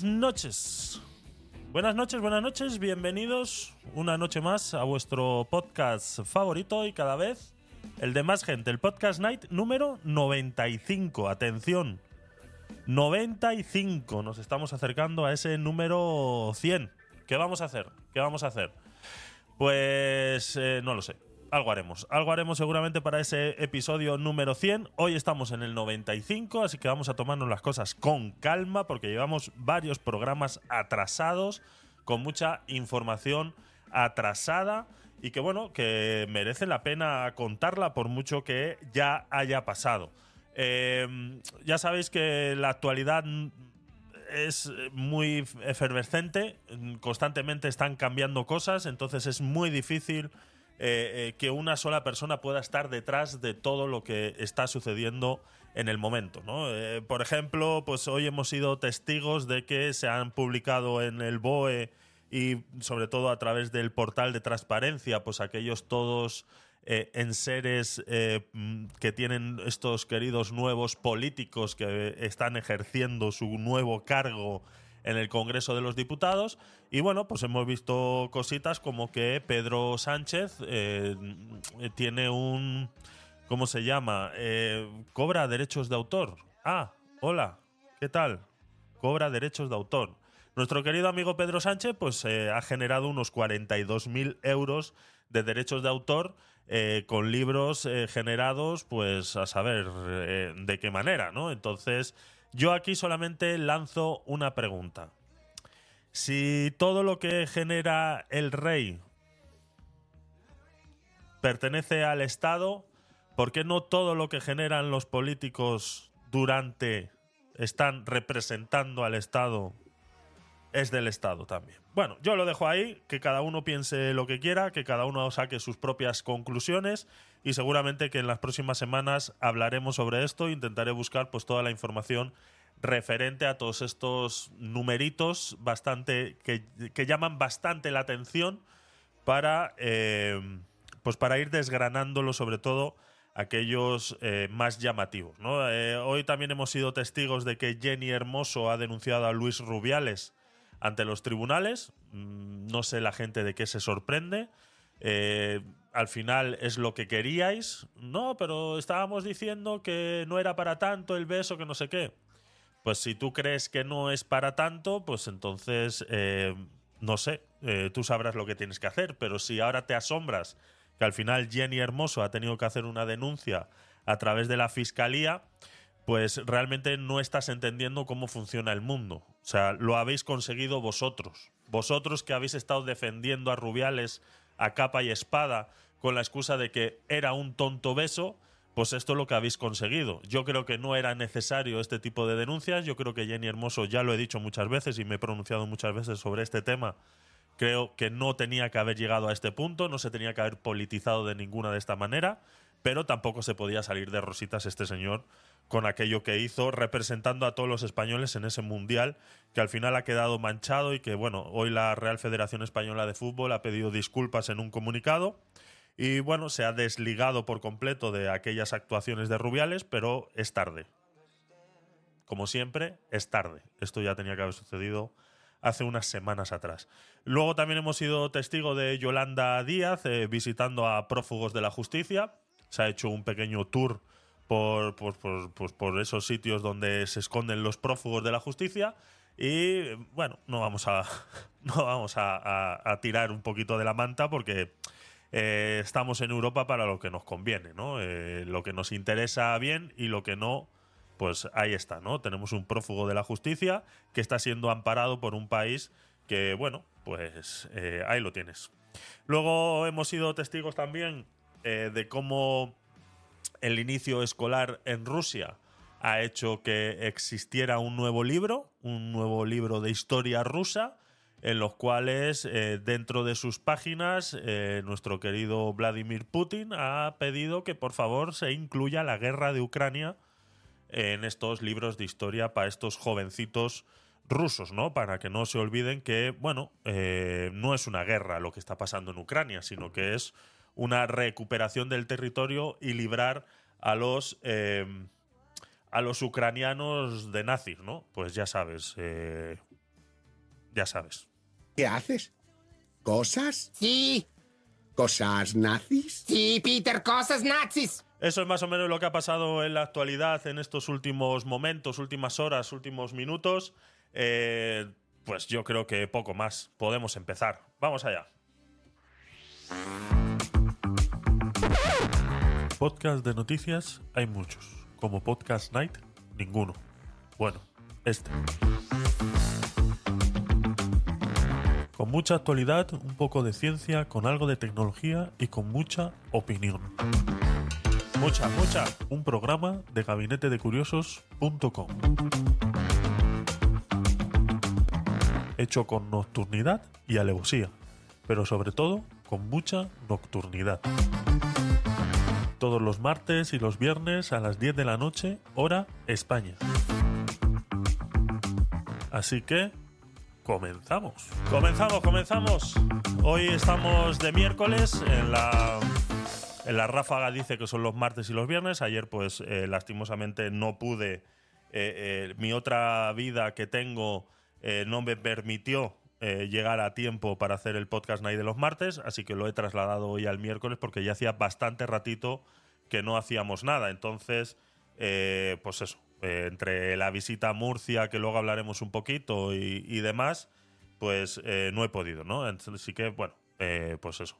Buenas noches. Buenas noches, buenas noches, bienvenidos una noche más a vuestro podcast favorito y cada vez el de más gente, el Podcast Night número 95. Atención, 95. Nos estamos acercando a ese número 100. ¿Qué vamos a hacer? ¿Qué vamos a hacer? Pues eh, no lo sé. Algo haremos. Algo haremos seguramente para ese episodio número 100. Hoy estamos en el 95, así que vamos a tomarnos las cosas con calma porque llevamos varios programas atrasados, con mucha información atrasada y que bueno, que merece la pena contarla por mucho que ya haya pasado. Eh, ya sabéis que la actualidad es muy efervescente, constantemente están cambiando cosas, entonces es muy difícil eh, eh, que una sola persona pueda estar detrás de todo lo que está sucediendo en el momento. ¿no? Eh, por ejemplo, pues hoy hemos sido testigos de que se han publicado en el BOE y sobre todo a través del portal de transparencia, pues aquellos todos en seres que tienen estos queridos nuevos políticos que están ejerciendo su nuevo cargo en el Congreso de los Diputados. Y bueno, pues hemos visto cositas como que Pedro Sánchez eh, tiene un... ¿Cómo se llama? Eh, cobra derechos de autor. Ah, hola, ¿qué tal? Cobra derechos de autor. Nuestro querido amigo Pedro Sánchez pues eh, ha generado unos 42.000 euros de derechos de autor con libros generados, pues a saber de qué manera, ¿no? Entonces, yo aquí solamente lanzo una pregunta. Si todo lo que genera el rey pertenece al Estado, ¿por qué no todo lo que generan los políticos durante están representando al Estado es del Estado también. Bueno, yo lo dejo ahí, que cada uno piense lo que quiera, que cada uno saque sus propias conclusiones y seguramente que en las próximas semanas hablaremos sobre esto e intentaré buscar pues toda la información referente a todos estos numeritos bastante que, llaman bastante la atención para eh, pues para ir desgranándolo sobre todo aquellos eh, más llamativos. Eh, hoy también hemos sido testigos de que Jenny Hermoso ha denunciado a Luis Rubiales ante los tribunales. Mm, no sé la gente de qué se sorprende. Eh, al final es lo que queríais. No, pero estábamos diciendo que no era para tanto el beso, que no sé qué. Pues si tú crees que no es para tanto, pues entonces, eh, no sé, eh, tú sabrás lo que tienes que hacer. Pero si ahora te asombras que al final Jenny Hermoso ha tenido que hacer una denuncia a través de la fiscalía, pues realmente no estás entendiendo cómo funciona el mundo. O sea, lo habéis conseguido vosotros. Vosotros que habéis estado defendiendo a Rubiales a capa y espada con la excusa de que era un tonto beso, pues esto es lo que habéis conseguido. Yo creo que no era necesario este tipo de denuncias. Yo creo que Jenny Hermoso, ya lo he dicho muchas veces y me he pronunciado muchas veces sobre este tema, creo que no tenía que haber llegado a este punto, no se tenía que haber politizado de ninguna de esta manera, pero tampoco se podía salir de rositas este señor con aquello que hizo representando a todos los españoles en ese mundial que al final ha quedado manchado y que bueno, hoy la Real Federación Española de Fútbol ha pedido disculpas en un comunicado y bueno, se ha desligado por completo de aquellas actuaciones de Rubiales, pero es tarde. Como siempre, es tarde. Esto ya tenía que haber sucedido hace unas semanas atrás. Luego también hemos sido testigo de Yolanda Díaz eh, visitando a prófugos de la justicia. Se ha hecho un pequeño tour por, por, pues por, esos sitios donde se esconden los prófugos de la justicia. Y bueno, no vamos a, no vamos a, tirar un poquito de la manta porque eh, estamos en Europa para lo que nos conviene, ¿no? Eh, lo que nos interesa bien y lo que no, pues ahí está, ¿no? Tenemos un prófugo de la justicia que está siendo amparado por un país que, bueno, pues eh, ahí lo tienes. Luego hemos sido testigos también de cómo el inicio escolar en Rusia ha hecho que existiera un nuevo libro, un nuevo libro de historia rusa, en los cuales eh, dentro de sus páginas eh, nuestro querido Vladimir Putin ha pedido que por favor se incluya la guerra de Ucrania en estos libros de historia para estos jovencitos rusos, ¿no? Para que no se olviden que, bueno, eh, no es una guerra lo que está pasando en Ucrania, sino que es una recuperación del territorio y librar a los, eh, a los ucranianos de nazis, ¿no? Pues ya sabes, eh, ya sabes. ¿Qué haces? ¿Cosas? Sí, ¿Cosas nazis? sí, Peter, cosas nazis. Eso es más o menos lo que ha pasado en la actualidad en estos últimos momentos, últimas horas, últimos minutos. Eh, pues yo creo que poco más. Podemos empezar. Vamos allá. Podcast de noticias hay muchos. Como Podcast Night, ninguno. Bueno, este. Con mucha actualidad, un poco de ciencia, con algo de tecnología y con mucha opinión. Mucha, mucha. Un programa de gabinetedecuriosos.com. Hecho con nocturnidad y alevosía, pero sobre todo con mucha nocturnidad. Todos los martes y los viernes a las 10 de la noche, hora España. Así que comenzamos. Comenzamos, comenzamos. Hoy estamos de miércoles en la en la ráfaga dice que son los martes y los viernes. Ayer, pues, eh, lastimosamente no pude. eh, eh, mi otra vida que tengo no me permitió eh, llegar a tiempo para hacer el podcast Night de los martes, así que lo he trasladado hoy al miércoles porque ya hacía bastante ratito que no hacíamos nada. Entonces, eh, pues eso, eh, entre la visita a Murcia, que luego hablaremos un poquito y, y demás, pues no he podido, ¿no? Así que, bueno, pues eso,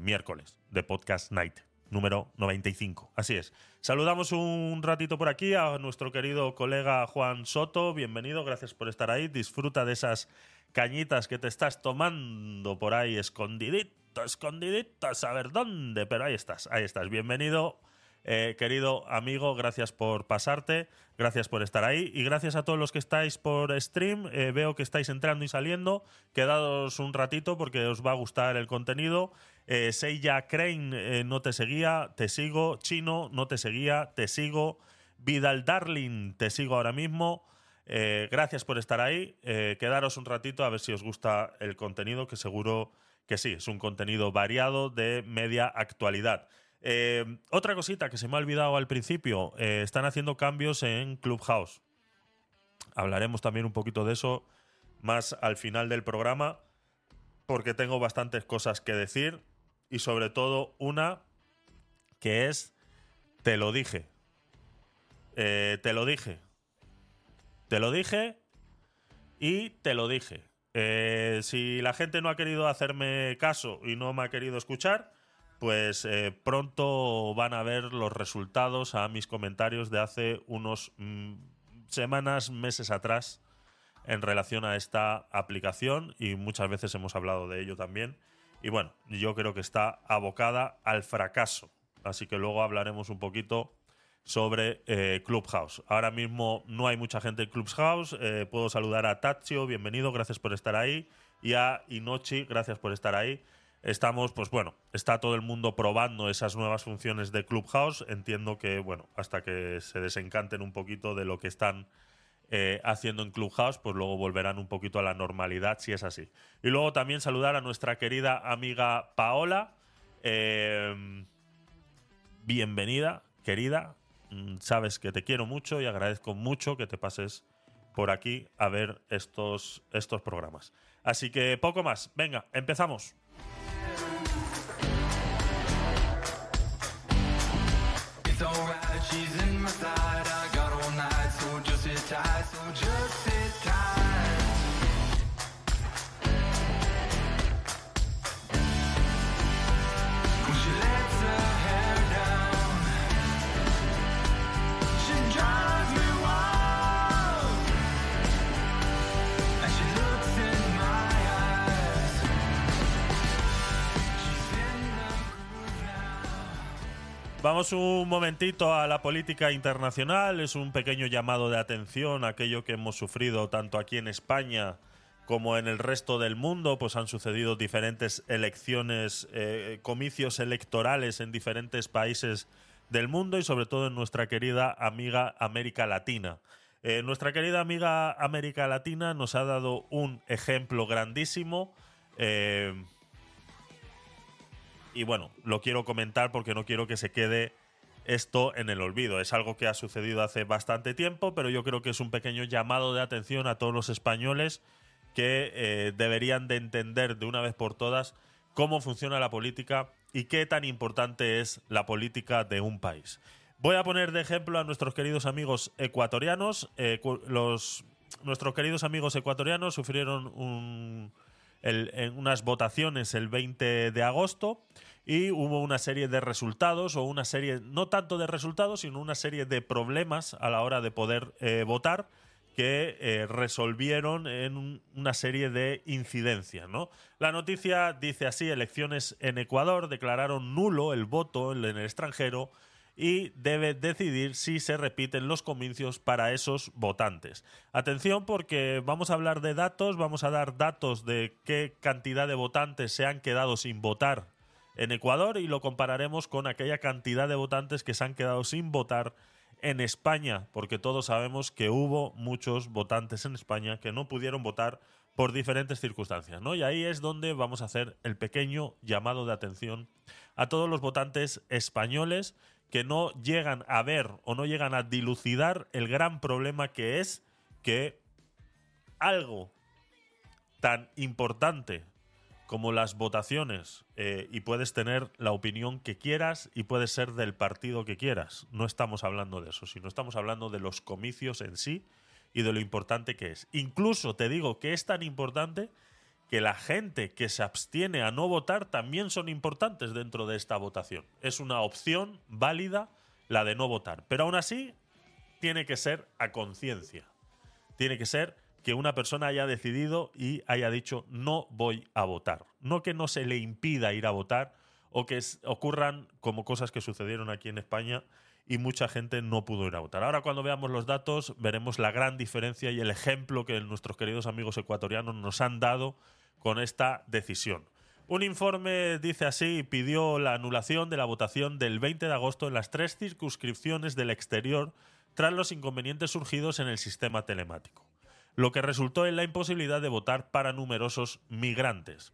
miércoles de Podcast Night, número 95. Así es. Saludamos un ratito por aquí a nuestro querido colega Juan Soto. Bienvenido, gracias por estar ahí. Disfruta de esas cañitas que te estás tomando por ahí escondidito, escondidito, a saber dónde, pero ahí estás, ahí estás. Bienvenido. Eh, querido amigo, gracias por pasarte, gracias por estar ahí y gracias a todos los que estáis por stream. Eh, veo que estáis entrando y saliendo. Quedados un ratito porque os va a gustar el contenido. Eh, Seiya Crane eh, no te seguía, te sigo. Chino no te seguía, te sigo. Vidal Darling, te sigo ahora mismo. Eh, gracias por estar ahí. Eh, quedaros un ratito a ver si os gusta el contenido, que seguro que sí, es un contenido variado de media actualidad. Eh, otra cosita que se me ha olvidado al principio, están haciendo cambios en Clubhouse. Hablaremos también un poquito de eso más al final del programa, porque tengo bastantes cosas que decir y sobre todo una que es, te lo dije. Te lo dije. Te lo dije y te lo dije. Eh, si la gente no ha querido hacerme caso y no me ha querido escuchar, pues eh, pronto van a ver los resultados a mis comentarios de hace unos mm, semanas, meses atrás en relación a esta aplicación y muchas veces hemos hablado de ello también. Y bueno, yo creo que está abocada al fracaso. Así que luego hablaremos un poquito sobre eh, Clubhouse. Ahora mismo no hay mucha gente en Clubhouse. Eh, puedo saludar a Tachio, bienvenido, gracias por estar ahí. Y a Inochi, gracias por estar ahí. Estamos, pues bueno, está todo el mundo probando esas nuevas funciones de Clubhouse. Entiendo que, bueno, hasta que se desencanten un poquito de lo que están eh, haciendo en Clubhouse, pues luego volverán un poquito a la normalidad, si es así. Y luego también saludar a nuestra querida amiga Paola. Eh, bienvenida, querida. Mm, Sabes que te quiero mucho y agradezco mucho que te pases por aquí a ver estos, estos programas. Así que poco más. Venga, empezamos. Vamos un momentito a la política internacional. Es un pequeño llamado de atención a aquello que hemos sufrido tanto aquí en España como en el resto del mundo. Pues han sucedido diferentes elecciones, eh, comicios electorales en diferentes países del mundo y sobre todo en nuestra querida amiga América Latina. Eh, nuestra querida amiga América Latina nos ha dado un ejemplo grandísimo. eh, y bueno, lo quiero comentar porque no quiero que se quede esto en el olvido. Es algo que ha sucedido hace bastante tiempo, pero yo creo que es un pequeño llamado de atención a todos los españoles que eh, deberían de entender de una vez por todas cómo funciona la política y qué tan importante es la política de un país. Voy a poner de ejemplo a nuestros queridos amigos ecuatorianos. Eh, los, nuestros queridos amigos ecuatorianos sufrieron un, en unas votaciones el 20 de agosto y hubo una serie de resultados o una serie, no tanto de resultados, sino una serie de problemas a la hora de poder eh, votar que eh, resolvieron en un- una serie de incidencias. ¿no? La noticia dice así, elecciones en Ecuador declararon nulo el voto en el extranjero y debe decidir si se repiten los comicios para esos votantes. Atención porque vamos a hablar de datos, vamos a dar datos de qué cantidad de votantes se han quedado sin votar en Ecuador y lo compararemos con aquella cantidad de votantes que se han quedado sin votar en España, porque todos sabemos que hubo muchos votantes en España que no pudieron votar por diferentes circunstancias, ¿no? Y ahí es donde vamos a hacer el pequeño llamado de atención a todos los votantes españoles que no llegan a ver o no llegan a dilucidar el gran problema que es que algo tan importante como las votaciones eh, y puedes tener la opinión que quieras y puedes ser del partido que quieras. No estamos hablando de eso, sino estamos hablando de los comicios en sí y de lo importante que es. Incluso te digo que es tan importante que la gente que se abstiene a no votar también son importantes dentro de esta votación. Es una opción válida la de no votar, pero aún así tiene que ser a conciencia. Tiene que ser que una persona haya decidido y haya dicho no voy a votar. No que no se le impida ir a votar o que ocurran como cosas que sucedieron aquí en España y mucha gente no pudo ir a votar. Ahora cuando veamos los datos veremos la gran diferencia y el ejemplo que nuestros queridos amigos ecuatorianos nos han dado con esta decisión. Un informe dice así, pidió la anulación de la votación del 20 de agosto en las tres circunscripciones del exterior tras los inconvenientes surgidos en el sistema telemático, lo que resultó en la imposibilidad de votar para numerosos migrantes.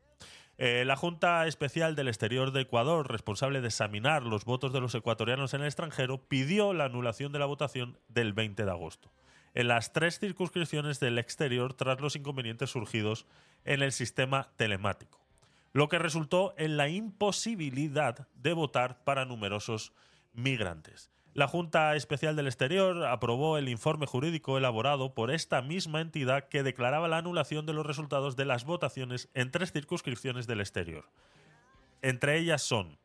Eh, la Junta Especial del Exterior de Ecuador, responsable de examinar los votos de los ecuatorianos en el extranjero, pidió la anulación de la votación del 20 de agosto en las tres circunscripciones del exterior tras los inconvenientes surgidos en el sistema telemático, lo que resultó en la imposibilidad de votar para numerosos migrantes. La Junta Especial del Exterior aprobó el informe jurídico elaborado por esta misma entidad que declaraba la anulación de los resultados de las votaciones en tres circunscripciones del exterior. Entre ellas son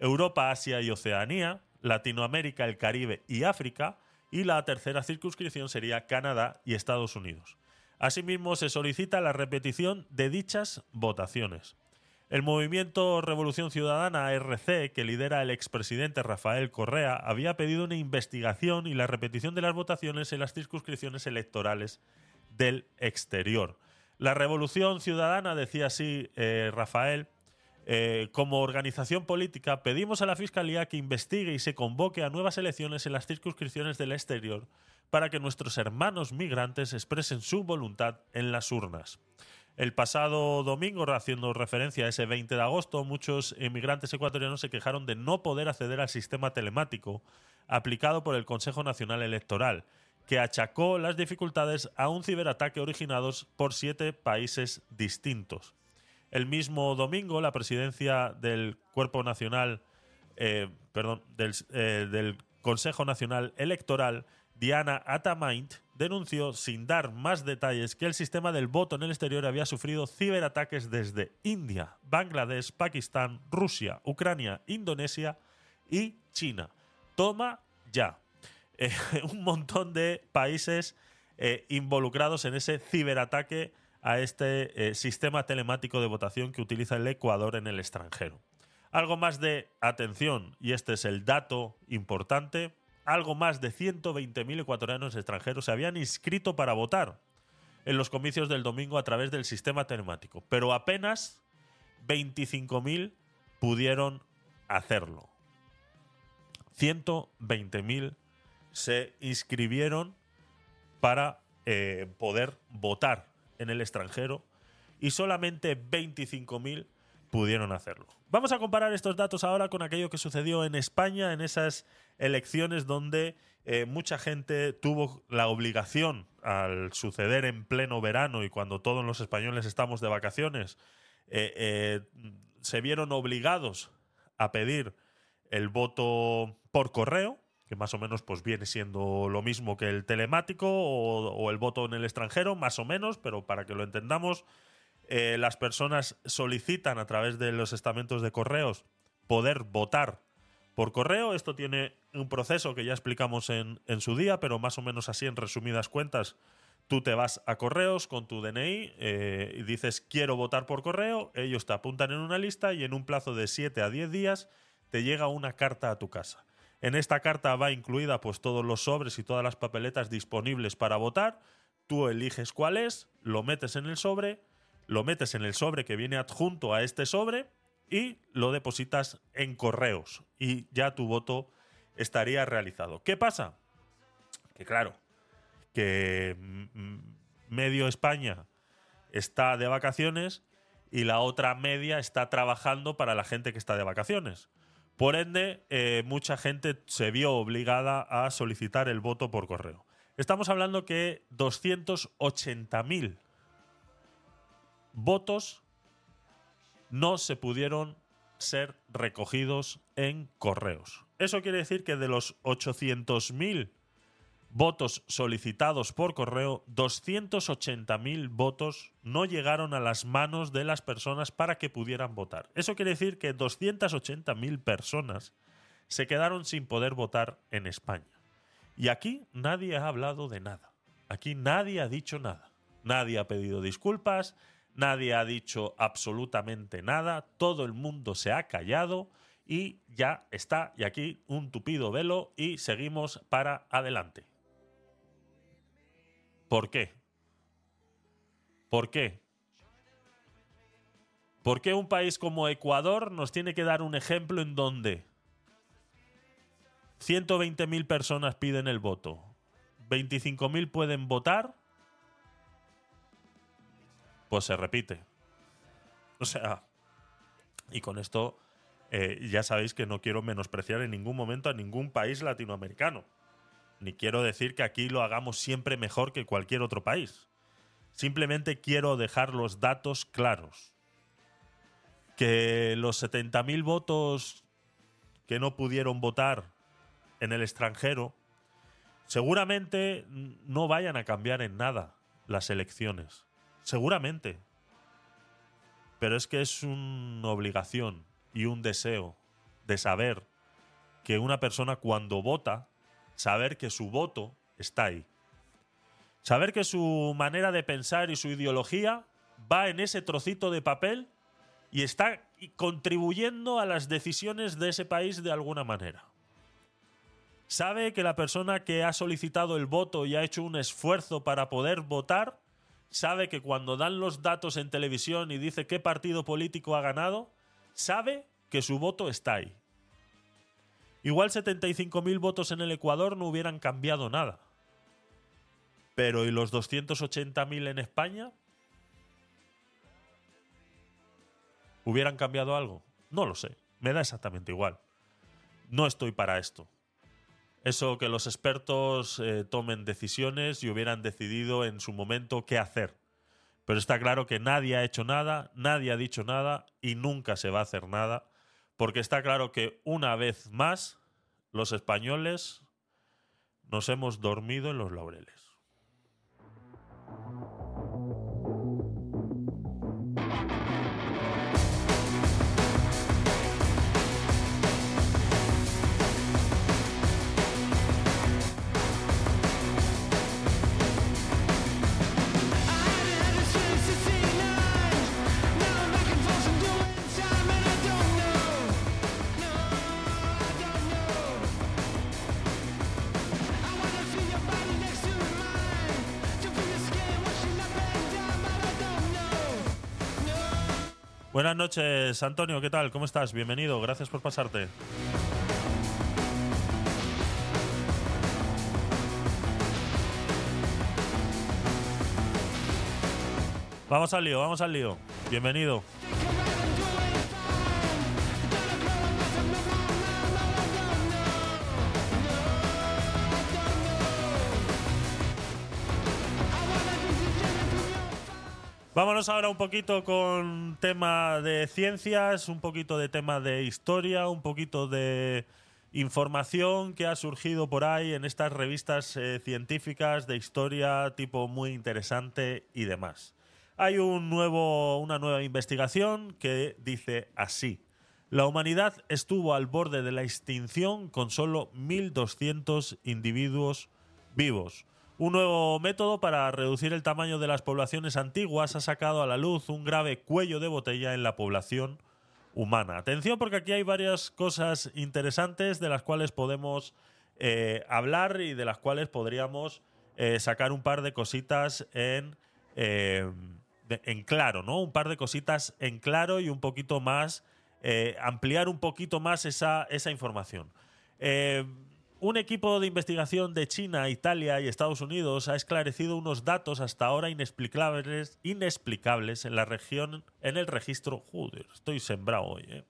Europa, Asia y Oceanía, Latinoamérica, el Caribe y África, y la tercera circunscripción sería Canadá y Estados Unidos. Asimismo, se solicita la repetición de dichas votaciones. El movimiento Revolución Ciudadana RC, que lidera el expresidente Rafael Correa, había pedido una investigación y la repetición de las votaciones en las circunscripciones electorales del exterior. La Revolución Ciudadana, decía así eh, Rafael, eh, como organización política pedimos a la Fiscalía que investigue y se convoque a nuevas elecciones en las circunscripciones del exterior para que nuestros hermanos migrantes expresen su voluntad en las urnas. El pasado domingo, haciendo referencia a ese 20 de agosto, muchos inmigrantes ecuatorianos se quejaron de no poder acceder al sistema telemático aplicado por el Consejo Nacional Electoral, que achacó las dificultades a un ciberataque originados por siete países distintos. El mismo domingo, la presidencia del Cuerpo Nacional, eh, eh, del Consejo Nacional Electoral, Diana Atamaint, denunció, sin dar más detalles, que el sistema del voto en el exterior había sufrido ciberataques desde India, Bangladesh, Pakistán, Rusia, Ucrania, Indonesia y China. Toma ya. Eh, un montón de países eh, involucrados en ese ciberataque a este eh, sistema telemático de votación que utiliza el Ecuador en el extranjero. Algo más de atención, y este es el dato importante, algo más de 120.000 ecuatorianos extranjeros se habían inscrito para votar en los comicios del domingo a través del sistema telemático, pero apenas 25.000 pudieron hacerlo. 120.000 se inscribieron para eh, poder votar en el extranjero y solamente 25.000 pudieron hacerlo. Vamos a comparar estos datos ahora con aquello que sucedió en España en esas elecciones donde eh, mucha gente tuvo la obligación, al suceder en pleno verano y cuando todos los españoles estamos de vacaciones, eh, eh, se vieron obligados a pedir el voto por correo, que más o menos pues viene siendo lo mismo que el telemático o, o el voto en el extranjero, más o menos, pero para que lo entendamos, las personas solicitan a través de los estamentos de correos poder votar por correo. Esto tiene un proceso que ya explicamos en, en su día, pero más o menos así en resumidas cuentas. Tú te vas a correos con tu DNI eh, y dices quiero votar por correo, ellos te apuntan en una lista y en un plazo de 7 a 10 días te llega una carta a tu casa. En esta carta va incluida pues todos los sobres y todas las papeletas disponibles para votar. Tú eliges cuál es, lo metes en el sobre, lo metes en el sobre que viene adjunto a este sobre y lo depositas en correos y ya tu voto estaría realizado. ¿Qué pasa? Que claro, que mm, medio España está de vacaciones y la otra media está trabajando para la gente que está de vacaciones. Por ende, eh, mucha gente se vio obligada a solicitar el voto por correo. Estamos hablando que 280.000 votos no se pudieron ser recogidos en correos. Eso quiere decir que de los 800.000 votos solicitados por correo, 280.000 votos no llegaron a las manos de las personas para que pudieran votar. Eso quiere decir que 280.000 personas se quedaron sin poder votar en España. Y aquí nadie ha hablado de nada. Aquí nadie ha dicho nada. Nadie ha pedido disculpas, nadie ha dicho absolutamente nada, todo el mundo se ha callado y ya está, y aquí un tupido velo y seguimos para adelante. ¿Por qué? ¿Por qué? ¿Por qué un país como Ecuador nos tiene que dar un ejemplo en donde 120.000 personas piden el voto, 25.000 pueden votar? Pues se repite. O sea, y con esto eh, ya sabéis que no quiero menospreciar en ningún momento a ningún país latinoamericano ni quiero decir que aquí lo hagamos siempre mejor que cualquier otro país. Simplemente quiero dejar los datos claros. Que los 70.000 votos que no pudieron votar en el extranjero seguramente no vayan a cambiar en nada las elecciones. Seguramente. Pero es que es una obligación y un deseo de saber que una persona cuando vota saber que su voto está ahí. Saber que su manera de pensar y su ideología va en ese trocito de papel y está contribuyendo a las decisiones de ese país de alguna manera. Sabe que la persona que ha solicitado el voto y ha hecho un esfuerzo para poder votar, sabe que cuando dan los datos en televisión y dice qué partido político ha ganado, sabe que su voto está ahí. Igual 75.000 votos en el Ecuador no hubieran cambiado nada. Pero ¿y los 280.000 en España? ¿Hubieran cambiado algo? No lo sé. Me da exactamente igual. No estoy para esto. Eso que los expertos eh, tomen decisiones y hubieran decidido en su momento qué hacer. Pero está claro que nadie ha hecho nada, nadie ha dicho nada y nunca se va a hacer nada porque está claro que una vez más los españoles nos hemos dormido en los laureles. Buenas noches, Antonio, ¿qué tal? ¿Cómo estás? Bienvenido, gracias por pasarte. Vamos al lío, vamos al lío. Bienvenido. Vámonos ahora un poquito con tema de ciencias, un poquito de tema de historia, un poquito de información que ha surgido por ahí en estas revistas eh, científicas de historia tipo muy interesante y demás. Hay un nuevo, una nueva investigación que dice así. La humanidad estuvo al borde de la extinción con solo 1.200 individuos vivos. Un nuevo método para reducir el tamaño de las poblaciones antiguas ha sacado a la luz un grave cuello de botella en la población humana. Atención porque aquí hay varias cosas interesantes de las cuales podemos eh, hablar y de las cuales podríamos eh, sacar un par de cositas en, eh, en claro, ¿no? Un par de cositas en claro y un poquito más, ampliar un poquito más esa, esa información. Un equipo de investigación de China, Italia y Estados Unidos ha esclarecido unos datos hasta ahora inexplicables, inexplicables en la región, en el registro. Joder, estoy sembrado hoy, ¿eh?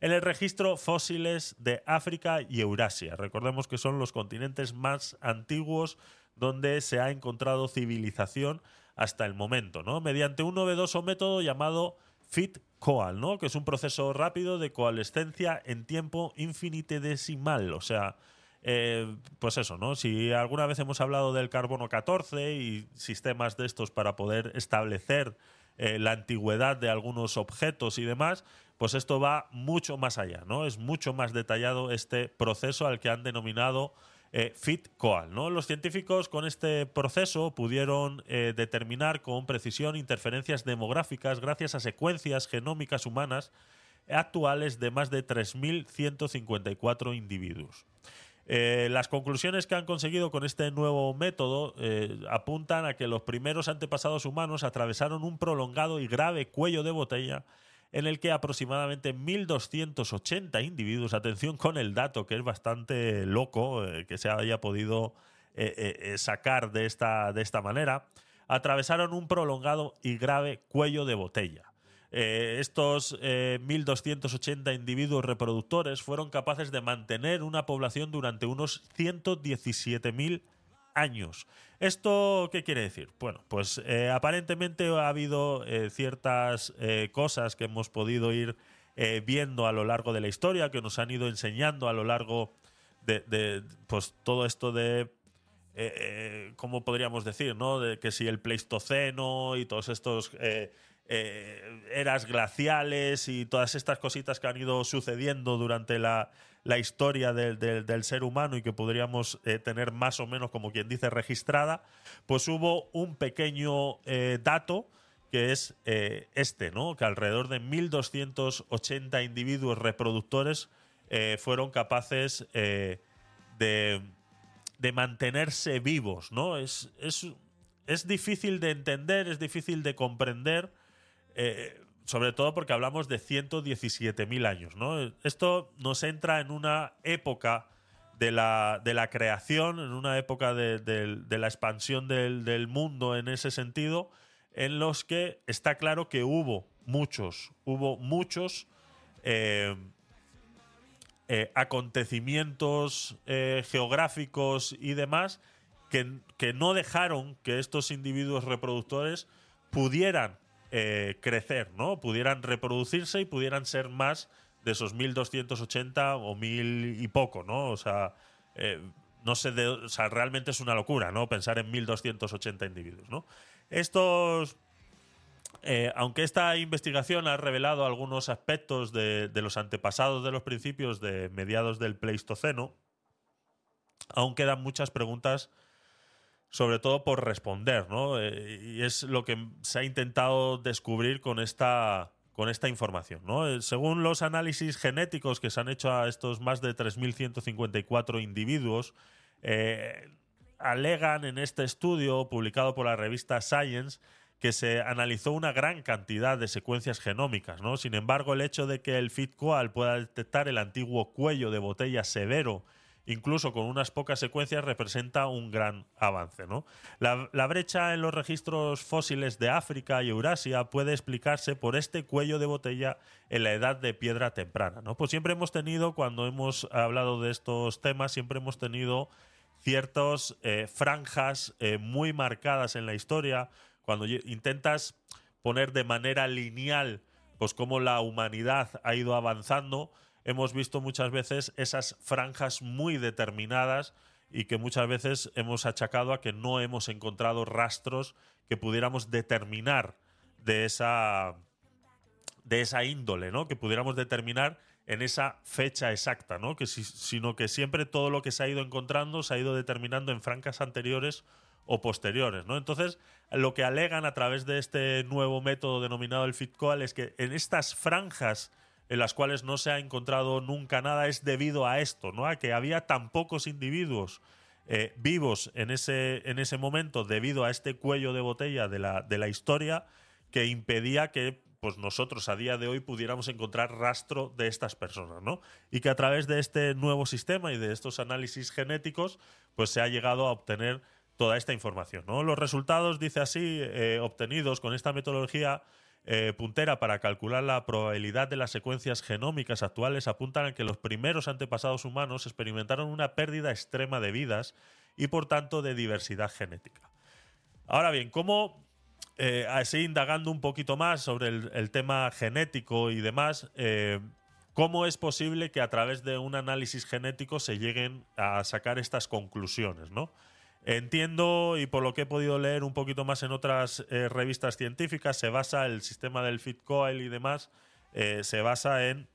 En el registro fósiles de África y Eurasia. Recordemos que son los continentes más antiguos donde se ha encontrado civilización hasta el momento, ¿no? Mediante un novedoso método llamado FIT-COAL, ¿no? Que es un proceso rápido de coalescencia en tiempo infinitesimal, o sea, eh, pues eso, ¿no? Si alguna vez hemos hablado del carbono 14 y sistemas de estos para poder establecer eh, la antigüedad de algunos objetos y demás, pues esto va mucho más allá, ¿no? Es mucho más detallado este proceso al que han denominado eh, FIT-COAL, ¿no? Los científicos con este proceso pudieron eh, determinar con precisión interferencias demográficas gracias a secuencias genómicas humanas actuales de más de 3.154 individuos. Eh, las conclusiones que han conseguido con este nuevo método eh, apuntan a que los primeros antepasados humanos atravesaron un prolongado y grave cuello de botella en el que aproximadamente 1.280 individuos, atención con el dato que es bastante loco eh, que se haya podido sacar de esta, de esta manera, atravesaron un prolongado y grave cuello de botella. Eh, estos eh, 1.280 individuos reproductores fueron capaces de mantener una población durante unos 117.000 años. ¿Esto qué quiere decir? Bueno, pues eh, aparentemente ha habido eh, ciertas eh, cosas que hemos podido ir viendo a lo largo de la historia, que nos han ido enseñando a lo largo de, pues todo esto de ¿cómo podríamos decir? ¿no? De que si el Pleistoceno y todos estos eh, eras glaciales y todas estas cositas que han ido sucediendo durante la, la historia del, del- ser humano y que podríamos eh, tener más o menos, como quien dice, registrada, pues hubo un pequeño eh, dato que es este, ¿no? Que alrededor de 1.280 individuos reproductores fueron capaces de, de mantenerse vivos, ¿no? Es, es, es difícil de entender, es difícil de comprender, eh, sobre todo porque hablamos de 117.000 años, ¿no? Esto nos entra en una época de la, de la creación, en una época de, la expansión del, mundo en ese sentido, en los que está claro que hubo muchos, hubo muchos eh, eh, acontecimientos geográficos y demás que, que no dejaron que estos individuos reproductores pudieran eh, crecer, ¿no? Pudieran reproducirse y pudieran ser más de esos 1280 o mil y poco, ¿no? O sea, eh, no sé, o sea, realmente es una locura, ¿no? Pensar en 1280 individuos, ¿no? Estos eh, aunque esta investigación ha revelado algunos aspectos de los antepasados de los principios de mediados del Pleistoceno, aún quedan muchas preguntas, sobre todo por responder, ¿no? Eh, y es lo que se ha intentado descubrir con esta, con esta información, ¿no? Eh, según los análisis genéticos que se han hecho a estos más de 3.154 individuos, eh, alegan en este estudio publicado por la revista Science que se analizó una gran cantidad de secuencias genómicas, ¿no? Sin embargo, el hecho de que el FitCoal pueda detectar el antiguo cuello de botella severo, incluso con unas pocas secuencias, representa un gran avance, ¿no? La, brecha en los registros fósiles de África y Eurasia puede explicarse por este cuello de botella en la edad de piedra temprana, ¿no? Pues siempre hemos tenido, cuando hemos hablado de estos temas, siempre hemos tenido ciertas franjas eh, muy marcadas en la historia, cuando intentas poner de manera lineal pues cómo la humanidad ha ido avanzando, hemos visto muchas veces esas franjas muy determinadas y que muchas veces hemos achacado a que no hemos encontrado rastros que pudiéramos determinar de esa de esa índole, ¿no? Que pudiéramos determinar en esa fecha exacta, ¿no? Que si- sino que siempre todo lo que se ha ido encontrando se ha ido determinando en franjas anteriores o posteriores, ¿no? Entonces, lo que alegan a través de este nuevo método denominado el FitCoal es que en estas franjas en las cuales no se ha encontrado nunca nada es debido a esto, ¿no? A que había tan pocos individuos eh, vivos en ese, en ese momento debido a este cuello de botella de la, de la historia que impedía que pues nosotros a día de hoy pudiéramos encontrar rastro de estas personas, ¿no? Y que a través de este nuevo sistema y de estos análisis genéticos, pues se ha llegado a obtener toda esta información, ¿no? Los resultados, dice así, eh, obtenidos con esta metodología eh, puntera para calcular la probabilidad de las secuencias genómicas actuales apuntan a que los primeros antepasados humanos experimentaron una pérdida extrema de vidas y por tanto de diversidad genética. Ahora bien, ¿cómo, eh, así indagando un poquito más sobre el, tema genético y demás, eh, cómo es posible que a través de un análisis genético se lleguen a sacar estas conclusiones, ¿no? Entiendo y por lo que he podido leer un poquito más en otras eh, revistas científicas, se basa el sistema del FitCoil y demás, eh, se basa en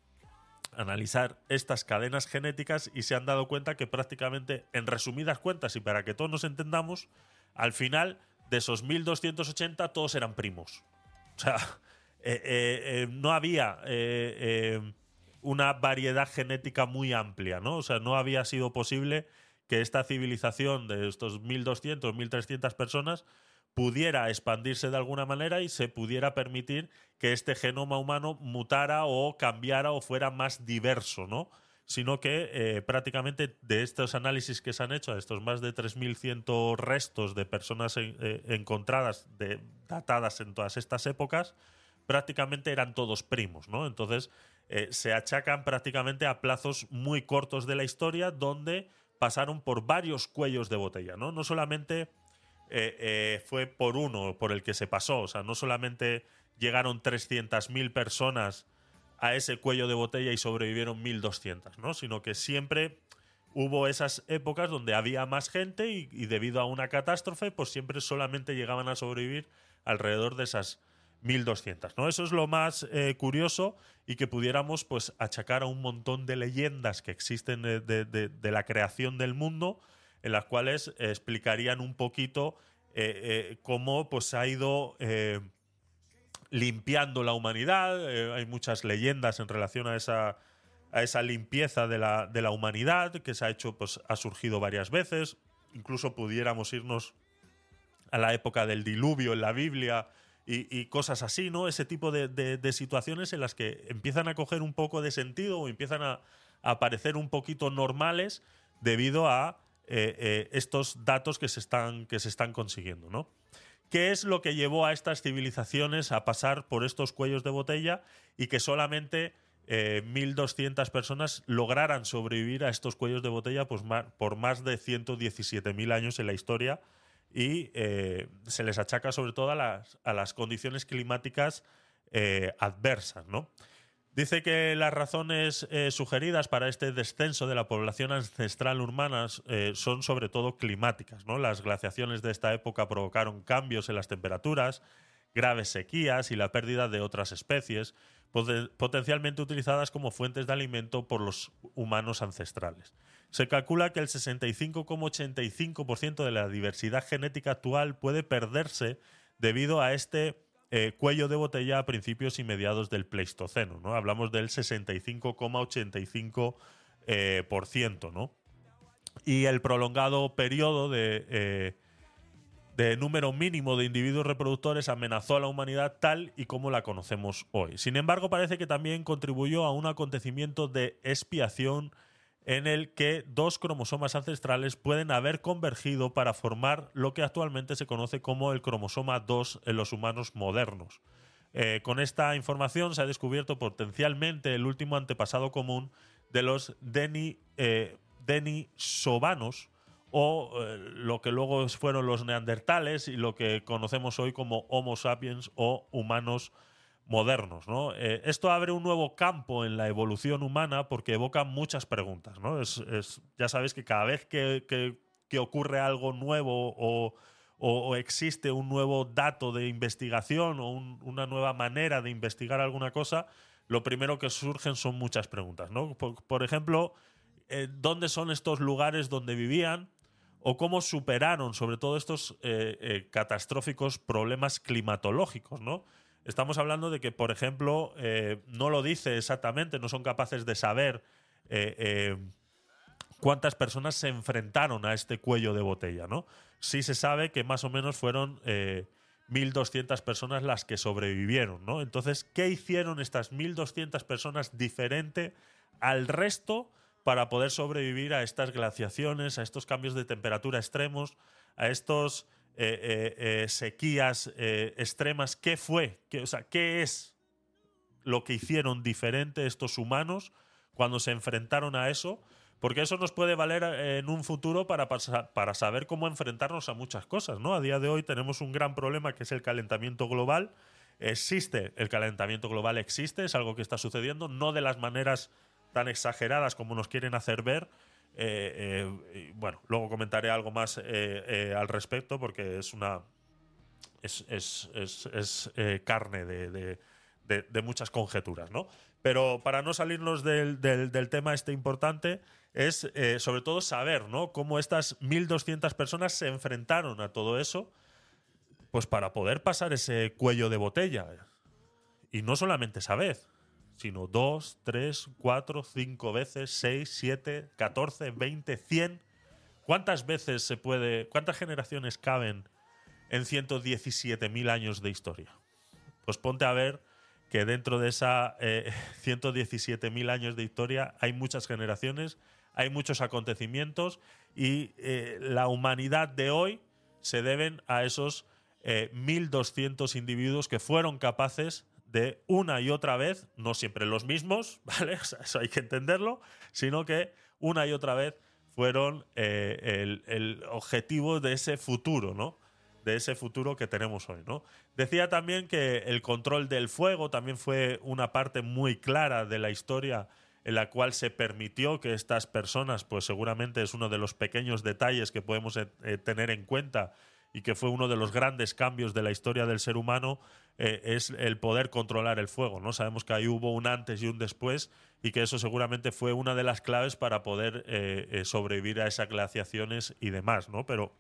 analizar estas cadenas genéticas y se han dado cuenta que prácticamente, en resumidas cuentas y para que todos nos entendamos, al final de esos 1280 todos eran primos. O sea, eh, no había una variedad genética muy amplia, ¿no? O sea, no había sido posible que esta civilización de estos 1200, 1300 personas pudiera expandirse de alguna manera y se pudiera permitir que este genoma humano mutara o cambiara o fuera más diverso, ¿no? Sino que eh, prácticamente de estos análisis que se han hecho, de estos más de 3.100 restos de personas eh, encontradas, datadas en todas estas épocas, prácticamente eran todos primos, ¿no? Entonces eh, se achacan prácticamente a plazos muy cortos de la historia donde pasaron por varios cuellos de botella, ¿no? No solamente eh, eh, fue por uno por el que se pasó. O sea, no solamente llegaron 300.000 personas a ese cuello de botella y sobrevivieron 1.200, ¿no? Sino que siempre hubo esas épocas donde había más gente y, y debido a una catástrofe, pues siempre solamente llegaban a sobrevivir alrededor de esas 1.200, ¿no? Eso es lo más eh, curioso y que pudiéramos pues achacar a un montón de leyendas que existen de, de- la creación del mundo en las cuales eh, explicarían un poquito eh, cómo pues ha ido limpiando la humanidad. hay muchas leyendas en relación a esa, a esa limpieza de la, de la humanidad que se ha hecho, pues ha surgido varias veces. Incluso pudiéramos irnos a la época del diluvio en la Biblia y, cosas así, ¿no? Ese tipo de, situaciones en las que empiezan a coger un poco de sentido o empiezan a, a parecer un poquito normales debido a eh, eh, estos datos que se están, que se están consiguiendo, ¿no? ¿Qué es lo que llevó a estas civilizaciones a pasar por estos cuellos de botella y que solamente eh, 1.200 personas lograran sobrevivir a estos cuellos de botella pues, por más de 117.000 años en la historia? Y eh, se les achaca sobre todo a las, a las condiciones climáticas eh, adversas, ¿no? Dice que las razones eh, sugeridas para este descenso de la población ancestral eh, son sobre todo climáticas. ¿no? Las glaciaciones de esta época provocaron cambios en las temperaturas, graves sequías y la pérdida de otras especies, poten- potencialmente utilizadas como fuentes de alimento por los humanos ancestrales. Se calcula que el 65,85% de la diversidad genética actual puede perderse debido a este eh, cuello de botella a principios y mediados del Pleistoceno. ¿no? Hablamos del 65,85%. eh, por ciento, ¿no? Y el prolongado periodo de, eh, de número mínimo de individuos reproductores amenazó a la humanidad tal y como la conocemos hoy. Sin embargo, parece que también contribuyó a un acontecimiento de expiación en el que dos cromosomas ancestrales pueden haber convergido para formar lo que actualmente se conoce como el cromosoma 2 en los humanos modernos. Eh, con esta información se ha descubierto potencialmente el último antepasado común de los Deni, eh, denisovanos o eh, lo que luego fueron los neandertales y lo que conocemos hoy como Homo sapiens o humanos modernos. ¿No? Eh, esto abre un nuevo campo en la evolución humana porque evoca muchas preguntas. ¿no? Es, es- ya sabéis que cada vez que, que- ocurre algo nuevo o, o- existe un nuevo dato de investigación o un- una nueva manera de investigar alguna cosa, lo primero que surgen son muchas preguntas. ¿no? Por, ejemplo, eh, ¿dónde son estos lugares donde vivían? o cómo superaron sobre todo estos eh, catastróficos problemas climatológicos, ¿no? Estamos hablando de que, por ejemplo, eh, no lo dice exactamente, no son capaces de saber eh, eh, cuántas personas se enfrentaron a este cuello de botella, ¿no? Sí se sabe que más o menos fueron eh, 1.200 personas las que sobrevivieron, ¿no? Entonces, ¿qué hicieron estas 1.200 personas diferente al resto para poder sobrevivir a estas glaciaciones, a estos cambios de temperatura extremos, a estos eh, eh, eh, sequías eh, extremas? ¿Qué fue? ¿Qué, o sea, ¿qué es lo que hicieron diferente estos humanos cuando se enfrentaron a eso? Porque eso nos puede valer en un futuro para, para saber cómo enfrentarnos a muchas cosas, ¿no? A día de hoy tenemos un gran problema que es el calentamiento global. Existe, el calentamiento global existe, es algo que está sucediendo, no de las maneras tan exageradas como nos quieren hacer ver. Eh, eh, bueno, luego comentaré algo más eh, al respecto porque es una, es, es- es- carne de, de- muchas conjeturas, ¿no? Pero para no salirnos del, del- del tema este importante, es sobre todo saber, ¿no? Cómo estas 1.200 personas se enfrentaron a todo eso, pues para poder pasar ese cuello de botella. Y no solamente esa vez, sino dos, tres, cuatro, cinco veces, seis, siete, catorce, veinte, cien. ¿Cuántas veces se puede, cuántas generaciones caben en 117.000 años de historia? Pues ponte a ver que dentro de esa eh, 117.000 años de historia hay muchas generaciones, hay muchos acontecimientos y eh, la humanidad de hoy se deben a esos eh, 1.200 individuos que fueron capaces de una y otra vez, no siempre los mismos, ¿vale? O eso hay que entenderlo, sino que una y otra vez fueron eh, el, el objetivo de ese futuro, ¿no? de ese futuro que tenemos hoy, ¿no? Decía también que el control del fuego también fue una parte muy clara de la historia en la cual se permitió que estas personas, pues seguramente es uno de los pequeños detalles que podemos eh, eh, tener en cuenta y que fue uno de los grandes cambios de la historia del ser humano, eh, es el poder controlar el fuego, ¿no? Sabemos que ahí hubo un antes y un después y que eso seguramente fue una de las claves para poder eh, eh, sobrevivir a esas glaciaciones y demás, ¿no? Pero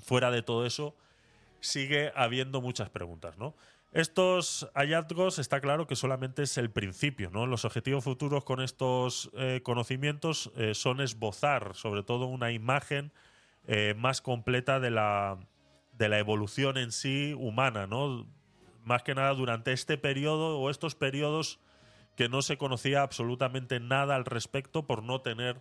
fuera de todo eso, sigue habiendo muchas preguntas, ¿no? Estos hallazgos está claro que solamente es el principio, ¿no? Los objetivos futuros con estos conocimientos son esbozar, sobre todo, una imagen eh, más completa de la, de la evolución en sí humana, ¿no? Más que nada durante este periodo o estos periodos que no se conocía absolutamente nada al respecto por no tener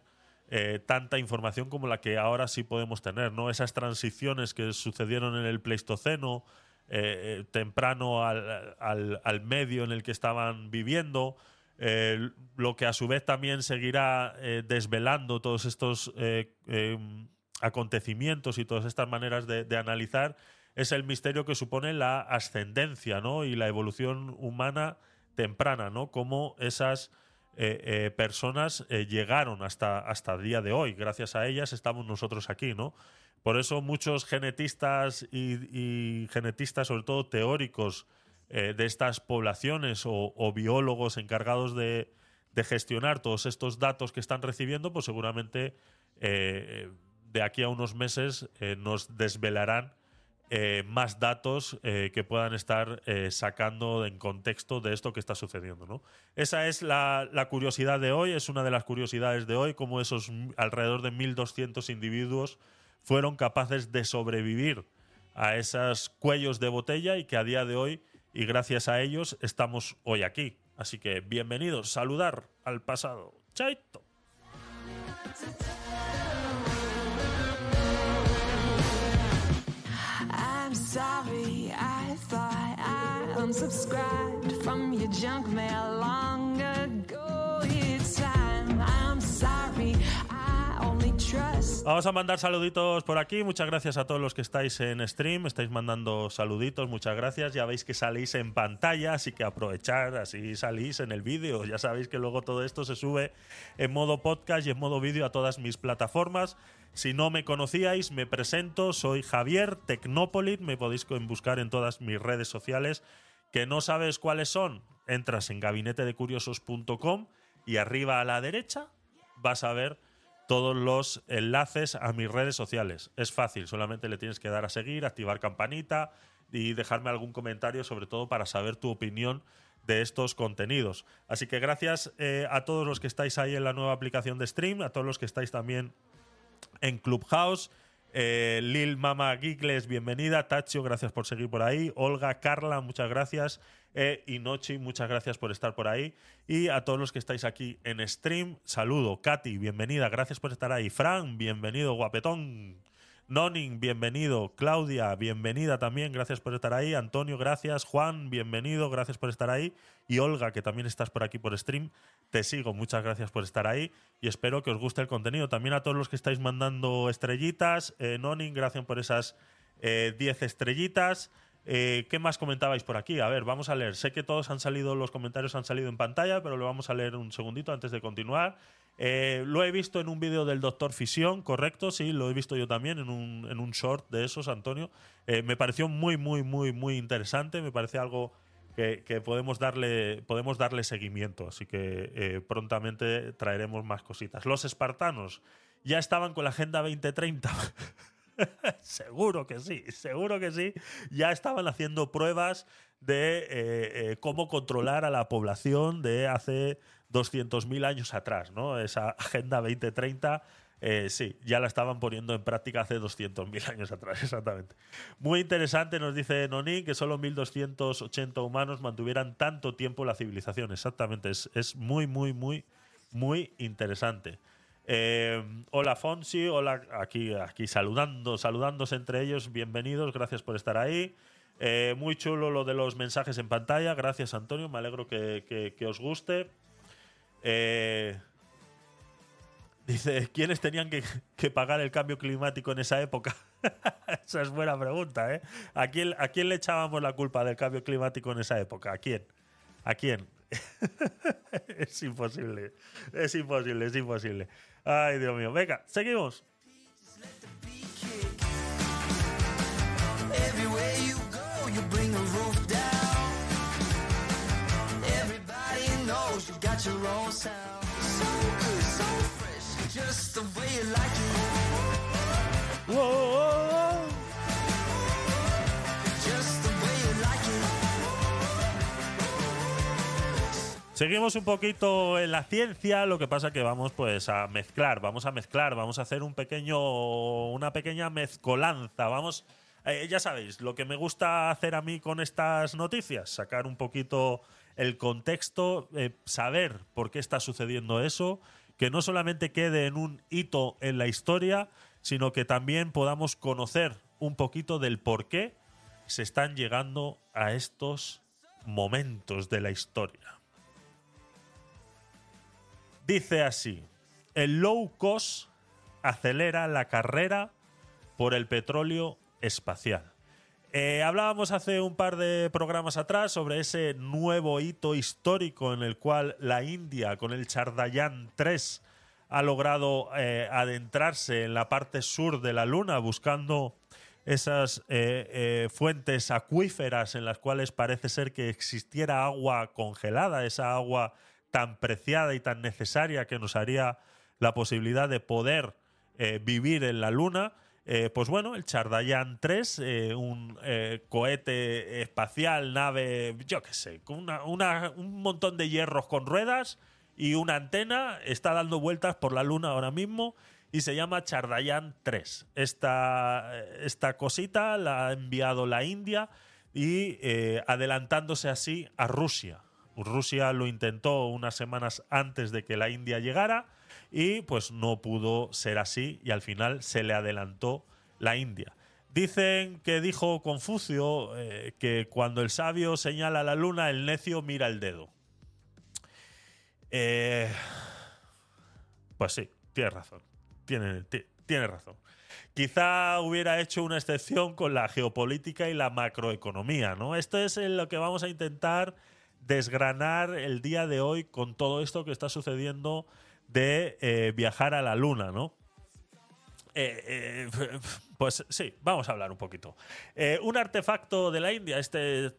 eh, tanta información como la que ahora sí podemos tener, ¿no? Esas transiciones que sucedieron en el Pleistoceno, eh, eh, temprano al, al- al medio en el que estaban viviendo, eh, lo que a su vez también seguirá eh, desvelando todos estos eh, acontecimientos y todas estas maneras de, analizar, es el misterio que supone la ascendencia ¿no? y la evolución humana temprana, ¿no? Cómo esas eh, eh, personas eh, llegaron hasta, hasta el día de hoy. Gracias a ellas estamos nosotros aquí, ¿no? Por eso muchos genetistas y, genetistas, sobre todo teóricos de estas poblaciones o, biólogos encargados de, de gestionar todos estos datos que están recibiendo, pues seguramente de aquí a unos meses eh, nos desvelarán eh, más datos eh, que puedan estar sacando en contexto de esto que está sucediendo. ¿no? Esa es la, la curiosidad de hoy, es una de las curiosidades de hoy, cómo esos alrededor de 1.200 individuos fueron capaces de sobrevivir a esos cuellos de botella y que a día de hoy, y gracias a ellos, estamos hoy aquí. Así que bienvenidos, saludar al pasado. Chaito. Sorry, I thought I unsubscribed from your junk mail long ago. I'm sorry, Vamos a mandar saluditos por aquí. Muchas gracias a todos los que estáis en stream. Estáis mandando saluditos. Muchas gracias. Ya veis que salís en pantalla, así que aprovechar, así salís en el vídeo. Ya sabéis que luego todo esto se sube en modo podcast y en modo vídeo a todas mis plataformas. Si no me conocíais, me presento. Soy Javier Tecnópolis. Me podéis buscar en todas mis redes sociales. Que no sabes cuáles son, entras en gabinetedecuriosos.com y arriba a la derecha vas a ver todos los enlaces a mis redes sociales. Es fácil, solamente le tienes que dar a seguir, activar campanita y dejarme algún comentario, sobre todo para saber tu opinión de estos contenidos. Así que gracias eh, a todos los que estáis ahí en la nueva aplicación de stream, a todos los que estáis también en Clubhouse. Eh, Lil Mama Geekles, bienvenida. Tacho, gracias por seguir por ahí. Olga, Carla, muchas gracias. Eh, y Nochi, muchas gracias por estar por ahí. Y a todos los que estáis aquí en stream, saludo. Katy, bienvenida, gracias por estar ahí. Fran, bienvenido, guapetón. Nonin, bienvenido. Claudia, bienvenida también, gracias por estar ahí. Antonio, gracias. Juan, bienvenido, gracias por estar ahí. Y Olga, que también estás por aquí por stream, te sigo, muchas gracias por estar ahí y espero que os guste el contenido. También a todos los que estáis mandando estrellitas. Eh, Nonin, gracias por esas 10 eh, estrellitas. Eh, ¿Qué más comentabais por aquí? A ver, vamos a leer. Sé que todos han salido, los comentarios han salido en pantalla, pero lo vamos a leer un segundito antes de continuar. Eh, lo he visto en un vídeo del Doctor Fisión, correcto, sí, lo he visto yo también en un, en un short de esos, Antonio. Eh, me pareció muy, muy, muy, muy interesante. Me parece algo que, podemos, darle, podemos darle seguimiento. Así que prontamente traeremos más cositas. Los espartanos ya estaban con la Agenda 2030. seguro que sí, seguro que sí. Ya estaban haciendo pruebas de eh, eh, cómo controlar a la población de hace 200.000 años atrás, ¿no? Esa Agenda 2030. Eh, sí, ya la estaban poniendo en práctica hace 200.000 años atrás, exactamente. Muy interesante, nos dice Noni, que solo 1.280 humanos mantuvieran tanto tiempo la civilización. Exactamente, es, es muy, muy, muy, muy interesante. Eh, hola Fonsi, hola aquí, aquí saludando, saludándose entre ellos, bienvenidos, gracias por estar ahí. Eh, muy chulo lo de los mensajes en pantalla, gracias Antonio, me alegro que, os guste. Eh, dice, ¿quiénes tenían que, pagar el cambio climático en esa época? esa es buena pregunta, ¿eh? ¿A quién, ¿A quién le echábamos la culpa del cambio climático en esa época? ¿A quién? ¿A quién? es imposible, es imposible, es imposible. Ay, Dios mío. Venga, seguimos. Everywhere you go, you bring the roof down. Your own sound. So good, so fresh, just the way you like it. Whoa, whoa, whoa. Just the way you like it. Seguimos un poquito en la ciencia, lo que pasa que vamos pues a mezclar, vamos a mezclar, vamos a hacer un pequeño, una pequeña mezcolanza, vamos, eh, ya sabéis, lo que me gusta hacer a mí con estas noticias, sacar un poquito el contexto, eh, saber por qué está sucediendo eso, que no solamente quede en un hito en la historia, sino que también podamos conocer un poquito del por qué se están llegando a estos momentos de la historia. Dice así, el low cost acelera la carrera por el petróleo espacial. Eh, hablábamos hace un par de programas atrás sobre ese nuevo hito histórico en el cual la India con el Chandrayaan 3 ha logrado eh, adentrarse en la parte sur de la Luna buscando esas eh, eh, fuentes acuíferas en las cuales parece ser que existiera agua congelada, esa agua tan preciada y tan necesaria que nos haría la posibilidad de poder vivir en la Luna. Eh, pues bueno, el Chandrayaan 3, eh, un eh, cohete espacial, nave, yo qué sé, con una- un montón de hierros con ruedas y una antena, está dando vueltas por la Luna ahora mismo y se llama Chandrayaan 3. Esta, esta cosita la ha enviado la India y adelantándose así a Rusia. Rusia lo intentó unas semanas antes de que la India llegara y pues no pudo ser así y al final se le adelantó la India. Dicen que dijo Confucio eh, que cuando el sabio señala la luna, el necio mira el dedo. Eh, pues sí, tienes razón. tiene, ti- tiene razón. Quizá hubiera hecho una excepción con la geopolítica y la macroeconomía, ¿no? Esto es lo que vamos a intentar desgranar el día de hoy con todo esto que está sucediendo de eh, viajar a la luna, ¿no? Eh, eh, pues sí, vamos a hablar un poquito. Un artefacto de la India, este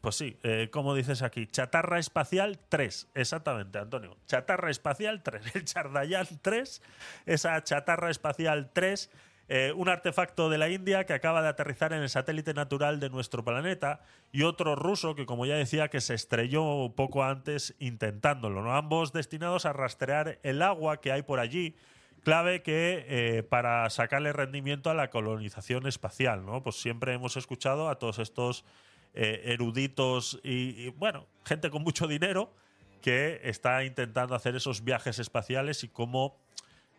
pues sí, como dices aquí, chatarra espacial 3, exactamente, Antonio. Chatarra espacial 3, el Chandrayaan 3, esa chatarra espacial 3, eh, un artefacto de la India que acaba de aterrizar en el satélite natural de nuestro planeta y otro ruso que, como ya decía, que se estrelló poco antes intentándolo, ¿no? Ambos destinados a rastrear el agua que hay por allí clave que eh, para sacarle rendimiento a la colonización espacial, ¿no? Pues siempre hemos escuchado a todos estos eh, eruditos y, y, bueno, gente con mucho dinero que está intentando hacer esos viajes espaciales y cómo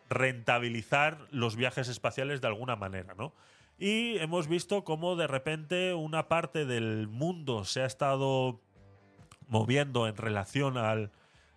rentabilizar los viajes espaciales de alguna manera, ¿no? Y hemos visto cómo de repente una parte del mundo se ha estado moviendo en relación al,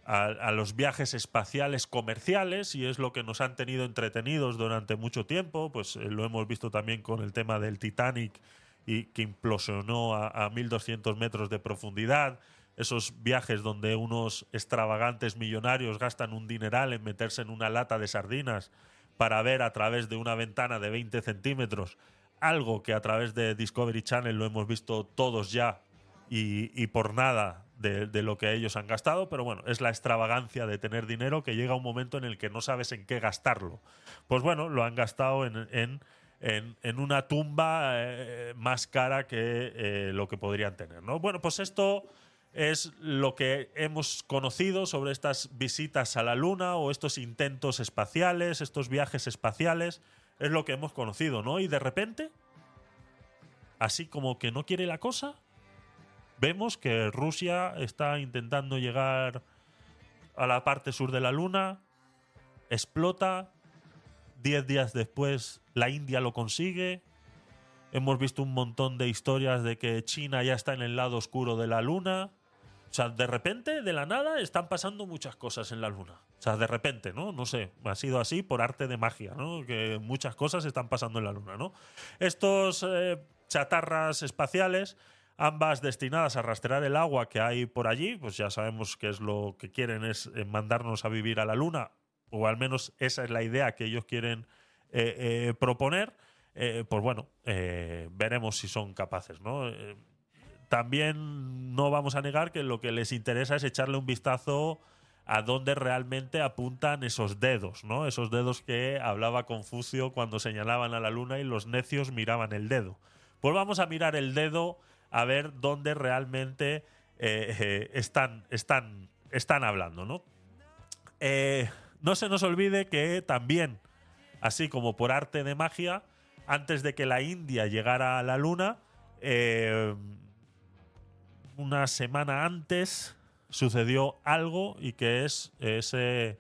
a, los viajes espaciales comerciales y es lo que nos han tenido entretenidos durante mucho tiempo. Pues eh, lo hemos visto también con el tema del Titanic y que implosionó a, a 1200 metros de profundidad. Esos viajes donde unos extravagantes millonarios gastan un dineral en meterse en una lata de sardinas para ver a través de una ventana de 20 centímetros algo que a través de Discovery Channel lo hemos visto todos ya y, y por nada de, de lo que ellos han gastado, pero bueno, es la extravagancia de tener dinero que llega un momento en el que no sabes en qué gastarlo. Pues bueno, lo han gastado en, en, en- una tumba eh, más cara que eh, lo que podrían tener, ¿no? Bueno, pues esto es lo que hemos conocido sobre estas visitas a la Luna o estos intentos espaciales, estos viajes espaciales, es lo que hemos conocido, ¿no? Y de repente, así como que no quiere la cosa, vemos que Rusia está intentando llegar a la parte sur de la Luna, explota, diez días después la India lo consigue, hemos visto un montón de historias de que China ya está en el lado oscuro de la Luna. O sea, de repente, de la nada, están pasando muchas cosas en la Luna. O sea, de repente, ¿no? No sé, ha sido así por arte de magia, ¿no? Que muchas cosas están pasando en la Luna, ¿no? Estos eh, chatarras espaciales, ambas destinadas a rastrear el agua que hay por allí, pues ya sabemos que es lo que quieren es eh, mandarnos a vivir a la Luna, o al menos esa es la idea que ellos quieren eh, proponer. Pues bueno, veremos si son capaces, ¿no? También no vamos a negar que lo que les interesa es echarle un vistazo a dónde realmente apuntan esos dedos, ¿no? Esos dedos que hablaba Confucio cuando señalaban a la luna y los necios miraban el dedo. Pues vamos a mirar el dedo a ver dónde realmente eh, eh, están, están, están hablando, ¿no? Eh, no se nos olvide que también, así como por arte de magia, antes de que la India llegara a la luna, una semana antes sucedió algo y que es ese,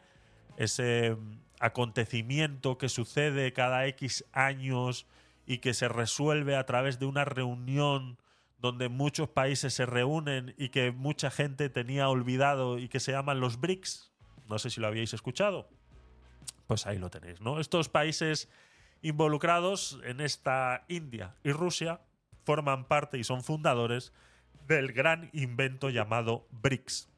ese acontecimiento que sucede cada X años y que se resuelve a través de una reunión donde muchos países se reúnen y que mucha gente tenía olvidado y que se llaman los BRICS. No sé si lo habíais escuchado. Pues ahí lo tenéis, ¿no? Estos países involucrados en esta India y Rusia forman parte y son fundadores del gran invento llamado BRICS.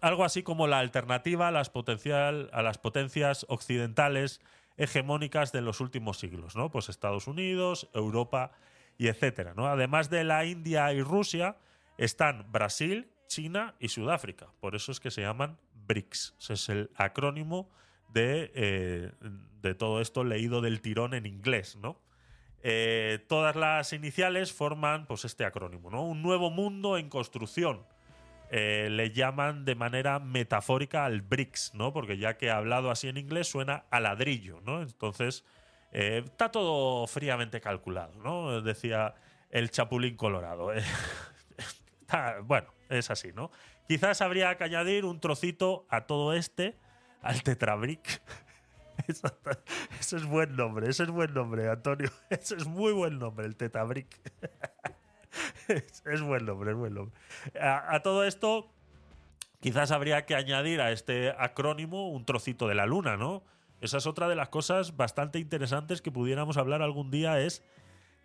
Algo así como la alternativa a las, potencial, a las potencias occidentales hegemónicas de los últimos siglos, ¿no? Pues Estados Unidos, Europa y etcétera, ¿no? Además de la India y Rusia, están Brasil, China y Sudáfrica. Por eso es que se llaman BRICS. Es el acrónimo de, eh, de todo esto leído del tirón en inglés, ¿no? Eh, todas las iniciales forman pues, este acrónimo, ¿no? Un nuevo mundo en construcción. Eh, le llaman de manera metafórica al BRICS, ¿no? Porque ya que hablado así en inglés suena a ladrillo, ¿no? Entonces, eh, está todo fríamente calculado, ¿no? Decía el Chapulín Colorado. Bueno, es así, ¿no? Quizás habría que añadir un trocito a todo este, al Tetrabric. Eso, es buen nombre, ese es buen nombre, Antonio. Ese es muy buen nombre, el Tetabric. es, buen nombre, es buen nombre. A, a todo esto, quizás habría que añadir a este acrónimo un trocito de la luna, ¿no? Esa es otra de las cosas bastante interesantes que pudiéramos hablar algún día, es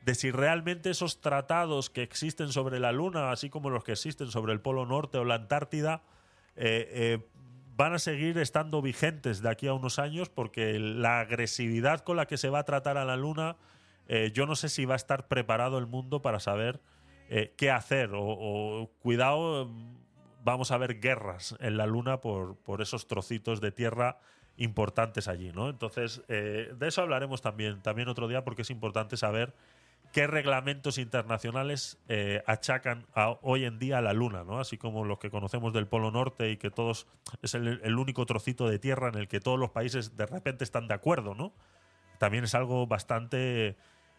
de si realmente esos tratados que existen sobre la Luna, así como los que existen sobre el Polo Norte o la Antártida, eh, eh, van a seguir estando vigentes de aquí a unos años porque la agresividad con la que se va a tratar a la Luna, eh, yo no sé si va a estar preparado el mundo para saber eh, qué hacer o, cuidado, vamos a ver guerras en la Luna por, por esos trocitos de tierra importantes allí, ¿no? Entonces, eh, de eso hablaremos también, también otro día porque es importante saber qué reglamentos internacionales eh, achacan hoy en día a la Luna, ¿no? Así como los que conocemos del Polo Norte y que todos es el, único trocito de tierra en el que todos los países de repente están de acuerdo, ¿no? También es algo bastante eh,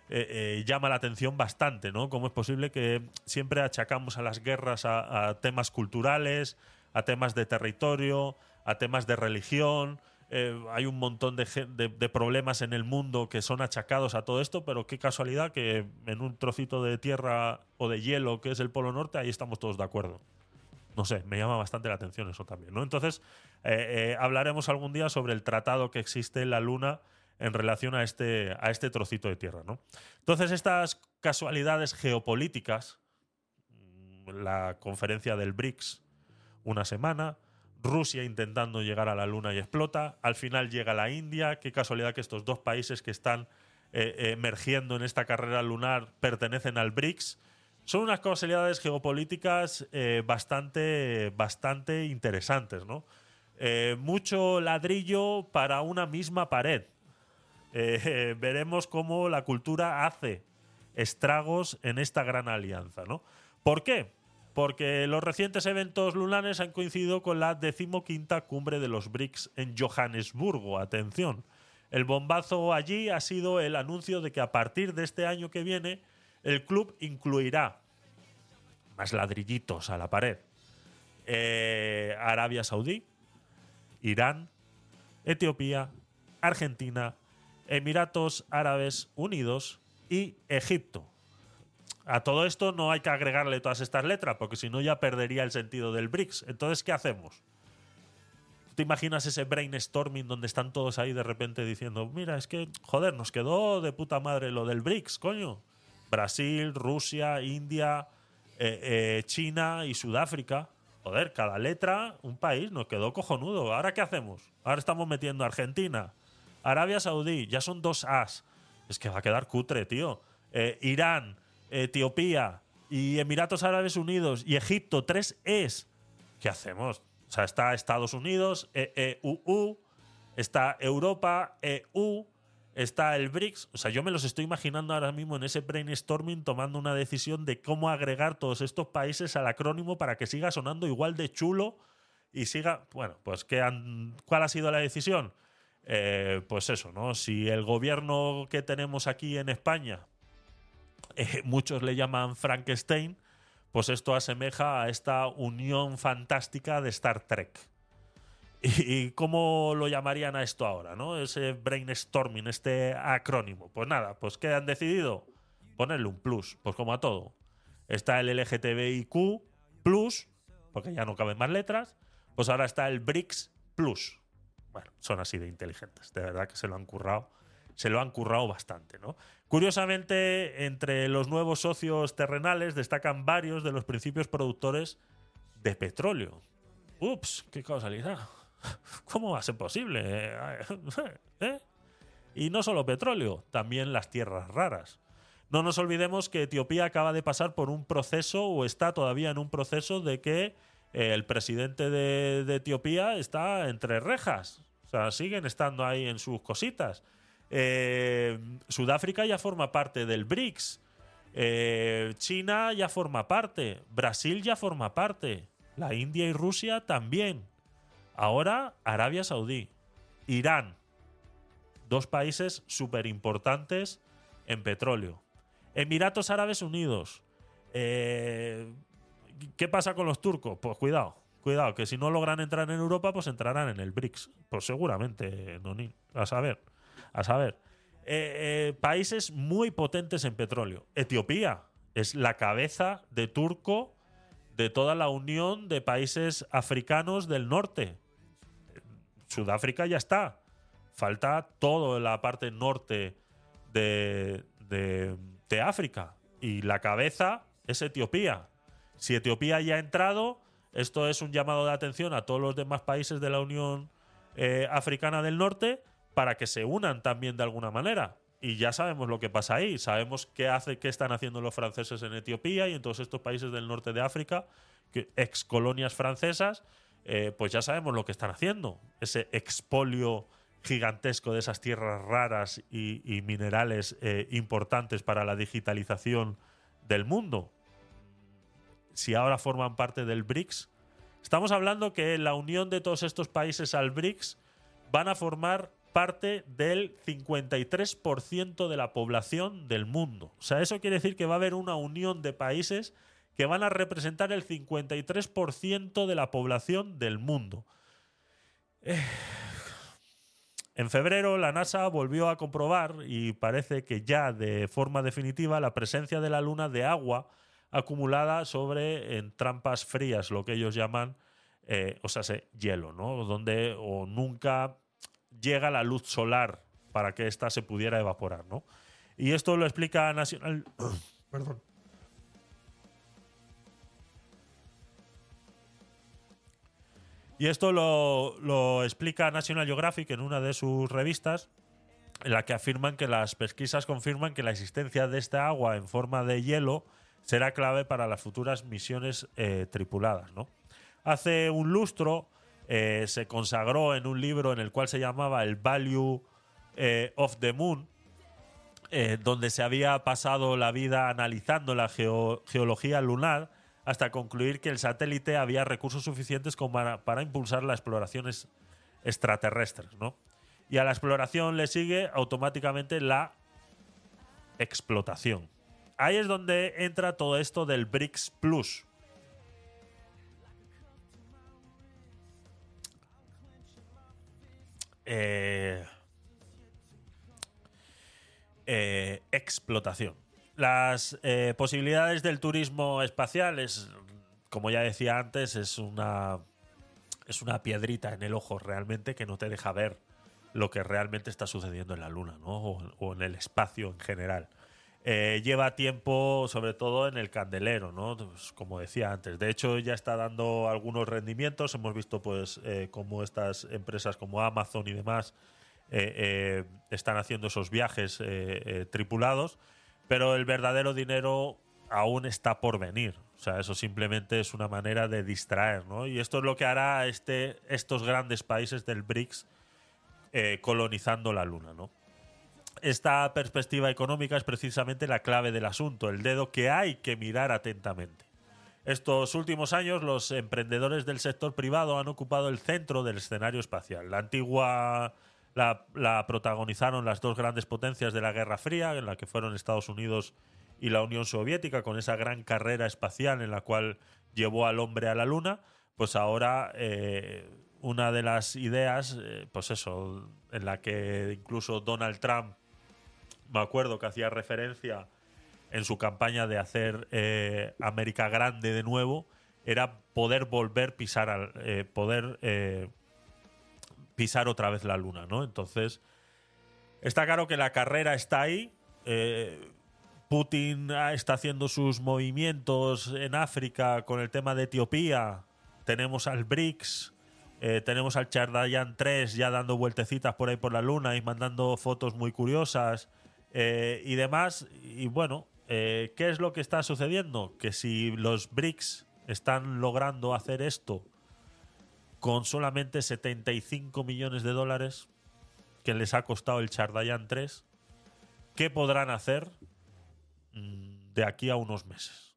eh, llama la atención bastante, ¿no? Cómo es posible que siempre achacamos a las guerras a temas culturales, a temas de territorio, a temas de religión. Eh, hay un montón de, problemas en el mundo que son achacados a todo esto, pero qué casualidad que en un trocito de tierra o de hielo que es el Polo Norte, ahí estamos todos de acuerdo. No sé, me llama bastante la atención eso también, ¿no? Entonces, eh, eh, hablaremos algún día sobre el tratado que existe en la Luna en relación a este, a este trocito de tierra, ¿no? Entonces, estas casualidades geopolíticas, la conferencia del BRICS, una semana, Rusia intentando llegar a la Luna y explota, al final llega la India, qué casualidad que estos dos países que están eh, eh, emergiendo en esta carrera lunar pertenecen al BRICS. Son unas casualidades geopolíticas eh, bastante, bastante interesantes, ¿no? Mucho ladrillo para una misma pared. Veremos cómo la cultura hace estragos en esta gran alianza, ¿no? ¿Por qué? Porque los recientes eventos lunares han coincidido con la decimoquinta cumbre de los BRICS en Johannesburgo. Atención. El bombazo allí ha sido el anuncio de que a partir de este año que viene el club incluirá más ladrillitos a la pared. Eh, Arabia Saudí, Irán, Etiopía, Argentina, Emiratos Árabes Unidos y Egipto. A todo esto no hay que agregarle todas estas letras, porque si no ya perdería el sentido del BRICS. Entonces, ¿qué hacemos? ¿Te imaginas ese brainstorming donde están todos ahí de repente diciendo, mira, es que, joder, nos quedó de puta madre lo del BRICS, coño? Brasil, Rusia, India, eh, eh, China y Sudáfrica. Joder, cada letra, un país, nos quedó cojonudo. ¿Ahora qué hacemos? Ahora estamos metiendo Argentina, Arabia Saudí, ya son dos As. Es que va a quedar cutre, tío. Eh, Irán, Etiopía y Emiratos Árabes Unidos y Egipto, tres Es. ¿Qué hacemos? O sea, está Estados Unidos, EEUU, está Europa, EU, está el BRICS. O sea, yo me los estoy imaginando ahora mismo en ese brainstorming tomando una decisión de cómo agregar todos estos países al acrónimo para que siga sonando igual de chulo y siga. Bueno, pues ¿qué ¿cuál ha sido la decisión? Eh, pues eso, ¿no? Si el gobierno que tenemos aquí en España, eh, muchos le llaman Frankenstein, pues esto asemeja a esta unión fantástica de Star Trek. ¿Y, cómo lo llamarían a esto ahora, no? Ese brainstorming, este acrónimo. Pues nada, pues ¿qué han decidido? Ponerle un plus, pues como a todo. Está el LGTBIQ plus, porque ya no caben más letras, pues ahora está el BRICS plus. Bueno, son así de inteligentes, de verdad que se lo han currado, se lo han currado bastante, ¿no? Curiosamente, entre los nuevos socios terrenales destacan varios de los principios productores de petróleo. Ups, qué causalidad. ¿Cómo va a ser posible? ¿Eh? Y no solo petróleo, también las tierras raras. No nos olvidemos que Etiopía acaba de pasar por un proceso o está todavía en un proceso de que eh, el presidente de, de Etiopía está entre rejas. O sea, siguen estando ahí en sus cositas. Eh, Sudáfrica ya forma parte del BRICS. Eh, China ya forma parte. Brasil ya forma parte. La India y Rusia también. Ahora Arabia Saudí. Irán. Dos países súper importantes en petróleo. Emiratos Árabes Unidos. Eh, ¿Qué pasa con los turcos? Pues cuidado, cuidado, que si no logran entrar en Europa, pues entrarán en el BRICS. Pues seguramente, Nonin. A saber, a saber. Eh, eh, países muy potentes en petróleo. Etiopía es la cabeza de turco de toda la unión de países africanos del norte. Sudáfrica ya está. falta toda la parte norte de, de- África. Y la cabeza es Etiopía. Si Etiopía ya ha entrado, esto es un llamado de atención a todos los demás países de la Unión eh, Africana del Norte para que se unan también de alguna manera. Y ya sabemos lo que pasa ahí. Sabemos qué hace, qué están haciendo los franceses en Etiopía y en todos estos países del norte de África, que, ex colonias francesas, eh, pues ya sabemos lo que están haciendo. Ese expolio gigantesco de esas tierras raras y, minerales eh, importantes para la digitalización del mundo. Si ahora forman parte del BRICS, estamos hablando que la unión de todos estos países al BRICS van a formar parte del 53% de la población del mundo. O sea, eso quiere decir que va a haber una unión de países que van a representar el 53% de la población del mundo. Eh, En febrero, la NASA volvió a comprobar, y parece que ya de forma definitiva, la presencia de la Luna de agua acumulada sobre en trampas frías, lo que ellos llaman, eh, o sea, se- hielo, ¿no? Donde o nunca llega la luz solar para que ésta se pudiera evaporar, ¿no? Y esto lo explica National. Perdón. Y esto lo, lo explica National Geographic en una de sus revistas, en la que afirman que las pesquisas confirman que la existencia de esta agua en forma de hielo será clave para las futuras misiones eh, tripuladas. ¿no? Hace un lustro eh, se consagró en un libro en el cual se llamaba El Value eh, of the Moon, eh, donde se había pasado la vida analizando la geo- geología lunar hasta concluir que el satélite había recursos suficientes como para, para impulsar las exploraciones extraterrestres. ¿no? Y a la exploración le sigue automáticamente la explotación. Ahí es donde entra todo esto del BRICS Plus. Eh, eh, explotación. Las eh, posibilidades del turismo espacial es, como ya decía antes, es una es una piedrita en el ojo realmente que no te deja ver lo que realmente está sucediendo en la Luna, ¿no? O, o en el espacio en general. Eh, lleva tiempo, sobre todo en el candelero, ¿no? Pues, como decía antes. De hecho, ya está dando algunos rendimientos. Hemos visto, pues, eh, cómo estas empresas como Amazon y demás eh, están haciendo esos viajes tripulados, pero el verdadero dinero aún está por venir. O sea, eso simplemente es una manera de distraer, ¿no? Y esto es lo que hará este, estos grandes países del BRICS colonizando la Luna, ¿no? Esta perspectiva económica es precisamente la clave del asunto, el dedo que hay que mirar atentamente. Estos últimos años, los emprendedores del sector privado han ocupado el centro del escenario espacial. La antigua la, protagonizaron las dos grandes potencias de la Guerra Fría, en la que fueron Estados Unidos y la Unión Soviética, con esa gran carrera espacial en la cual llevó al hombre a la Luna. Pues ahora eh, una de las ideas, eh, pues eso, en la que incluso Donald Trump, me acuerdo que hacía referencia en su campaña de hacer eh, América grande de nuevo, era poder volver pisar al, eh, poder eh, pisar otra vez la luna, ¿no? Entonces, está claro que la carrera está ahí. eh, Putin ah, está haciendo sus movimientos en África con el tema de Etiopía. Tenemos al BRICS, tenemos al Chandrayaan 3 ya dando vueltecitas por ahí por la luna y mandando fotos muy curiosas eh, y demás. Y bueno, eh, ¿qué es lo que está sucediendo? Que si los BRICS están logrando hacer esto con solamente 75 millones de dólares que les ha costado el Chandrayaan 3, ¿qué podrán hacer mm, de aquí a unos meses?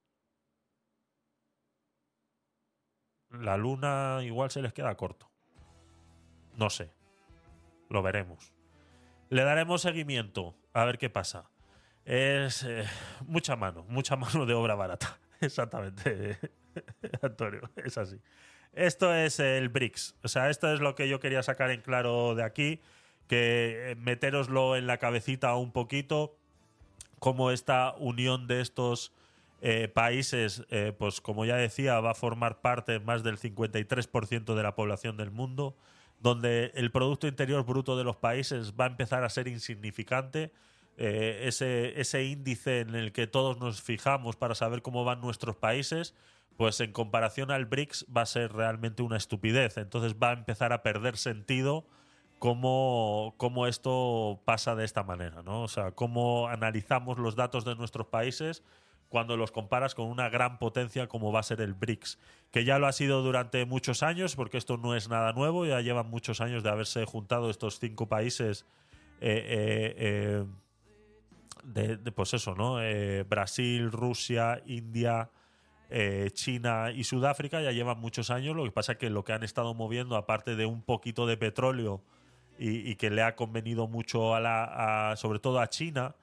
La luna igual se les queda corto. No sé. Lo veremos. Le daremos seguimiento a ver qué pasa. Es eh, mucha mano, mucha mano de obra barata. Exactamente, Antonio, es así. Esto es el BRICS. O sea, esto es lo que yo quería sacar en claro de aquí. Que eh, meteroslo en la cabecita un poquito. Cómo esta unión de estos eh, países, pues como ya decía, va a formar parte más del 53% de la población del mundo. Donde el Producto Interior Bruto de los países va a empezar a ser insignificante. Eh, ese, ese índice en el que todos nos fijamos para saber cómo van nuestros países, pues en comparación al BRICS va a ser realmente una estupidez. Entonces va a empezar a perder sentido cómo, cómo esto pasa de esta manera, ¿no? O sea, cómo analizamos los datos de nuestros países cuando los comparas con una gran potencia como va a ser el BRICS, que ya lo ha sido durante muchos años, porque esto no es nada nuevo, ya llevan muchos años de haberse juntado estos cinco países, eh, eh, eh, de, pues eso, ¿no? Eh, Brasil, Rusia, India, China y Sudáfrica ya llevan muchos años, lo que pasa es que lo que han estado moviendo, aparte de un poquito de petróleo y, que le ha convenido mucho a la, sobre todo a China,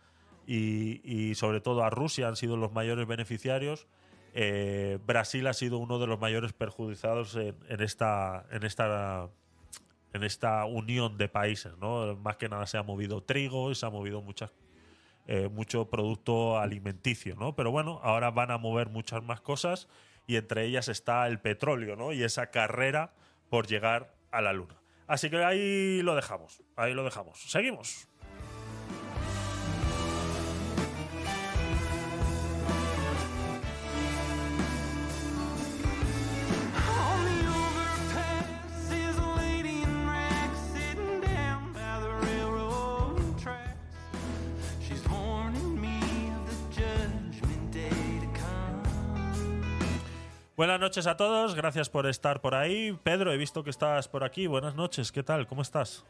y, sobre todo a Rusia han sido los mayores beneficiarios. Eh, Brasil ha sido uno de los mayores perjudicados en, en esta en esta en esta unión de países, ¿no? Más que nada se ha movido trigo y se ha movido muchas eh, mucho producto alimenticio, ¿no? Pero bueno, ahora van a mover muchas más cosas y entre ellas está el petróleo, ¿no? Y esa carrera por llegar a la luna. Así que ahí lo dejamos, ahí lo dejamos. Seguimos. Buenas noches a todos, gracias por estar por ahí. Pedro, he visto que estás por aquí. Buenas noches, ¿qué tal? ¿Cómo estás?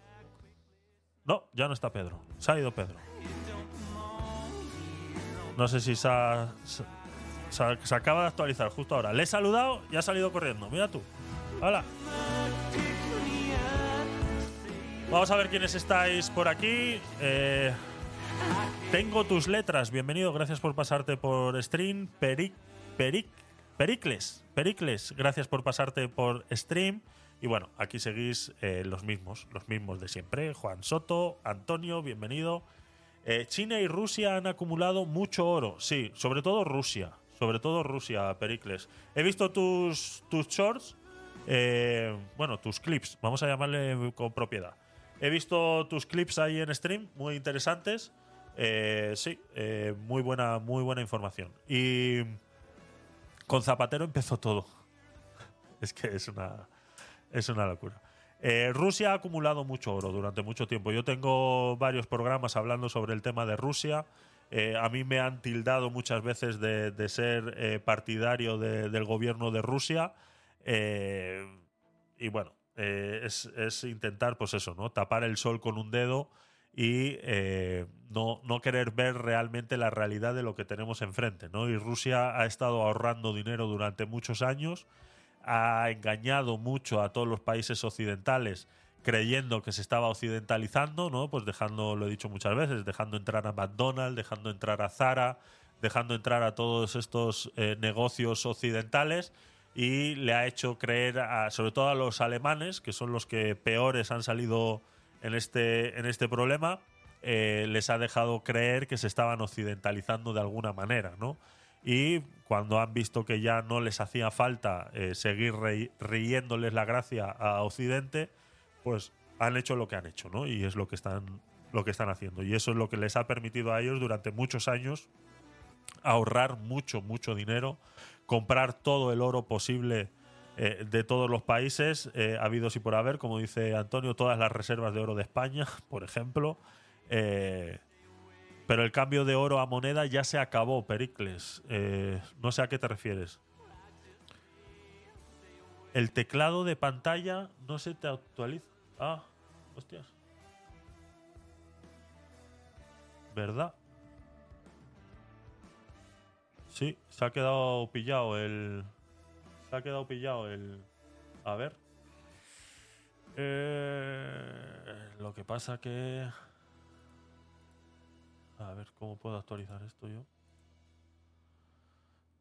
No, ya no está Pedro. Se ha ido Pedro. No sé si se, ha- se- acaba de actualizar justo ahora. Le he saludado y ha salido corriendo. Mira tú. Hola. Vamos a ver quiénes estáis por aquí. Eh, tengo tus letras. Bienvenido, gracias por pasarte por stream. Peric, Peric, Pericles, Pericles, gracias por pasarte por stream. Y bueno, aquí seguís eh, los mismos, los mismos de siempre. Juan Soto, Antonio, bienvenido. Eh, China y Rusia han acumulado mucho oro, sí, sobre todo Rusia, sobre todo Rusia, Pericles. He visto tus, tus shorts, eh, bueno, tus clips, vamos a llamarle con propiedad. He visto tus clips ahí en stream, muy interesantes. Sí, muy buena, muy buena información. Y con Zapatero empezó todo. Es que es una, es una locura. Eh, Rusia ha acumulado mucho oro durante mucho tiempo. Yo tengo varios programas hablando sobre el tema de Rusia. Eh, a mí me han tildado muchas veces de, ser eh, partidario de- del gobierno de Rusia. Y bueno, es, es intentar, pues eso, ¿no? Tapar el sol con un dedo y eh, no, no querer ver realmente la realidad de lo que tenemos enfrente, ¿no? Y Rusia ha estado ahorrando dinero durante muchos años, ha engañado mucho a todos los países occidentales creyendo que se estaba occidentalizando, ¿no? Pues dejando, lo he dicho muchas veces, dejando entrar a McDonald's, dejando entrar a Zara, dejando entrar a todos estos eh, negocios occidentales y le ha hecho creer, a, sobre todo a los alemanes, que son los que peores han salido en este, en este problema, eh, les ha dejado creer que se estaban occidentalizando de alguna manera, ¿no? Y cuando han visto que ya no les hacía falta eh, seguir rei- riéndoles la gracia a Occidente, pues han hecho lo que han hecho, ¿no? Y es lo que están, lo que están haciendo. Y eso es lo que les ha permitido a ellos durante muchos años ahorrar mucho, mucho dinero, comprar todo el oro posible eh, de todos los países, eh, habidos y por haber, como dice Antonio, todas las reservas de oro de España, por ejemplo. Eh, pero el cambio de oro a moneda ya se acabó, Pericles. Eh, no sé a qué te refieres. El teclado de pantalla no se te actualiza. Ah, hostias. ¿Verdad? Sí, se ha quedado pillado el. Se ha quedado pillado el. A ver. Eh, lo que pasa que. A ver cómo puedo actualizar esto yo.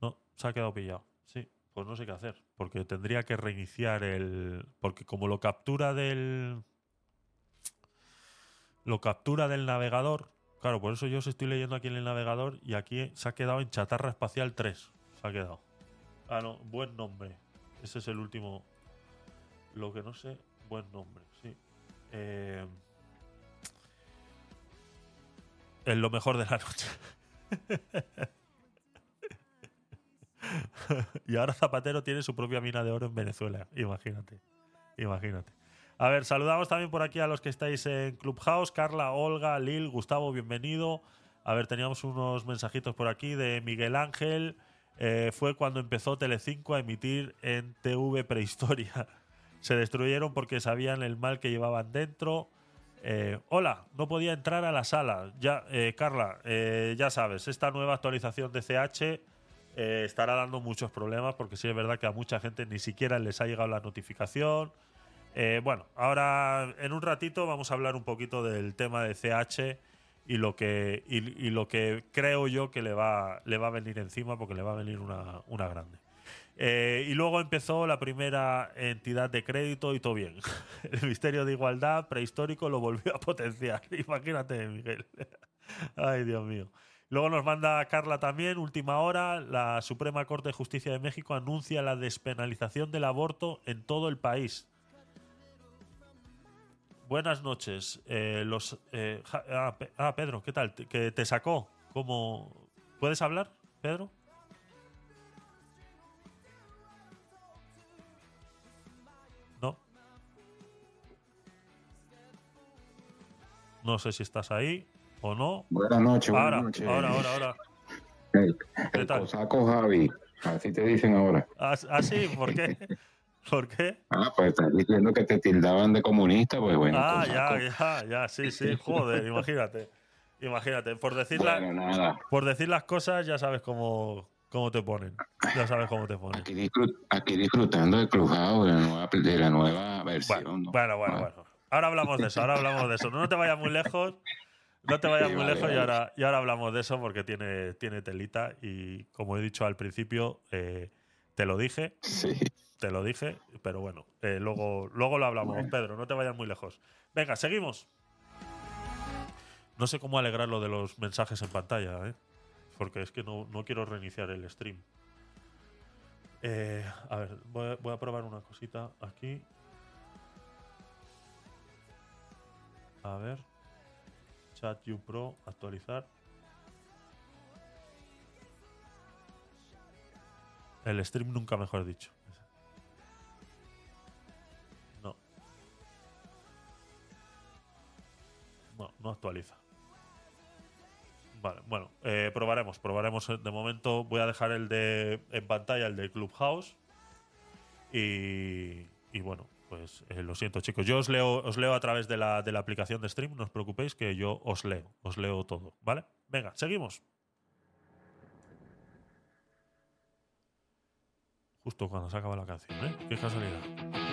No, se ha quedado pillado. Sí, pues no sé qué hacer. Porque tendría que reiniciar el. Porque como lo captura del. Lo captura del navegador. Claro, por eso yo os estoy leyendo aquí en el navegador y aquí se ha quedado en Chatarra Espacial 3. Se ha quedado. Ah, no, buen nombre. Ese es el último. Lo que no sé. Buen nombre, sí. Eh, en lo mejor de la noche. y ahora Zapatero tiene su propia mina de oro en Venezuela. Imagínate. Imagínate. A ver, saludamos también por aquí a los que estáis en Clubhouse. Carla, Olga, Lil, Gustavo, bienvenido. A ver, teníamos unos mensajitos por aquí de Miguel Ángel. Eh, fue cuando empezó Telecinco a emitir en TV Prehistoria. Se destruyeron porque sabían el mal que llevaban dentro. Eh, hola, no podía entrar a la sala. Ya, eh, Carla, eh, ya sabes, esta nueva actualización de CH estará dando muchos problemas porque sí es verdad que a mucha gente ni siquiera les ha llegado la notificación. Bueno, ahora en un ratito vamos a hablar un poquito del tema de CH y lo que, y, lo que creo yo que le va, le va a venir encima porque le va a venir una, una grande. Eh, y luego empezó la primera entidad de crédito y todo bien. El Ministerio de Igualdad prehistórico lo volvió a potenciar. Imagínate, Miguel. Ay, Dios mío. Luego nos manda Carla también, última hora, la Suprema Corte de Justicia de México anuncia la despenalización del aborto en todo el país. Buenas noches. Eh, los, eh, ja- ah, Pe- ah, Pedro, ¿qué tal? ¿Que te sacó? ¿Cómo? ¿Puedes hablar, Pedro? No. No sé si estás ahí o no. Buenas noches, buenas Ahora, noches. ahora, ahora, ahora. El, ¿Qué el tal? cosaco Javi, así te dicen ahora. ¿Ah, ah, sí? ¿Por qué? ¿Por qué? Ah, pues estás diciendo que te tildaban de comunista, pues bueno. Ah, ya, ya, ya, sí, sí, joder, imagínate. Imagínate, por decir, Bueno, por decir las cosas ya sabes cómo, cómo te ponen. Ya sabes cómo te ponen. Aquí, disfrut- aquí disfrutando del Clubhouse, de la nueva, de la nueva versión. Bueno, ¿no? bueno, bueno, Ah, bueno. Ahora hablamos de eso, ahora hablamos de eso. No te vayas muy lejos. No te vayas Sí, muy vale, lejos y ahora, y ahora hablamos de eso porque tiene, tiene telita y como he dicho al principio, eh, te lo dije, Sí. te lo dije, pero bueno, eh, luego, luego lo hablamos, Pedro, no te vayas muy lejos. Venga, seguimos. No sé cómo alegrarlo de los mensajes en pantalla, ¿eh? porque es que no, no quiero reiniciar el stream. Eh, a ver, voy a, voy a probar una cosita aquí. A ver. Chat U Pro, actualizar. El stream nunca mejor dicho. No. No, no actualiza. Vale, bueno, eh, probaremos, probaremos. De momento voy a dejar el de en pantalla, el de Clubhouse. Y, y bueno, pues eh, lo siento, chicos. Yo os leo, os leo a través de la, de la aplicación de stream, no os preocupéis que yo os leo, os leo todo, ¿vale? Venga, seguimos. Justo cuando se acaba la canción, ¿eh? Qué casualidad.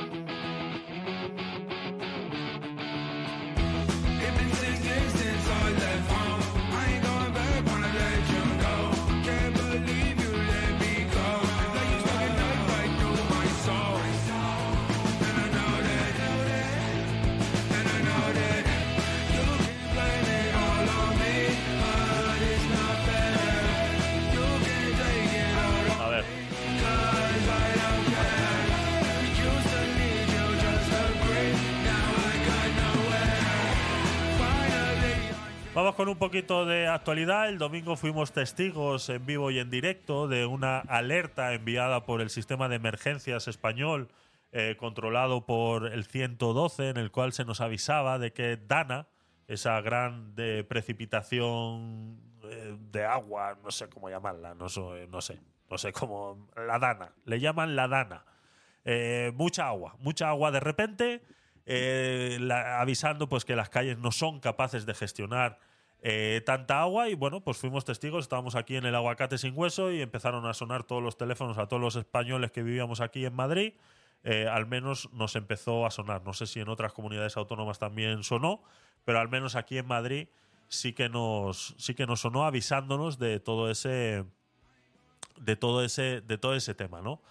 Vamos con un poquito de actualidad. El domingo fuimos testigos en vivo y en directo de una alerta enviada por el sistema de emergencias español, eh, controlado por el 112, en el cual se nos avisaba de que Dana, esa gran precipitación eh, de agua, no sé cómo llamarla, no, sé- no sé, no sé cómo, la Dana, le llaman la Dana. Eh, mucha agua, mucha agua de repente, eh, avisando pues que las calles no son capaces de gestionar eh, tanta agua y bueno, pues fuimos testigos, estábamos aquí en el aguacate sin hueso y empezaron a sonar todos los teléfonos a todos los españoles que vivíamos aquí en Madrid. Eh, al menos nos empezó a sonar. No sé si en otras comunidades autónomas también sonó, pero al menos aquí en Madrid sí que nos, sí que nos sonó avisándonos de todo ese, de todo ese, de todo ese tema, ¿no?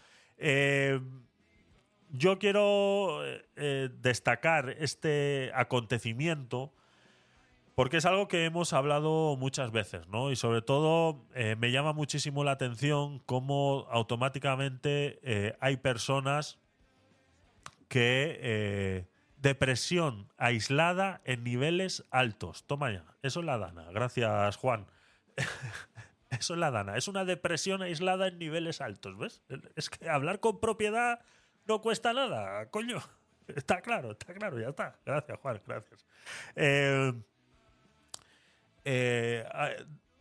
Yo quiero eh, eh, destacar este acontecimiento porque es algo que hemos hablado muchas veces, ¿no? Y sobre todo eh, me llama muchísimo la atención cómo automáticamente hay personas que depresión aislada en niveles altos. Toma ya, eso es la dana. Gracias, Juan. Eso es la dana. Es una depresión aislada en niveles altos, ¿ves? Es que hablar con propiedad no cuesta nada, coño. Está claro, está claro, ya está. Gracias, Juan, gracias. Eh, eh,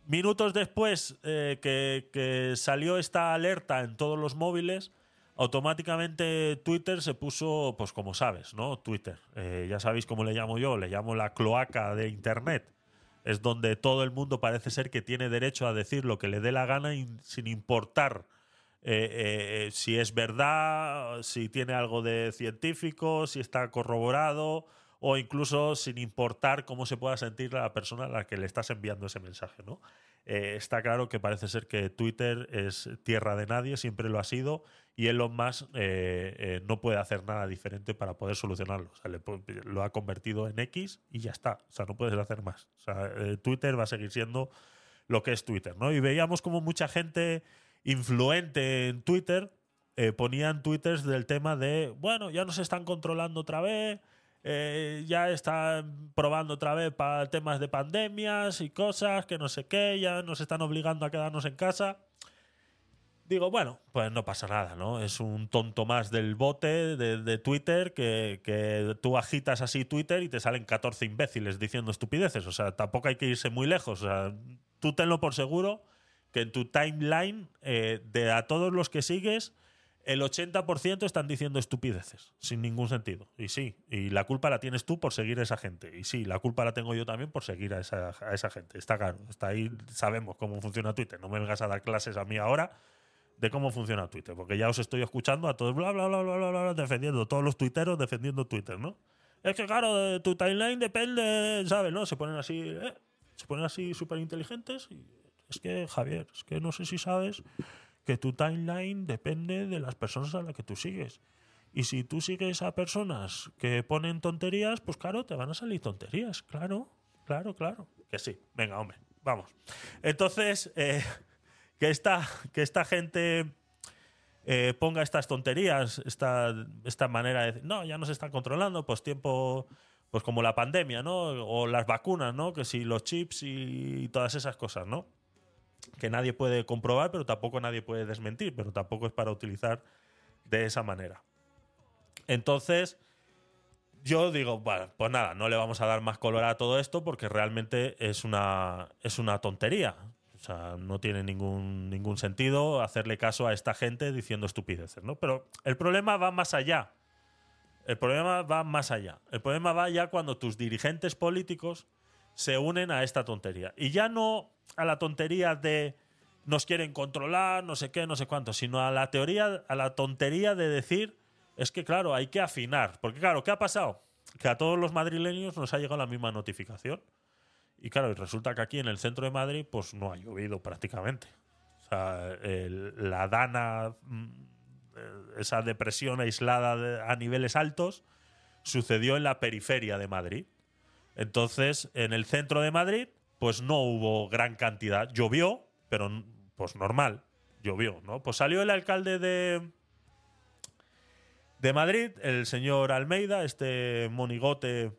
minutos después eh, que, salió esta alerta en todos los móviles, automáticamente Twitter se puso, pues como sabes, ¿no? Twitter. Ya sabéis cómo le llamo yo, le llamo la cloaca de Internet. Es donde todo el mundo parece ser que tiene derecho a decir lo que le dé la gana sin importar eh, eh, si es verdad, si tiene algo de científico, si está corroborado o incluso sin importar cómo se pueda sentir la persona a la que le estás enviando ese mensaje, ¿no? Eh, está claro que parece ser que Twitter es tierra de nadie, siempre lo ha sido, y Elon Musk eh, eh, no puede hacer nada diferente para poder solucionarlo. O sea, le lo ha convertido en X y ya está. O sea, no puedes hacer más. O sea, eh, Twitter va a seguir siendo lo que es Twitter, ¿no? Y veíamos como mucha gente influente en Twitter eh, ponían twitters del tema de, bueno, ya nos están controlando otra vez, eh, ya están probando otra vez para temas de pandemias y cosas, que no sé qué, ya nos están obligando a quedarnos en casa. Digo, bueno, pues no pasa nada, ¿no? Es un tonto más del bote de, Twitter que, que tú agitas así Twitter y te salen 14 imbéciles diciendo estupideces. O sea, tampoco hay que irse muy lejos. O sea, tú tenlo por seguro que en tu timeline, eh, de a todos los que sigues, el 80% están diciendo estupideces, sin ningún sentido. Y sí, y la culpa la tienes tú por seguir a esa gente. Y sí, la culpa la tengo yo también por seguir a esa, a esa gente. Está claro, está ahí, sabemos cómo funciona Twitter. No me vengas a dar clases a mí ahora de cómo funciona Twitter, porque ya os estoy escuchando a todos bla bla bla bla bla, bla defendiendo, todos los tuiteros defendiendo Twitter, ¿no? Es que claro, tu timeline depende, ¿sabes? ¿No? Se ponen así, ¿eh? se ponen así súper inteligentes y es que, Javier, es que no sé si sabes que tu timeline depende de las personas a las que tú sigues. Y si tú sigues a personas que ponen tonterías, pues claro, te van a salir tonterías. Claro, claro, claro. Que sí. Venga, hombre, vamos. Entonces, eh, que, esta, que esta gente eh, ponga estas tonterías, esta, esta manera de decir, no, ya nos están controlando, pues tiempo, pues como la pandemia, ¿no? O las vacunas, ¿no? Que si los chips y todas esas cosas, ¿no? Que nadie puede comprobar, pero tampoco nadie puede desmentir, pero tampoco es para utilizar de esa manera. Entonces, yo digo, bueno, pues nada, no le vamos a dar más color a todo esto porque realmente es una, es una tontería. O sea, no tiene ningún, ningún sentido hacerle caso a esta gente diciendo estupideces, ¿no? Pero el problema va más allá. El problema va más allá. El problema va ya cuando tus dirigentes políticos se unen a esta tontería. Y ya no a la tontería de nos quieren controlar, no sé qué, no sé cuánto, sino a la teoría, a la tontería de decir, es que claro, hay que afinar. Porque claro, ¿qué ha pasado? Que a todos los madrileños nos ha llegado la misma notificación. Y claro, y resulta que aquí en el centro de Madrid, pues no ha llovido prácticamente. O sea, la dana, mm, esa depresión aislada a niveles altos, sucedió en la periferia de Madrid. Entonces, en el centro de Madrid, pues no hubo gran cantidad. Llovió, pero pues normal, llovió, ¿no? Pues salió el alcalde de, de Madrid, el señor Almeida, este monigote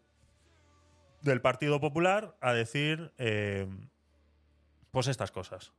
del Partido Popular, a decir, eh, pues estas cosas.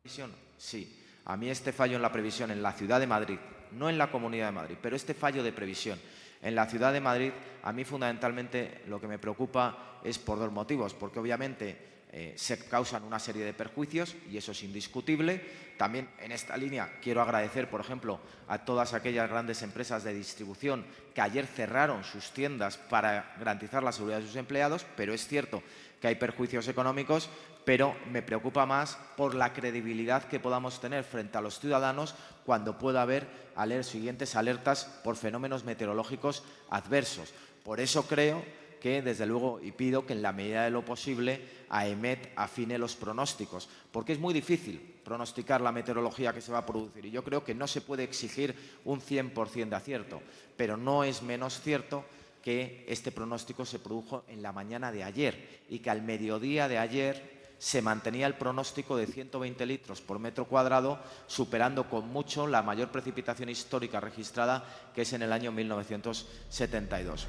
Sí, a mí este fallo en la previsión en la ciudad de Madrid, no en la comunidad de Madrid, pero este fallo de previsión en la ciudad de Madrid, a mí fundamentalmente lo que me preocupa es por dos motivos, porque obviamente eh, se causan una serie de perjuicios y eso es indiscutible. También en esta línea quiero agradecer, por ejemplo, a todas aquellas grandes empresas de distribución que ayer cerraron sus tiendas para garantizar la seguridad de sus empleados, pero es cierto que hay perjuicios económicos, pero me preocupa más por la credibilidad que podamos tener frente a los ciudadanos cuando pueda haber aler- siguientes alertas por fenómenos meteorológicos adversos. Por eso creo que, desde luego, y pido que en la medida de lo posible AEMET afine los pronósticos, porque es muy difícil pronosticar la meteorología que se va a producir y yo creo que no se puede exigir un 100% de acierto, pero no es menos cierto que este pronóstico se produjo en la mañana de ayer y que al mediodía de ayer se mantenía el pronóstico de 120 litros por metro cuadrado, superando con mucho la mayor precipitación histórica registrada, que es en el año 1972.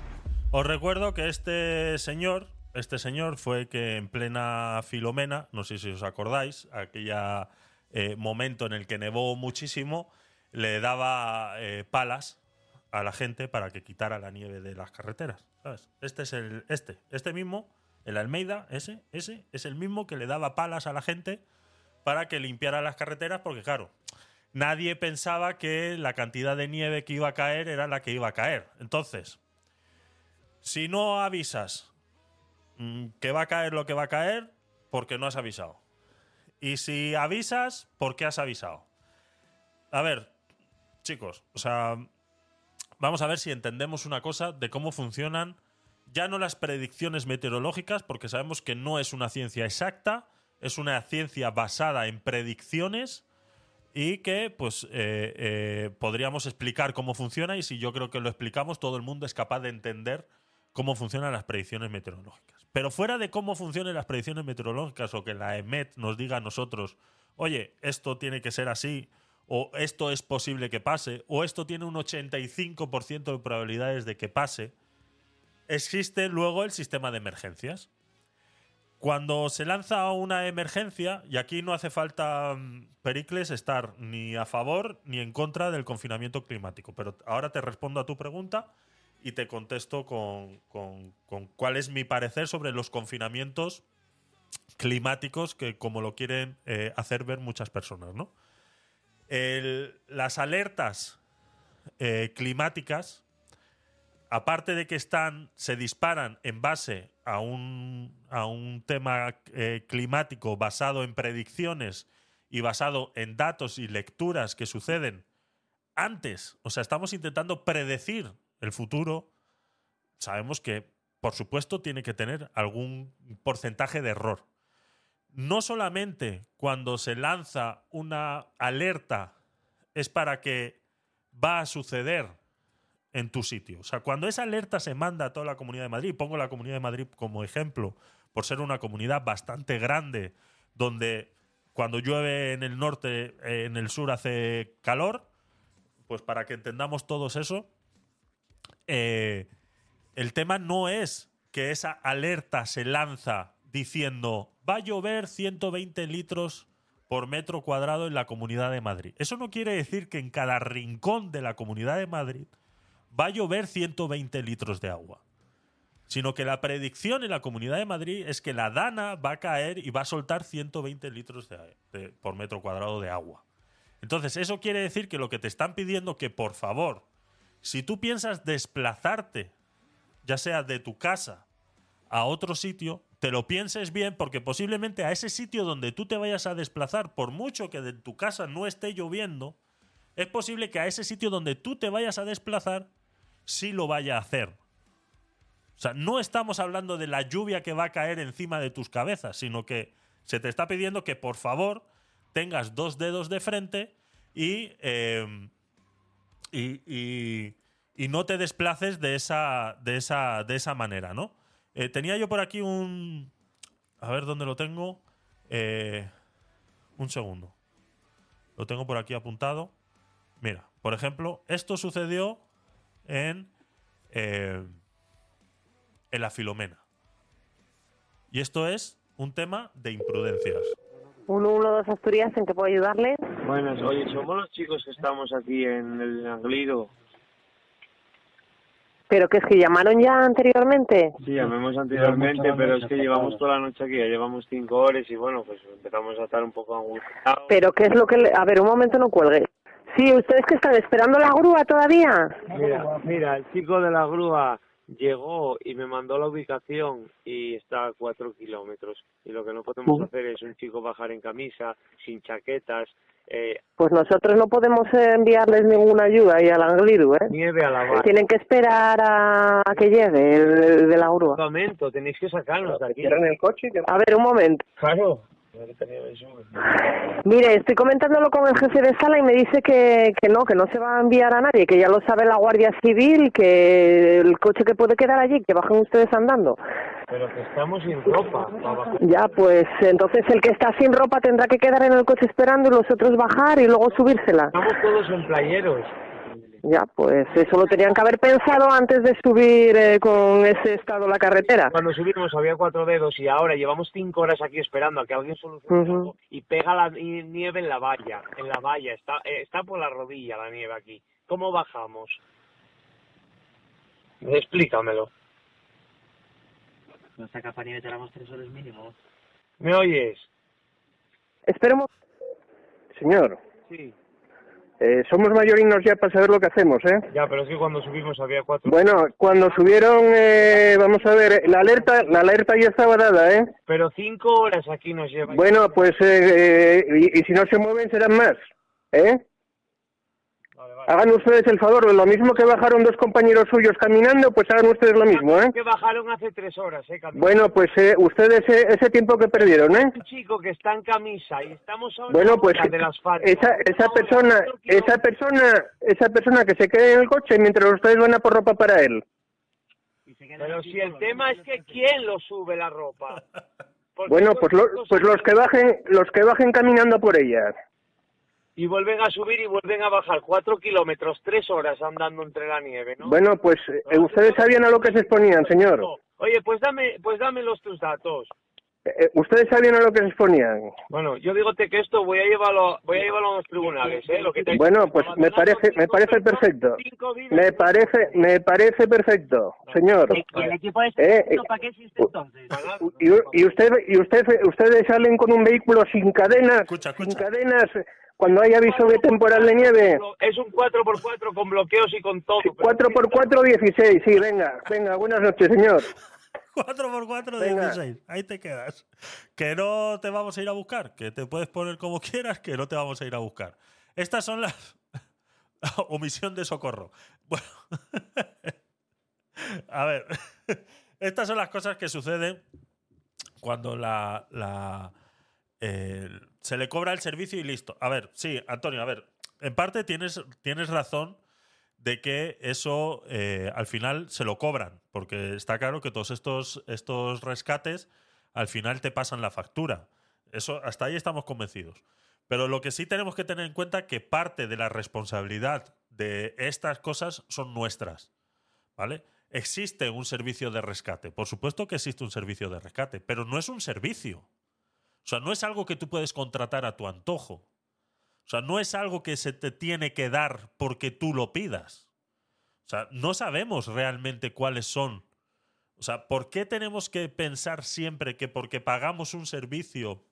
Os recuerdo que este señor, este señor fue que en plena Filomena, no sé si os acordáis, aquella eh, momento en el que nevó muchísimo, le daba eh, palas a la gente para que quitara la nieve de las carreteras. ¿sabes? Este es el, este, este mismo, el Almeida, ese, ese es el mismo que le daba palas a la gente para que limpiara las carreteras, porque claro, nadie pensaba que la cantidad de nieve que iba a caer era la que iba a caer. Entonces, si no avisas mm, que va a caer lo que va a caer, porque no has avisado. Y si avisas, ¿por qué has avisado? A ver, chicos, o sea, vamos a ver si entendemos una cosa de cómo funcionan ya no las predicciones meteorológicas, porque sabemos que no es una ciencia exacta, es una ciencia basada en predicciones y que pues eh, eh, podríamos explicar cómo funciona y si yo creo que lo explicamos todo el mundo es capaz de entender cómo funcionan las predicciones meteorológicas. Pero fuera de cómo funcionan las predicciones meteorológicas o que la EMET nos diga a nosotros, oye, esto tiene que ser así, o esto es posible que pase, o esto tiene un 85% de probabilidades de que pase, existe luego el sistema de emergencias. Cuando se lanza una emergencia, y aquí no hace falta, mm, Pericles, estar ni a favor ni en contra del confinamiento climático, pero ahora te respondo a tu pregunta y te contesto con, con- cuál es mi parecer sobre los confinamientos climáticos que como lo quieren eh, hacer ver muchas personas, ¿no? Las alertas eh, climáticas, aparte de que están, se disparan en base a un, a un tema eh, climático basado en predicciones y basado en datos y lecturas que suceden antes, o sea, estamos intentando predecir el futuro, sabemos que, por supuesto, tiene que tener algún porcentaje de error. No solamente cuando se lanza una alerta es para que va a suceder en tu sitio. O sea, cuando esa alerta se manda a toda la Comunidad de Madrid, pongo la Comunidad de Madrid como ejemplo, por ser una comunidad bastante grande, donde cuando llueve en el norte, eh, en el sur hace calor, pues para que entendamos todos eso, eh, el tema no es que esa alerta se lanza diciendo va a llover 120 litros por metro cuadrado en la Comunidad de Madrid. Eso no quiere decir que en cada rincón de la Comunidad de Madrid va a llover 120 litros de agua, sino que la predicción en la Comunidad de Madrid es que la Dana va a caer y va a soltar 120 litros por metro cuadrado de agua. Entonces, eso quiere decir que lo que te están pidiendo que, por favor, si tú piensas desplazarte, ya sea de tu casa a otro sitio, te lo pienses bien porque posiblemente a ese sitio donde tú te vayas a desplazar, por mucho que de tu casa no esté lloviendo, es posible que a ese sitio donde tú te vayas a desplazar, sí lo vaya a hacer. O sea, no estamos hablando de la lluvia que va a caer encima de tus cabezas, sino que se te está pidiendo que por favor tengas dos dedos de frente y, y, y- y no te desplaces de esa, de esa, de esa manera, ¿no? Eh, tenía yo por aquí un... A ver dónde lo tengo. Eh, un segundo. Lo tengo por aquí apuntado. Mira, por ejemplo, esto sucedió en, eh, en la Filomena. Y esto es un tema de imprudencias. 112 Asturias, ¿en qué puedo ayudarle? Buenas, oye, somos los chicos que estamos aquí en el Anglido. ¿Pero que es que llamaron ya anteriormente? Sí, llamemos anteriormente, pero es que llevamos toda la noche aquí, ya llevamos cinco horas y bueno, pues empezamos a estar un poco angustiados. ¿Pero qué es lo que...? le- A ver, un momento, no cuelgue. Sí, ¿ustedes que están esperando la grúa todavía? Mira, mira, el chico de la grúa llegó y me mandó la ubicación y está a cuatro kilómetros. Y lo que no podemos hacer es un chico bajar en camisa, sin chaquetas, eh, Pues nosotros no podemos enviarles ninguna ayuda ahí al Angliru, ¿eh? nieve a la barra. Tienen que esperar a, a que llegue el, el de la grúa. Un momento, tenéis que sacarnos de aquí. el coche? A ver, un momento. Claro. Mire, estoy comentándolo con el jefe de sala y me dice que, que no, que no se va a enviar a nadie, que ya lo sabe la Guardia Civil, que el coche que puede quedar allí, que bajen ustedes andando. Pero que estamos sin ropa. Ya, pues entonces el que está sin ropa tendrá que quedar en el coche esperando y los otros bajar y luego subírsela. Estamos todos en playeros. Ya, pues eso lo tenían que haber pensado antes de subir eh, con ese estado la carretera. Cuando subimos había cuatro dedos y ahora llevamos cinco horas aquí esperando a que alguien solucione Ujú. algo y pega la ni- nieve en la valla, en la valla, está, eh, está por la rodilla la nieve aquí. ¿Cómo bajamos? Explícamelo. Nuestra capa nieve tardamos tres horas mínimo. ¿Me oyes? Esperemos. Señor, Sí. Eh, somos mayorinos ya para saber lo que hacemos, ¿eh? Ya, pero es que cuando subimos había cuatro. Bueno, cuando subieron, eh, vamos a ver, la alerta, la alerta ya estaba dada, ¿eh? Pero cinco horas aquí nos lleva. Bueno, pues, eh, eh, y, y si no se mueven serán más, ¿eh? Hagan ustedes el favor, lo mismo que bajaron dos compañeros suyos caminando, pues hagan ustedes lo mismo, ¿eh? Que bajaron hace tres horas, eh, caminando. Bueno, pues eh, ustedes eh, ese tiempo que perdieron, ¿eh? Un chico que está en camisa y estamos ahora Bueno, pues fuera del asfalto. esa esa persona, esa persona, esa persona que se quede en el coche mientras ustedes van a por ropa para él. Pero si el tema es que quién lo sube la ropa. Porque Bueno, pues lo- pues los que bajen, los que bajen caminando por ella. Y vuelven a subir y vuelven a bajar cuatro kilómetros, tres horas andando entre la nieve, ¿no? Bueno, pues eh, ustedes sabían a lo que se exponían, señor. Oye, pues dame, pues dame los tus datos. Eh, ustedes sabían a lo que se exponían. Bueno, yo digote que esto voy a llevarlo, voy a llevarlo a los tribunales, ¿eh? Lo que te- Bueno, pues me parece, me parece perfecto. Me parece, me parece perfecto, señor. ¿Y el equipo Eh, para qué existe entonces? Y, y usted, y usted, ustedes salen con un vehículo sin cadenas, sin cadenas, cuando hay aviso de temporal de nieve. Es un 4x4 con bloqueos y con todo. 4x4, 16, sí, venga, venga, buenas noches, señor. 4x4, Venga. 16. Ahí te quedas. Que no te vamos a ir a buscar. Que te puedes poner como quieras, que no te vamos a ir a buscar. Estas son las. Omisión de socorro. Bueno. a ver. Estas son las cosas que suceden cuando la. la eh, se le cobra el servicio y listo. A ver, sí, Antonio, a ver. En parte tienes, tienes razón de que eso eh, al final se lo cobran, porque está claro que todos estos, estos rescates al final te pasan la factura. Eso, hasta ahí estamos convencidos. Pero lo que sí tenemos que tener en cuenta es que parte de la responsabilidad de estas cosas son nuestras. ¿Vale? Existe un servicio de rescate. Por supuesto que existe un servicio de rescate, pero no es un servicio. O sea, no es algo que tú puedes contratar a tu antojo. O sea, no es algo que se te tiene que dar porque tú lo pidas. O sea, no sabemos realmente cuáles son. O sea, ¿por qué tenemos que pensar siempre que porque pagamos un servicio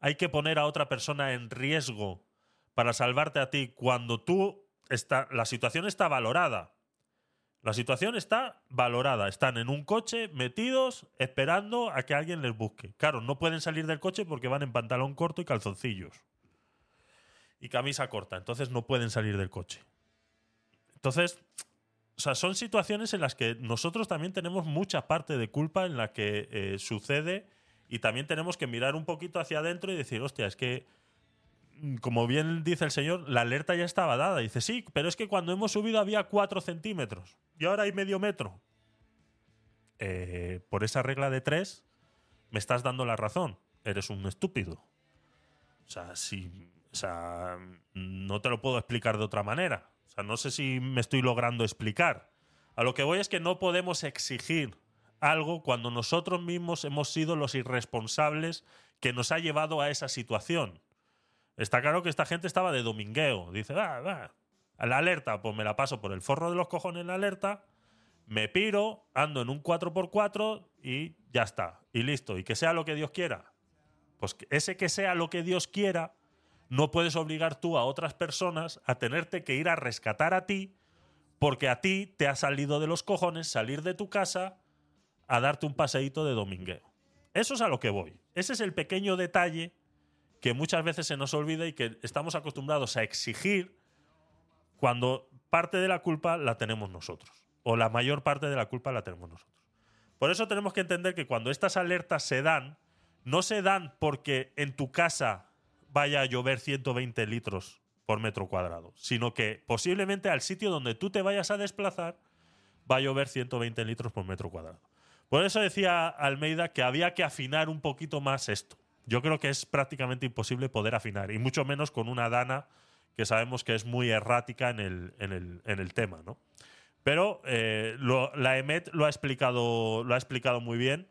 hay que poner a otra persona en riesgo para salvarte a ti cuando tú está la situación está valorada? La situación está valorada. Están en un coche metidos esperando a que alguien les busque. Claro, no pueden salir del coche porque van en pantalón corto y calzoncillos y camisa corta, entonces no pueden salir del coche. Entonces, o sea, son situaciones en las que nosotros también tenemos mucha parte de culpa en la que eh, sucede y también tenemos que mirar un poquito hacia adentro y decir, hostia, es que, como bien dice el señor, la alerta ya estaba dada. dice, sí, pero es que cuando hemos subido había 4 centímetros y ahora hay medio metro. Eh, por esa regla de 3, me estás dando la razón. Eres un estúpido. O sea, si, o sea, no te lo puedo explicar de otra manera. O sea, no sé si me estoy logrando explicar. A lo que voy es que no podemos exigir algo cuando nosotros mismos hemos sido los irresponsables que nos ha llevado a esa situación. Está claro que esta gente estaba de domingueo. Dice, va, va. La alerta, pues me la paso por el forro de los cojones la alerta, me piro, ando en un 4x4 y ya está. Y listo. Y que sea lo que Dios quiera. Pues ese que sea lo que Dios quiera, no puedes obligar tú a otras personas a tenerte que ir a rescatar a ti porque a ti te ha salido de los cojones salir de tu casa a darte un paseíto de domingueo. Eso es a lo que voy. Ese es el pequeño detalle que muchas veces se nos olvida y que estamos acostumbrados a exigir cuando parte de la culpa la tenemos nosotros. O la mayor parte de la culpa la tenemos nosotros. Por eso tenemos que entender que cuando estas alertas se dan, no se dan porque en tu casa vaya a llover 120 litros por metro cuadrado, sino que posiblemente al sitio donde tú te vayas a desplazar va a llover 120 litros por metro cuadrado. Por eso decía Almeida que había que afinar un poquito más esto. Yo creo que es prácticamente imposible poder afinar, y mucho menos con una dana que sabemos que es muy errática en el, en el, en el tema, ¿no? Pero eh, la EMET lo ha explicado, lo ha explicado muy bien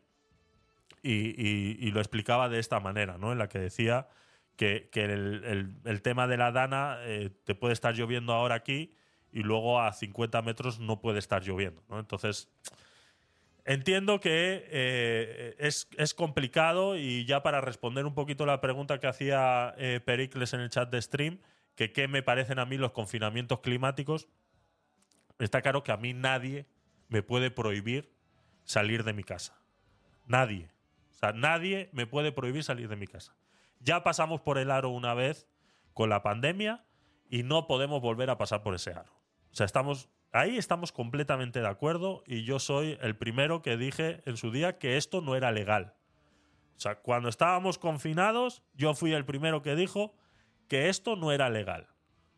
y, lo explicaba de esta manera, ¿no? En la que decía que, que el, el- el tema de la dana eh, te puede estar lloviendo ahora aquí y luego a 50 metros no puede estar lloviendo, ¿no? Entonces, entiendo que eh, es, es complicado y ya para responder un poquito la pregunta que hacía eh, Pericles en el chat de stream, que qué me parecen a mí los confinamientos climáticos, está claro que a mí nadie me puede prohibir salir de mi casa. Nadie. O sea, nadie me puede prohibir salir de mi casa. Ya pasamos por el aro una vez con la pandemia y no podemos volver a pasar por ese aro. O sea, estamos ahí estamos completamente de acuerdo y yo soy el primero que dije en su día que esto no era legal. O sea, cuando estábamos confinados, yo fui el primero que dijo que esto no era legal,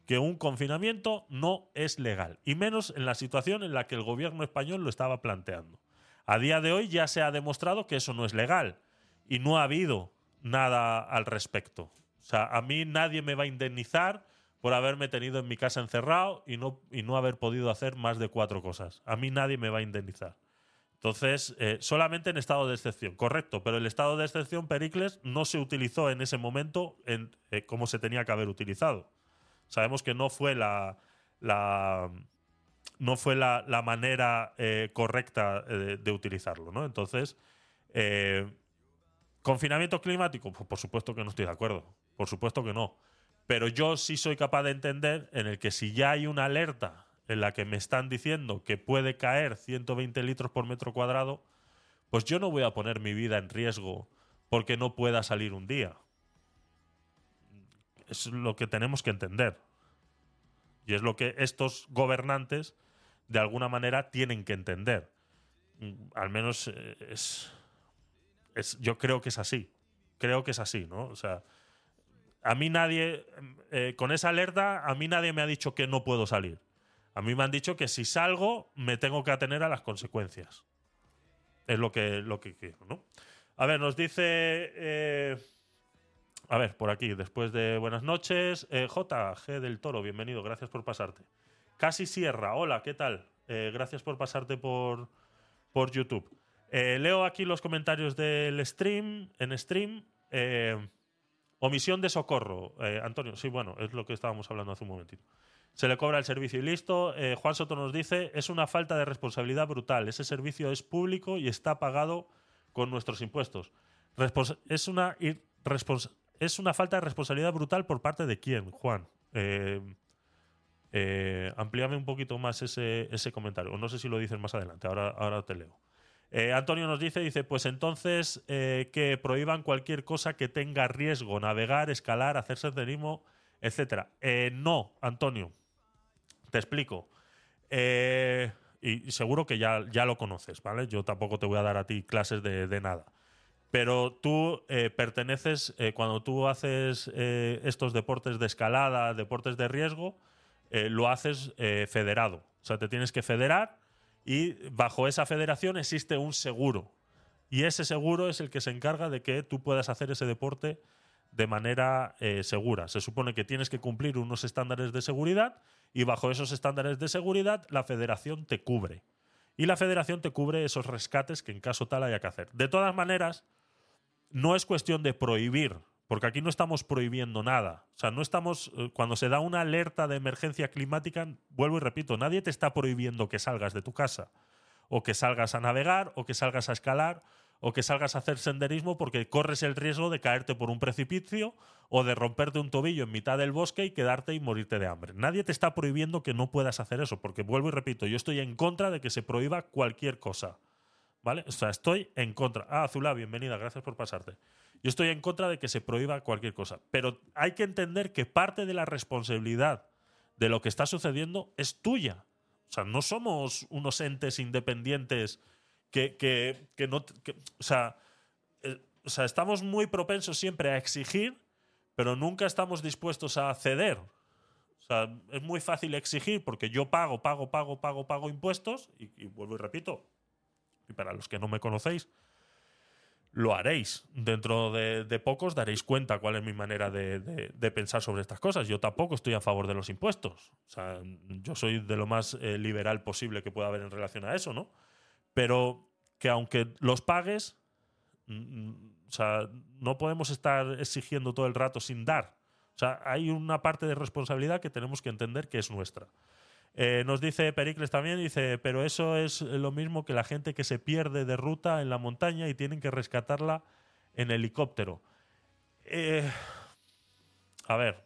que un confinamiento no es legal, y menos en la situación en la que el gobierno español lo estaba planteando. A día de hoy ya se ha demostrado que eso no es legal y no ha habido nada al respecto. O sea, a mí nadie me va a indemnizar por haberme tenido en mi casa encerrado y no, y no haber podido hacer más de cuatro cosas. A mí nadie me va a indemnizar. Entonces, eh, solamente en estado de excepción, correcto, pero el estado de excepción, Pericles, no se utilizó en ese momento en, eh, como se tenía que haber utilizado. Sabemos que no fue la, la no fue la, la manera eh, correcta eh, de, de utilizarlo, ¿no? Entonces, eh, ¿confinamiento climático? Pues por supuesto que no estoy de acuerdo, por supuesto que no. Pero yo sí soy capaz de entender en el que si ya hay una alerta en la que me están diciendo que puede caer 120 litros por metro cuadrado, pues yo no voy a poner mi vida en riesgo porque no pueda salir un día. Es lo que tenemos que entender. Y es lo que estos gobernantes, de alguna manera, tienen que entender. Mm, Al menos eh, es, es- Yo creo que es así. Creo que es así, ¿no? O sea, a mí nadie. eh, con esa alerta, a mí nadie me ha dicho que no puedo salir. A mí me han dicho que si salgo, me tengo que atener a las consecuencias. Es lo que, lo que quiero, ¿no? A ver, nos dice. eh, a ver, por aquí, después de buenas noches. eh, JG del Toro, bienvenido, gracias por pasarte. Casi Sierra, hola, ¿qué tal? Eh, gracias por pasarte por, por YouTube. Leo aquí los comentarios del stream, en stream. Omisión de socorro, eh, Antonio, sí, bueno, es lo que estábamos hablando hace un momentito. Se le cobra el servicio y listo. Eh, Juan Soto nos dice, es una falta de responsabilidad brutal. Ese servicio es público y está pagado con nuestros impuestos. Es, una falta de responsabilidad brutal por parte de quién, Juan. Eh, amplíame un poquito más ese, ese comentario. No sé si lo dices más adelante, ahora, ahora te leo. Eh, Antonio nos dice, dice, pues entonces eh, que prohíban cualquier cosa que tenga riesgo, navegar, escalar, hacer senderismo, etcétera. Eh, no, Antonio, te explico. Y seguro que ya, ya lo conoces, ¿vale? Yo tampoco te voy a dar a ti clases de, de nada. Pero tú perteneces, cuando tú haces estos deportes de escalada, deportes de riesgo, lo haces federado. O sea, te tienes que federar y bajo esa federación existe un seguro. Y ese seguro es el que se encarga de que tú puedas hacer ese deporte de manera eh, segura. Se supone que tienes que cumplir unos estándares de seguridad y bajo esos estándares de seguridad la federación te cubre. Y la federación te cubre esos rescates que en caso tal haya que hacer. De todas maneras, no es cuestión de prohibir, porque aquí no estamos prohibiendo nada. O sea, no estamos. eh, Cuando se da una alerta de emergencia climática, vuelvo y repito, nadie te está prohibiendo que salgas de tu casa, o que salgas a navegar, o que salgas a escalar, o que salgas a hacer senderismo porque corres el riesgo de caerte por un precipicio o de romperte un tobillo en mitad del bosque y quedarte y morirte de hambre. Nadie te está prohibiendo que no puedas hacer eso, porque vuelvo y repito, yo estoy en contra de que se prohíba cualquier cosa. ¿Vale? O sea, estoy en contra. Ah, Azulá, bienvenida, gracias por pasarte. Yo estoy en contra de que se prohíba cualquier cosa. Pero hay que entender que parte de la responsabilidad de lo que está sucediendo es tuya. O sea, no somos unos entes independientes que, que- que no. que- o, sea, eh, o sea, estamos muy propensos siempre a exigir, pero nunca estamos dispuestos a ceder. O sea, es muy fácil exigir porque yo pago, pago, pago, pago, pago impuestos y, y vuelvo y repito, y para los que no me conocéis, lo haréis. Dentro de, de pocos daréis cuenta cuál es mi manera de, pensar sobre estas cosas. Yo tampoco estoy a favor de los impuestos. O sea, yo soy de lo más eh, liberal posible que pueda haber en relación a eso, ¿no? Pero que aunque los pagues, mm, o sea, no podemos estar exigiendo todo el rato sin dar. O sea, hay una parte de responsabilidad que tenemos que entender que es nuestra. Eh, nos dice Pericles también, dice, pero eso es lo mismo que la gente que se pierde de ruta en la montaña y tienen que rescatarla en helicóptero. Eh, a ver.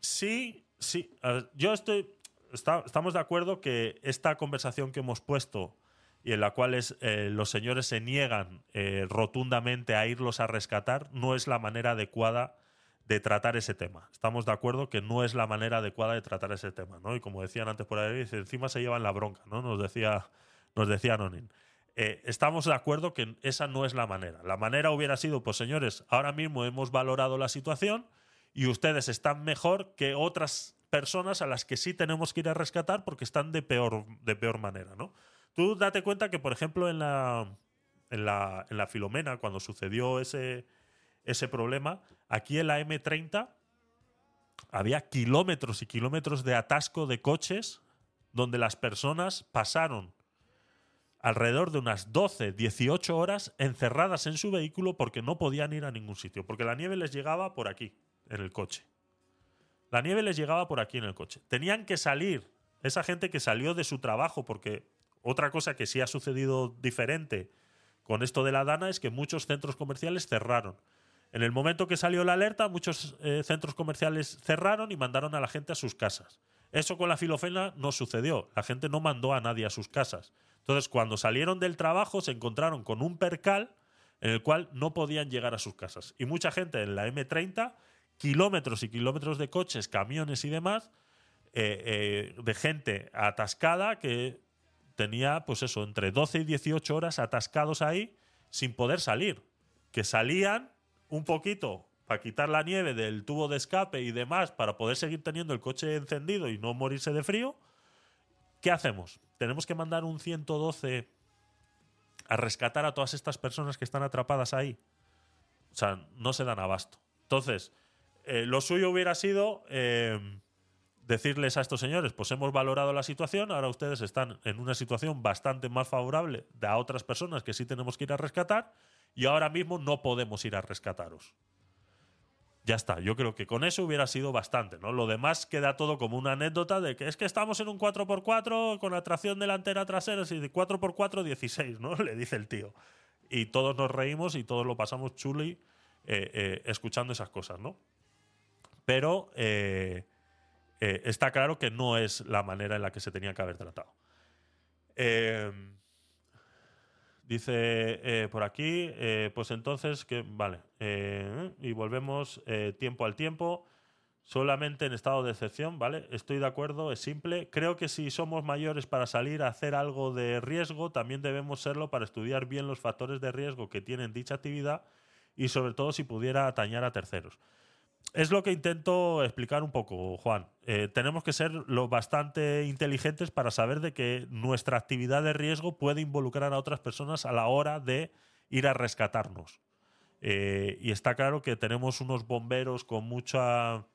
Sí, sí. yo estoy. estamos de acuerdo que esta conversación que hemos puesto y en la cual es, eh, los señores se niegan rotundamente a irlos a rescatar no es la manera adecuada de tratar ese tema. Estamos de acuerdo que no es la manera adecuada de tratar ese tema, ¿no? Y como decían antes por ahí, encima se llevan la bronca, ¿no? Nos decía, nos decía Anonin. Eh, estamos de acuerdo que esa no es la manera. La manera hubiera sido, pues señores, ahora mismo hemos valorado la situación y ustedes están mejor que otras personas a las que sí tenemos que ir a rescatar porque están de peor, de peor manera, ¿no? Tú date cuenta que, por ejemplo, en la, en la, en la Filomena, cuando sucedió ese, ese problema, aquí en la M30 había kilómetros y kilómetros de atasco de coches donde las personas pasaron alrededor de unas 12, 18 horas encerradas en su vehículo porque no podían ir a ningún sitio, porque la nieve les llegaba por aquí, en el coche. La nieve les llegaba por aquí en el coche. Tenían que salir, esa gente que salió de su trabajo, porque otra cosa que sí ha sucedido diferente con esto de la Dana es que muchos centros comerciales cerraron. En el momento que salió la alerta, muchos eh, centros comerciales cerraron y mandaron a la gente a sus casas. Eso con la filofena no sucedió. La gente no mandó a nadie a sus casas. Entonces, cuando salieron del trabajo, se encontraron con un percal en el cual no podían llegar a sus casas. Y mucha gente en la M30, kilómetros y kilómetros de coches, camiones y demás, eh, eh, de gente atascada que tenía, pues eso, entre 12 y 18 horas atascados ahí sin poder salir. Que salían un poquito para quitar la nieve del tubo de escape y demás para poder seguir teniendo el coche encendido y no morirse de frío. ¿Qué hacemos? Tenemos que mandar un 112 a rescatar a todas estas personas que están atrapadas ahí. O sea, no se dan abasto. Entonces, eh, lo suyo hubiera sido eh, decirles a estos señores, pues hemos valorado la situación, ahora ustedes están en una situación bastante más favorable de a otras personas que sí tenemos que ir a rescatar y ahora mismo no podemos ir a rescataros. Ya está, yo creo que con eso hubiera sido bastante, ¿no? Lo demás queda todo como una anécdota de que es que estamos en un 4x4 con la tracción delantera trasera, y de 4x4 16, ¿no? Le dice el tío. Y todos nos reímos y todos lo pasamos chuli eh, eh, escuchando esas cosas, ¿no? Pero eh, está claro que no es la manera en la que se tenía que haber tratado. Dice eh, por aquí, eh, pues entonces, que vale, eh, y volvemos eh, tiempo al tiempo, solamente en estado de excepción, ¿vale? Estoy de acuerdo, es simple. Creo que si somos mayores para salir a hacer algo de riesgo, también debemos serlo para estudiar bien los factores de riesgo que tienen dicha actividad y sobre todo si pudiera atañar a terceros. Es lo que intento explicar un poco, Juan. Eh, tenemos que ser lo bastante inteligentes para saber de que nuestra actividad de riesgo puede involucrar a otras personas a la hora de ir a rescatarnos. Eh, y está claro que tenemos unos bomberos con mucha,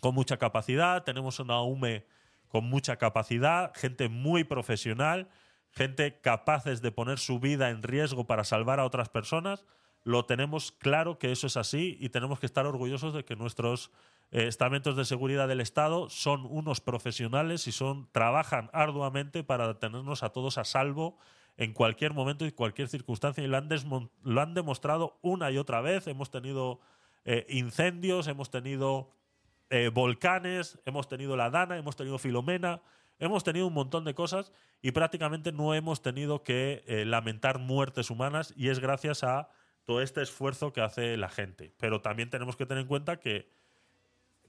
con mucha capacidad, tenemos una UME con mucha capacidad, gente muy profesional, gente capaces de poner su vida en riesgo para salvar a otras personas lo tenemos claro que eso es así y tenemos que estar orgullosos de que nuestros eh, estamentos de seguridad del Estado son unos profesionales y son trabajan arduamente para tenernos a todos a salvo en cualquier momento y cualquier circunstancia y lo han, lo han demostrado una y otra vez. Hemos tenido eh, incendios, hemos tenido eh, volcanes, hemos tenido la Dana, hemos tenido Filomena, hemos tenido un montón de cosas y prácticamente no hemos tenido que lamentar muertes humanas y es gracias a todo este esfuerzo que hace la gente. Pero también tenemos que tener en cuenta que,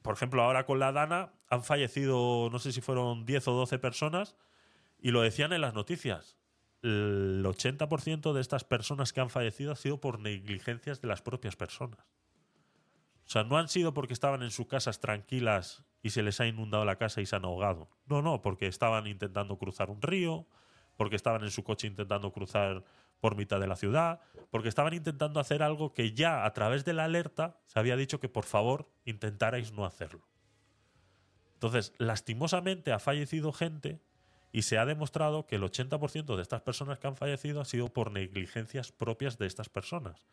por ejemplo, ahora con la Dana han fallecido, no sé si fueron 10 o 12 personas, y lo decían en las noticias. El 80% de estas personas que han fallecido ha sido por negligencias de las propias personas. O sea, no han sido porque estaban en sus casas tranquilas y se les ha inundado la casa y se han ahogado. No, no, porque estaban intentando cruzar un río, porque estaban en su coche intentando cruzar por mitad de la ciudad, porque estaban intentando hacer algo que ya a través de la alerta se había dicho que por favor intentarais no hacerlo. Entonces, lastimosamente ha fallecido gente y se ha demostrado que el 80% de estas personas que han fallecido ha sido por negligencias propias de estas personas.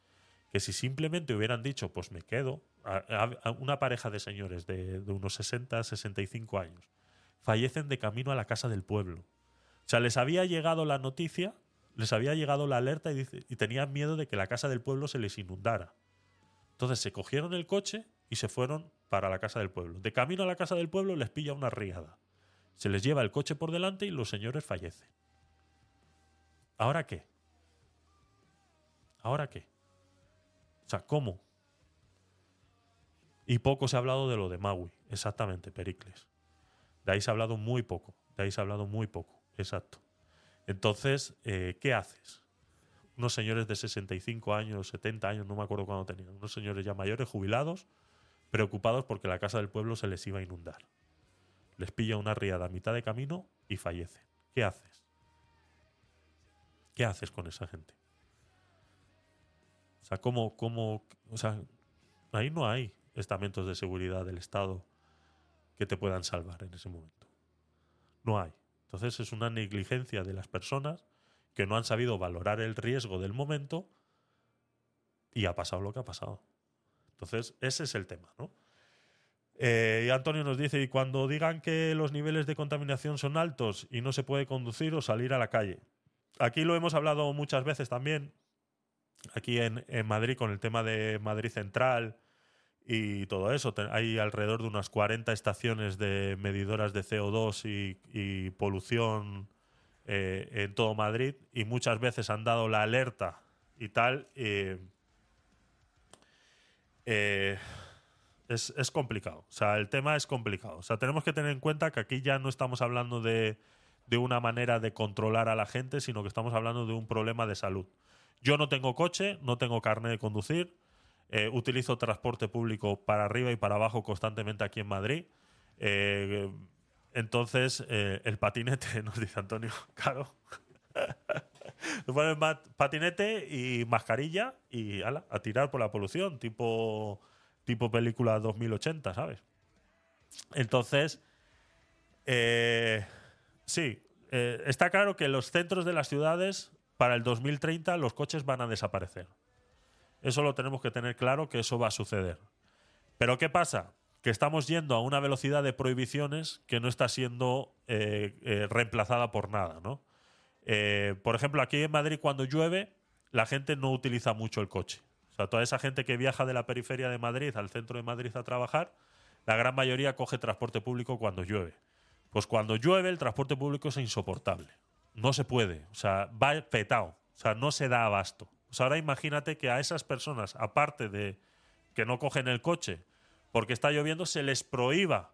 Que si simplemente hubieran dicho, pues me quedo, a- una pareja de señores de, de unos 60, 65 años, fallecen de camino a la casa del pueblo. O sea, les había llegado la noticia, les había llegado la alerta y, tenían miedo de que la casa del pueblo se les inundara. Entonces se cogieron el coche y se fueron para la casa del pueblo. De camino a la casa del pueblo les pilla una riada. Se les lleva el coche por delante y los señores fallecen. ¿Ahora qué? ¿Ahora qué? O sea, ¿cómo? Y poco se ha hablado de lo de Maui. Exactamente, Pericles. De ahí se ha hablado muy poco. De ahí se ha hablado muy poco. Exacto. Entonces, eh, ¿qué haces? Unos señores de 65 años, 70 años, no me acuerdo cuándo tenían. Unos señores ya mayores, jubilados, preocupados porque la casa del pueblo se les iba a inundar. Les pilla una riada a mitad de camino y fallecen. ¿Qué haces? ¿Qué haces con esa gente? O sea, ¿cómo, cómo, o sea, ahí no hay estamentos de seguridad del Estado que te puedan salvar en ese momento. No hay. Entonces es una negligencia de las personas que no han sabido valorar el riesgo del momento y ha pasado lo que ha pasado. Entonces ese es el tema, ¿no? Eh, y Antonio nos dice, y cuando digan que los niveles de contaminación son altos y no se puede conducir o salir a la calle. Aquí lo hemos hablado muchas veces también, aquí en, en Madrid, con el tema de Madrid Central y todo eso. Hay alrededor de unas 40 estaciones de medidoras de CO2 y, y polución eh, en todo Madrid y muchas veces han dado la alerta y tal. eh, es, es complicado. O sea, el tema es complicado. O sea, tenemos que tener en cuenta que aquí ya no estamos hablando de, de una manera de controlar a la gente, sino que estamos hablando de un problema de salud. Yo no tengo coche, no tengo carne de conducir, eh, utilizo transporte público para arriba y para abajo constantemente aquí en Madrid. Eh, entonces, eh, el patinete, nos dice Antonio, claro. Ma- patinete y mascarilla y ala, a tirar por la polución, tipo, tipo película 2080, ¿sabes? Entonces, sí, está claro que los centros de las ciudades, para el 2030, los coches van a desaparecer. Eso lo tenemos que tener claro que eso va a suceder. Pero ¿qué pasa? Que estamos yendo a una velocidad de prohibiciones que no está siendo eh, eh, reemplazada por nada, ¿no? Eh, por ejemplo, aquí en Madrid cuando llueve, la gente no utiliza mucho el coche. O sea, toda esa gente que viaja de la periferia de Madrid al centro de Madrid a trabajar, la gran mayoría coge transporte público cuando llueve. Pues cuando llueve el transporte público es insoportable. No se puede. O sea, va petado. O sea, no se da abasto. Sea, ahora imagínate que a esas personas, aparte de que no cogen el coche porque está lloviendo, se les prohíba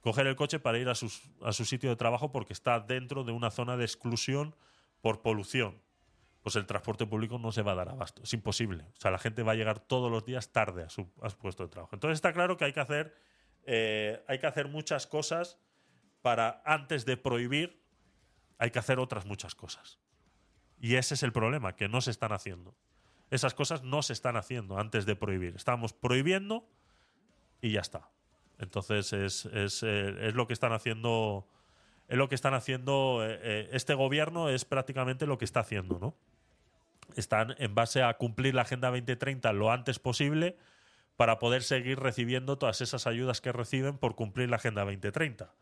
coger el coche para ir a, sus- a su sitio de trabajo porque está dentro de una zona de exclusión por polución. Pues el transporte público no se va a dar abasto. Es imposible. O sea, la gente va a llegar todos los días tarde a su, a su puesto de trabajo. Entonces está claro que hay que hacer, eh, hay que hacer muchas cosas para, antes de prohibir, hay que hacer otras muchas cosas. Y ese es el problema, que no se están haciendo. Esas cosas no se están haciendo antes de prohibir. Estamos prohibiendo y ya está. Entonces es, es, eh, es lo que están haciendo. Es lo que están haciendo. eh, eh, este gobierno es prácticamente lo que está haciendo, ¿no? Están en base a cumplir la Agenda 2030 lo antes posible para poder seguir recibiendo todas esas ayudas que reciben por cumplir la Agenda 2030.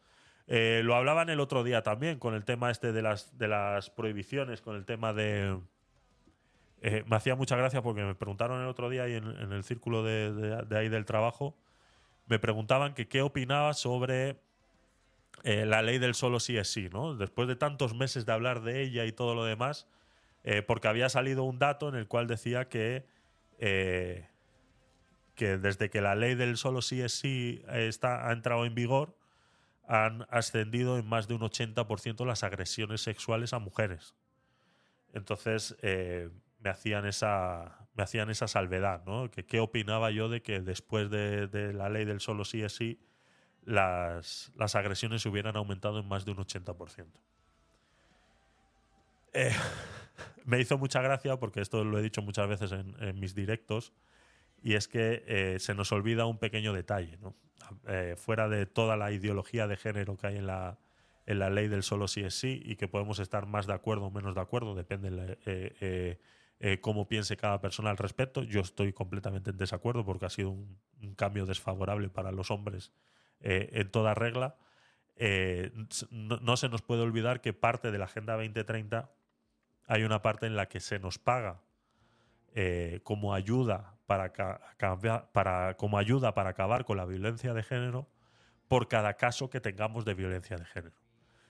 Eh, lo hablaban el otro día también con el tema este de las, de las prohibiciones, con el tema de... eh, me hacía mucha gracia porque me preguntaron el otro día en, el círculo de, ahí del trabajo, me preguntaban que qué opinaba sobre eh, la ley del solo sí es sí, ¿no? Después de tantos meses de hablar de ella y todo lo demás, porque había salido un dato en el cual decía que, que desde que la ley del solo sí es sí está, ha entrado en vigor, han ascendido en más de un 80% las agresiones sexuales a mujeres. Entonces eh, me hacían esa me hacían esa salvedad, ¿no? Que qué opinaba yo de que después de, la ley del solo sí es sí las, las agresiones hubieran aumentado en más de un 80%. Eh, me hizo mucha gracia porque esto lo he dicho muchas veces en mis directos y es que eh, se nos olvida un pequeño detalle, ¿no? Eh, fuera de toda la ideología de género que hay en la, en la ley del solo sí es sí y que podemos estar más de acuerdo o menos de acuerdo, depende eh, eh, eh, cómo piense cada persona al respecto. Yo estoy completamente en desacuerdo porque ha sido un, un cambio desfavorable para los hombres eh, en toda regla. Eh, no, no se nos puede olvidar que parte de la Agenda 2030 hay una parte en la que se nos paga eh, como ayuda para, para como ayuda para acabar con la violencia de género por cada caso que tengamos de violencia de género.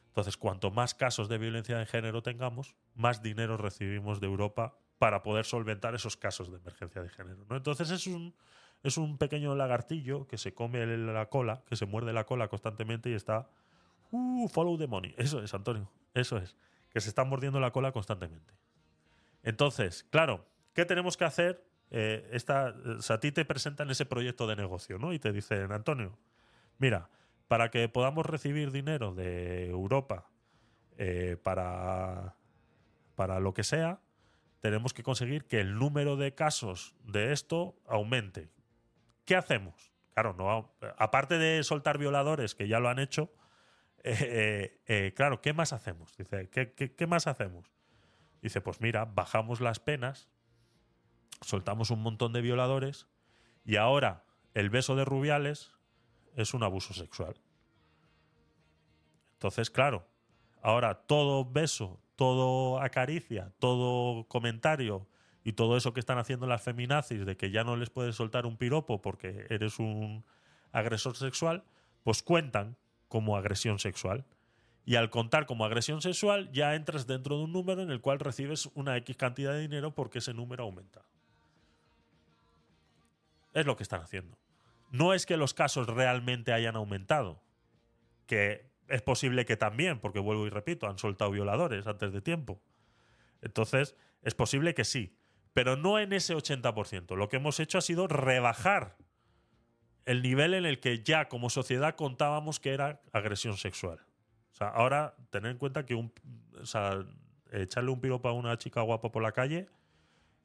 Entonces, cuanto más casos de violencia de género tengamos, más dinero recibimos de Europa para poder solventar esos casos de emergencia de género. Entonces es un, es un pequeño lagartillo que se come la cola, que se muerde la cola constantemente y está uh, follow the money. Eso es, Antonio. Eso es. Que se está mordiendo la cola constantemente. Entonces, claro, ¿qué tenemos que hacer? Eh, esta, sea, a ti te presentan ese proyecto de negocio, ¿no? Y te dicen, Antonio, mira, para que podamos recibir dinero de Europa eh, para, para lo que sea, tenemos que conseguir que el número de casos de esto aumente. ¿Qué hacemos? Claro, no, aparte de soltar violadores, que ya lo han hecho, eh, eh, eh, claro, ¿qué más hacemos? Dice, ¿qué, qué, qué más hacemos? Dice, pues mira, bajamos las penas, soltamos un montón de violadores y ahora el beso de Rubiales es un abuso sexual. Entonces, claro, ahora todo beso, todo acaricia, todo comentario y todo eso que están haciendo las feminazis de que ya no les puedes soltar un piropo porque eres un agresor sexual, pues cuentan como agresión sexual. Y al contar como agresión sexual ya entras dentro de un número en el cual recibes una X cantidad de dinero porque ese número aumenta. Es lo que están haciendo. No es que los casos realmente hayan aumentado, que es posible que también, porque vuelvo y repito, han soltado violadores antes de tiempo. Entonces, es posible que sí, pero no en ese 80%. Lo que hemos hecho ha sido rebajar el nivel en el que ya como sociedad contábamos que era agresión sexual. O sea, ahora tener en cuenta que un, o sea, echarle un piropo a una chica guapa por la calle,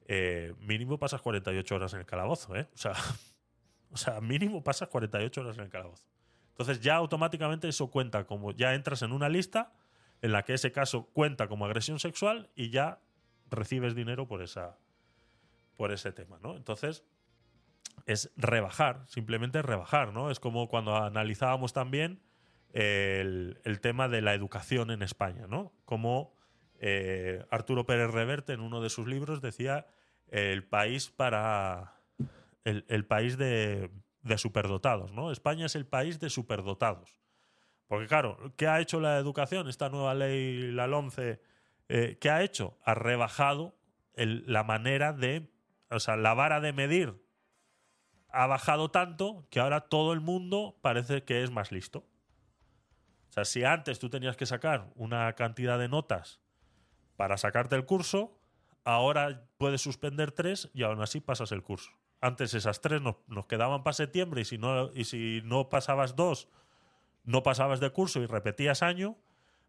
eh, mínimo pasas 48 horas en el calabozo, ¿eh? O sea, o sea, mínimo pasas 48 horas en el calabozo. Entonces ya automáticamente eso cuenta como ya entras en una lista en la que ese caso cuenta como agresión sexual y ya recibes dinero por esa por ese tema, ¿no? Entonces es rebajar, simplemente rebajar, ¿no? Es como cuando analizábamos también el, el tema de la educación en España, ¿no? Como eh, Arturo Pérez Reverte en uno de sus libros decía el país para el, país de, de superdotados, ¿no? España es el país de superdotados. Porque claro, ¿qué ha hecho la educación? Esta nueva ley, la 11, eh, ¿qué ha hecho? Ha rebajado la manera de, o sea, la vara de medir ha bajado tanto que ahora todo el mundo parece que es más listo. O sea, si antes tú tenías que sacar una cantidad de notas para sacarte el curso, ahora puedes suspender tres y aún así pasas el curso. Antes esas tres nos, quedaban para septiembre y si, no, y si no pasabas dos, no pasabas de curso y repetías año,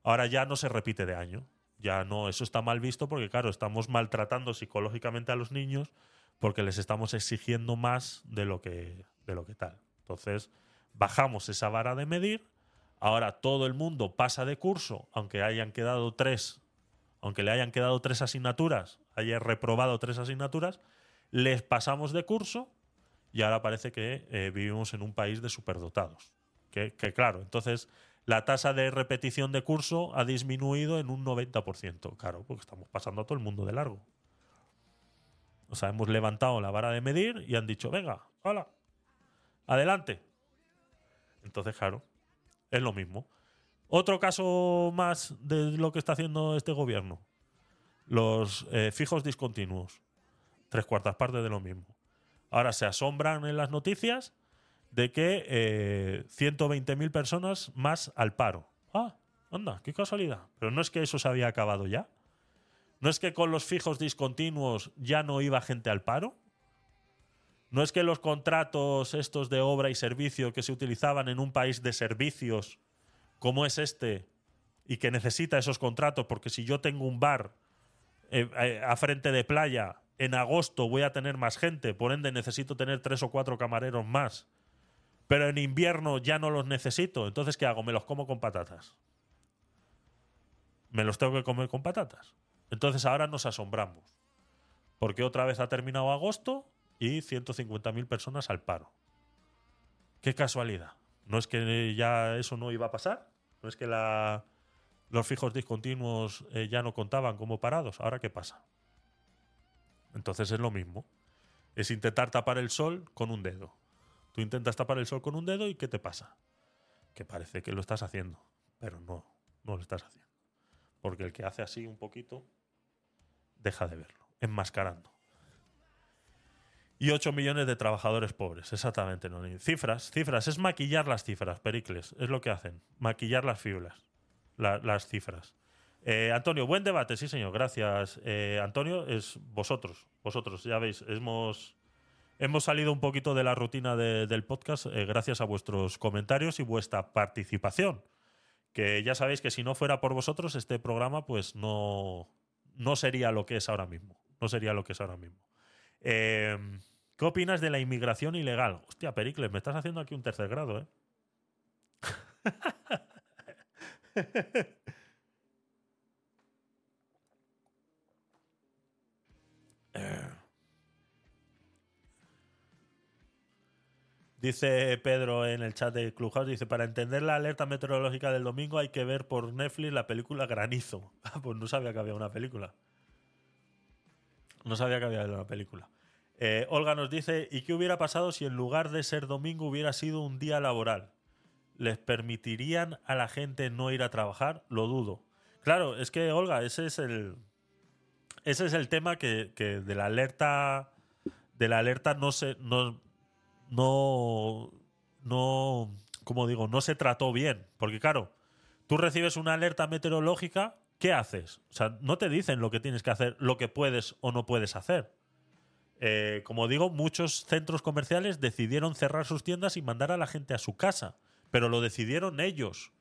ahora ya no se repite de año. Ya no, eso está mal visto porque, claro, estamos maltratando psicológicamente a los niños porque les estamos exigiendo más de lo que, de lo que tal. Entonces, bajamos esa vara de medir. Ahora todo el mundo pasa de curso, aunque hayan quedado tres, aunque le hayan quedado tres asignaturas, haya reprobado tres asignaturas, les pasamos de curso y ahora parece que eh, vivimos en un país de superdotados. Que, que claro, entonces la tasa de repetición de curso ha disminuido en un 90%. Claro, porque estamos pasando a todo el mundo de largo. O sea, hemos levantado la vara de medir y han dicho, venga, hola, adelante. Entonces, claro, es lo mismo. Otro caso más de lo que está haciendo este gobierno. Los eh, fijos discontinuos. Tres cuartas partes de lo mismo. Ahora se asombran en las noticias de que eh, 120.000 personas más al paro. Ah, anda, qué casualidad. Pero no es que eso se había acabado ya. ¿No es que con los fijos discontinuos ya no iba gente al paro? ¿No es que los contratos estos de obra y servicio que se utilizaban en un país de servicios como es este y que necesita esos contratos porque si yo tengo un bar eh, eh, a frente de playa, en agosto voy a tener más gente, por ende necesito tener tres o cuatro camareros más. Pero en invierno ya no los necesito. Entonces, ¿qué hago? Me los como con patatas. Me los tengo que comer con patatas. Entonces ahora nos asombramos. Porque otra vez ha terminado agosto y 150.000 personas al paro. Qué casualidad. ¿No es que ya eso no iba a pasar? ¿No es que los fijos discontinuos eh, ya no contaban como parados? ¿Ahora qué pasa? Entonces es lo mismo. Es intentar tapar el sol con un dedo. Tú intentas tapar el sol con un dedo y ¿qué te pasa? Que parece que lo estás haciendo, pero no, no lo estás haciendo. Porque el que hace así un poquito, deja de verlo, enmascarando. Y 8 millones de trabajadores pobres, exactamente. No. Cifras, cifras, es maquillar las cifras, Pericles, es lo que hacen, maquillar las fibras, la- las cifras. Eh, Antonio, buen debate, sí señor, gracias. Eh, Antonio, es vosotros, vosotros, ya veis, hemos, hemos salido un poquito de la rutina de- del podcast eh, gracias a vuestros comentarios y vuestra participación. Que ya sabéis que si no fuera por vosotros, este programa pues no, no sería lo que es ahora mismo. No sería lo que es ahora mismo. Eh, ¿Qué opinas de la inmigración ilegal? Hostia, Pericles, me estás haciendo aquí un tercer grado, ¿eh? Dice Pedro en el chat de Clubhouse, dice, para entender la alerta meteorológica del domingo hay que ver por Netflix la película Granizo. Ah, pues no sabía que había una película. No sabía que había una película. Eh, Olga nos dice, ¿y qué hubiera pasado si en lugar de ser domingo hubiera sido un día laboral? ¿Les permitirían a la gente no ir a trabajar? Lo dudo. Claro, es que, Olga, ese es el, ese es el tema que, que de la alerta de la alerta no se no no no como digo no se trató bien porque claro tú recibes una alerta meteorológica qué haces o sea no te dicen lo que tienes que hacer lo que puedes o no puedes hacer Eh, como digo muchos centros comerciales decidieron cerrar sus tiendas y mandar a la gente a su casa pero lo decidieron ellos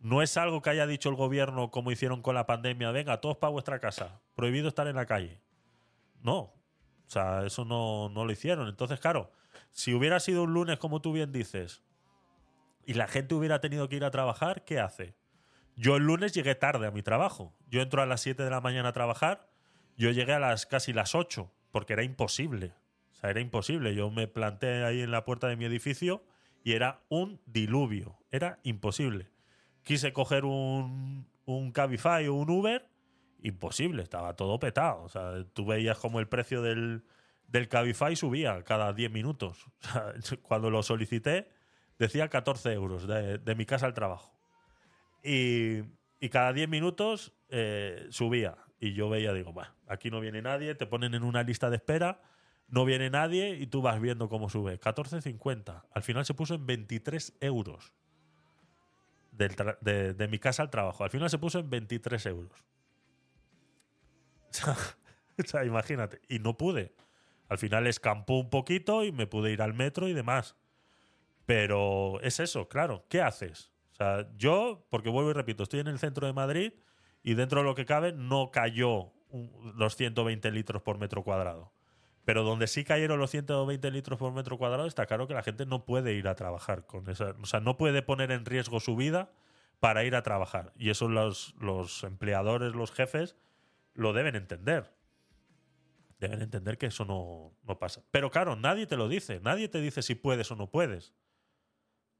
no es algo que haya dicho el gobierno como hicieron con la pandemia, venga, todos para vuestra casa, prohibido estar en la calle. No, o sea, eso no, no lo hicieron. Entonces, claro, si hubiera sido un lunes, como tú bien dices, y la gente hubiera tenido que ir a trabajar, ¿qué hace? Yo el lunes llegué tarde a mi trabajo. Yo entro a las 7 de la mañana a trabajar, yo llegué a las casi las 8, porque era imposible. O sea, era imposible. Yo me planté ahí en la puerta de mi edificio y era un diluvio. Era imposible quise coger un, un Cabify o un Uber, imposible, estaba todo petado. O sea, tú veías como el precio del, del Cabify subía cada 10 minutos. O sea, cuando lo solicité, decía 14 euros de, de mi casa al trabajo. Y, cada 10 minutos eh, subía. Y yo veía, digo, bueno, aquí no viene nadie, te ponen en una lista de espera, no viene nadie y tú vas viendo cómo sube. 14.50. Al final se puso en 23 euros del de, mi casa al trabajo. Al final se puso en 23 euros. O sea, imagínate. Y no pude. Al final escampó un poquito y me pude ir al metro y demás. Pero es eso, claro. ¿Qué haces? Sea, yo, porque vuelvo y repito, estoy en el centro de Madrid y dentro de lo que cabe no cayó los 120 litros por metro cuadrado. Pero donde sí cayeron los 120 litros por metro cuadrado, está claro que la gente no puede ir a trabajar con esa. O sea, no puede poner en riesgo su vida para ir a trabajar. Y eso los, los empleadores, los jefes, lo deben entender. Deben entender que eso no, no pasa. Pero claro, nadie te lo dice. Nadie te dice si puedes o no puedes.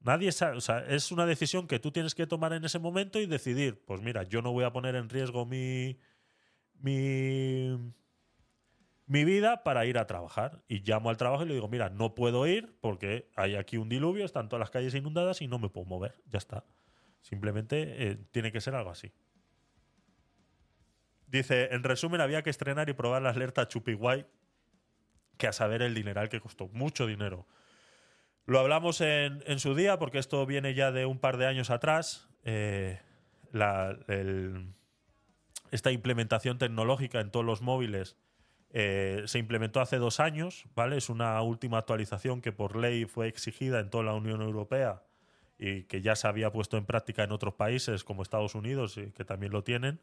Nadie sabe. O sea, es una decisión que tú tienes que tomar en ese momento y decidir. Pues mira, yo no voy a poner en riesgo mi. mi mi vida para ir a trabajar. Y llamo al trabajo y le digo, mira, no puedo ir porque hay aquí un diluvio, están todas las calles inundadas y no me puedo mover. Ya está. Simplemente eh, tiene que ser algo así. Dice, en resumen, había que estrenar y probar la alerta Chupiguay, que a saber el dineral que costó. Mucho dinero. Lo hablamos en, en su día, porque esto viene ya de un par de años atrás. eh, esta implementación tecnológica en todos los móviles eh, se implementó hace dos años, ¿vale? Es una última actualización que por ley fue exigida en toda la Unión Europea y que ya se había puesto en práctica en otros países como Estados Unidos, que también lo tienen.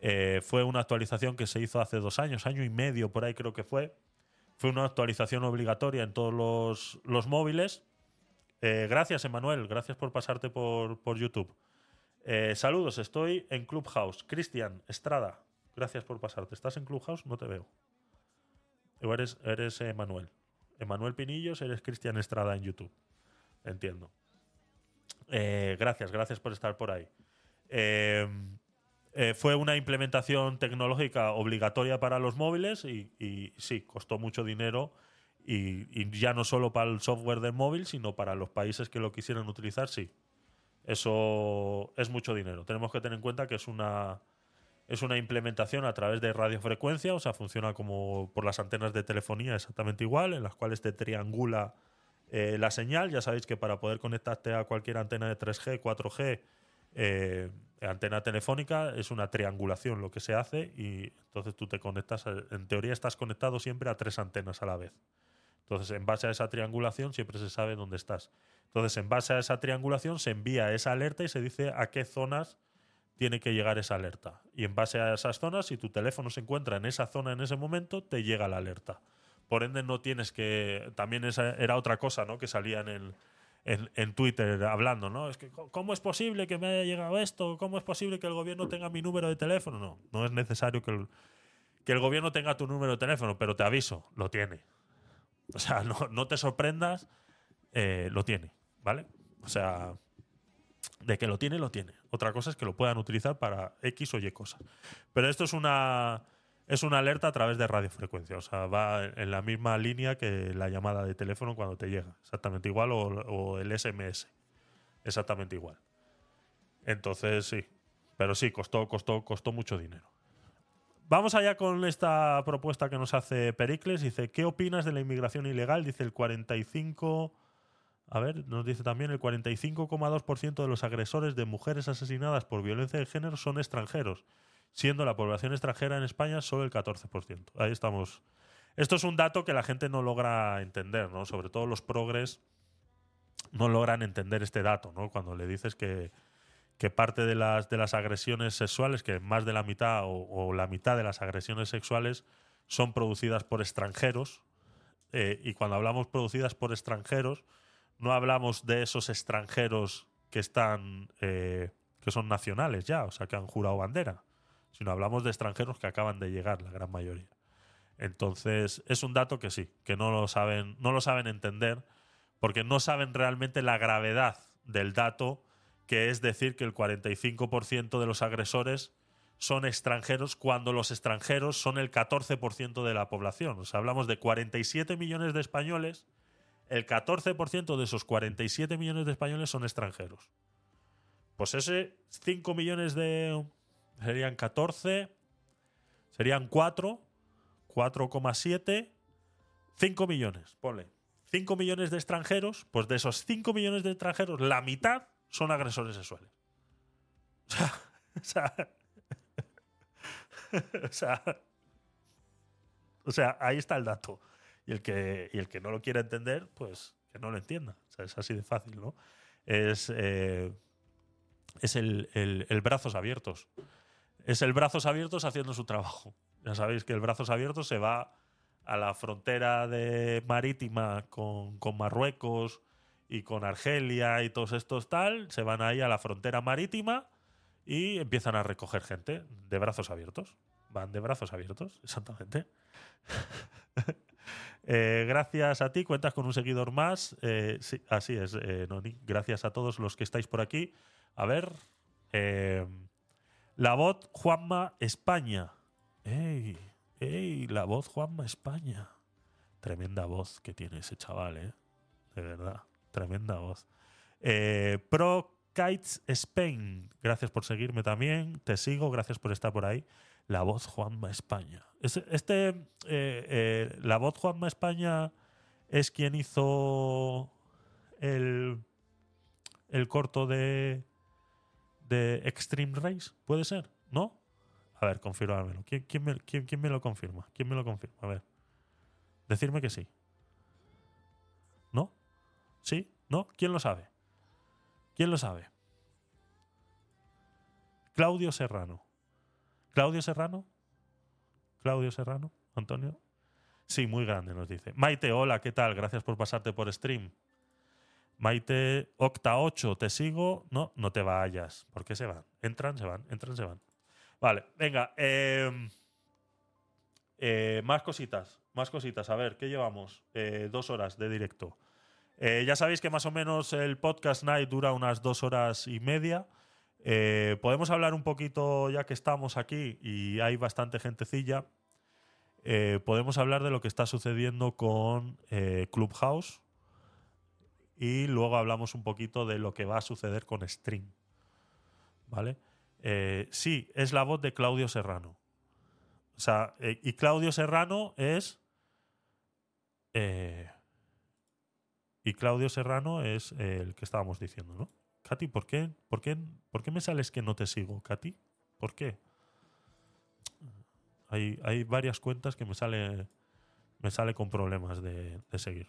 Eh, fue una actualización que se hizo hace dos años, año y medio por ahí creo que fue. Fue una actualización obligatoria en todos los, los móviles. Eh, gracias, Emanuel. Gracias por pasarte por, por YouTube. Eh, saludos, estoy en Clubhouse. Cristian Estrada, gracias por pasarte. ¿Estás en Clubhouse? No te veo. Eres, eres Emanuel. Emanuel Pinillos, eres Cristian Estrada en YouTube. Entiendo. Eh, gracias, gracias por estar por ahí. Eh, fue una implementación tecnológica obligatoria para los móviles y, sí, costó mucho dinero y, y ya no solo para el software del móvil, sino para los países que lo quisieran utilizar, sí. Eso es mucho dinero. Tenemos que tener en cuenta que es una, es una implementación a través de radiofrecuencia, o sea, funciona como por las antenas de telefonía exactamente igual, en las cuales te triangula eh, la señal. Ya sabéis que para poder conectarte a cualquier antena de 3G, 4G, eh, antena telefónica, es una triangulación lo que se hace y entonces tú te conectas, a- en teoría estás conectado siempre a tres antenas a la vez. Entonces, en base a esa triangulación siempre se sabe dónde estás. Entonces, en base a esa triangulación se envía esa alerta y se dice a qué zonas tiene que llegar esa alerta. Y en base a esas zonas, si tu teléfono se encuentra en esa zona en ese momento, te llega la alerta. Por ende, no tienes que. También esa era otra cosa, ¿no? Que salía en, el, en, en Twitter hablando, ¿no? Es que, ¿cómo- ¿cómo es posible que me haya llegado esto? ¿Cómo es posible que el gobierno tenga mi número de teléfono? No, no es necesario que el, que el gobierno tenga tu número de teléfono, pero te aviso, lo tiene. O sea, no, no te sorprendas, eh, lo tiene, ¿vale? O sea, de que lo tiene, lo tiene. Otra cosa es que lo puedan utilizar para X o Y cosas. Pero esto es una, es una alerta a través de radiofrecuencia. O sea, va en la misma línea que la llamada de teléfono cuando te llega. Exactamente igual. O, el SMS. Exactamente igual. Entonces, sí. Pero sí, costó, costó, costó mucho dinero. Vamos allá con esta propuesta que nos hace Pericles. Dice, ¿qué opinas de la inmigración ilegal? Dice el 45... A ver, nos dice también el 45,2% de los agresores de mujeres asesinadas por violencia de género son extranjeros, siendo la población extranjera en España solo el 14%. Ahí estamos. Esto es un dato que la gente no logra entender, ¿no? Sobre todo los progres no logran entender este dato, ¿no? Cuando le dices que, que parte de las, de las agresiones sexuales, que más de la mitad o, o la mitad de las agresiones sexuales son producidas por extranjeros, eh, y cuando hablamos producidas por extranjeros, no hablamos de esos extranjeros que están eh, que son nacionales ya, o sea, que han jurado bandera, sino hablamos de extranjeros que acaban de llegar, la gran mayoría. Entonces, es un dato que sí, que no lo saben, no lo saben entender, porque no saben realmente la gravedad del dato, que es decir que el 45% de los agresores son extranjeros cuando los extranjeros son el 14% de la población. O sea, hablamos de 47 millones de españoles, el 14% de esos 47 millones de españoles son extranjeros. Pues ese 5 millones de... serían 14, serían 4, 4,7, 5 millones, ponle. 5 millones de extranjeros, pues de esos 5 millones de extranjeros, la mitad son agresores sexuales. O sea, o sea, ahí está el dato. Y el que, y el que no lo quiera entender, pues que no lo entienda. Es así de fácil, ¿no? Es, eh, es el- el brazos abiertos. Es el brazos abiertos haciendo su trabajo. Ya sabéis que el brazos abiertos se va a la frontera de marítima con, con Marruecos y con Argelia y todos estos tal, se van ahí a la frontera marítima y empiezan a recoger gente de brazos abiertos. Van de brazos abiertos, exactamente. Eh, gracias a ti, cuentas con un seguidor más. Eh, sí, así es, eh, Noni. Gracias a todos los que estáis por aquí. A ver. La voz Juanma España. ¡Ey! ¡Ey! La voz Juanma España. Tremenda voz que tiene ese chaval, ¿eh? De verdad. Tremenda voz. Eh, Pro Kites Spain. Gracias por seguirme también. Te sigo. Gracias por estar por ahí. La voz Juanma España. Este, este, eh, eh, la voz Juanma España es quien hizo el, el corto de, de Extreme Race, ¿puede ser? ¿No? A ver, confirmármelo. ¿Quién, quién me, quién- me lo confirma? ¿Quién me lo confirma? A ver. Decirme que sí. ¿No? ¿Sí? ¿No? ¿Quién lo sabe? ¿Quién lo sabe? Claudio Serrano. ¿Claudio Serrano? ¿Claudio Serrano? ¿Antonio? Sí, muy grande, nos dice. Maite, hola, ¿qué tal? Gracias por pasarte por stream. Maite, Octa 8, ¿te sigo? No, no te vayas. ¿Por qué se van? Entran, se van, entran, se van. Vale, venga. eh, eh, más cositas, más cositas. A ver, ¿qué llevamos? Eh, dos horas de directo. Eh, ya sabéis que más o menos el podcast night dura unas dos horas y media. Podemos hablar un poquito, ya que estamos aquí y hay bastante gentecilla. podemos hablar de lo que está sucediendo con Clubhouse y luego hablamos un poquito de lo que va a suceder con Stream. ¿Vale? Eh, sí, es la voz de Claudio Serrano. O sea, eh, y Claudio Serrano es. eh, y Claudio Serrano es el que estábamos diciendo, ¿no? Katy, ¿por qué, por, qué, ¿por qué me sales que no te sigo, Katy? ¿Por qué? Hay, hay varias cuentas que me sale, me sale con problemas de seguir.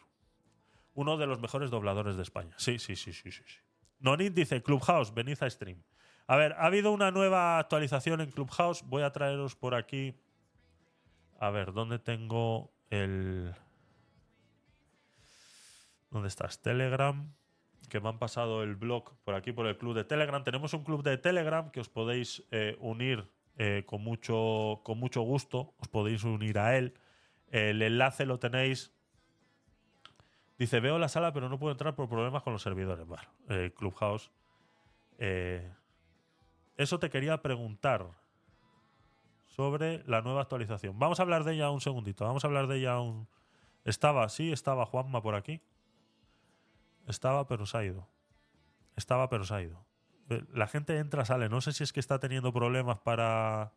Uno de los mejores dobladores de España. Sí, sí, sí, sí, sí. sí. Nonit dice, Clubhouse, venid a stream. A ver, ha habido una nueva actualización en Clubhouse. Voy a traeros por aquí. A ver, ¿dónde tengo el. ¿Dónde estás? Telegram. Que me han pasado el blog por aquí, por el club de Telegram. Tenemos un club de Telegram que os podéis eh, unir eh, con, mucho, con mucho gusto. Os podéis unir a él. El enlace lo tenéis. Dice, veo la sala, pero no puedo entrar por problemas con los servidores. Bueno, eh, Clubhouse. Eh, eso te quería preguntar sobre la nueva actualización. Vamos a hablar de ella un segundito. Vamos a hablar de ella un. Estaba, sí, estaba Juanma por aquí. Estaba, pero se ha ido. Estaba, pero se ha ido. Eh, La gente entra, sale. No sé si es que está teniendo problemas para,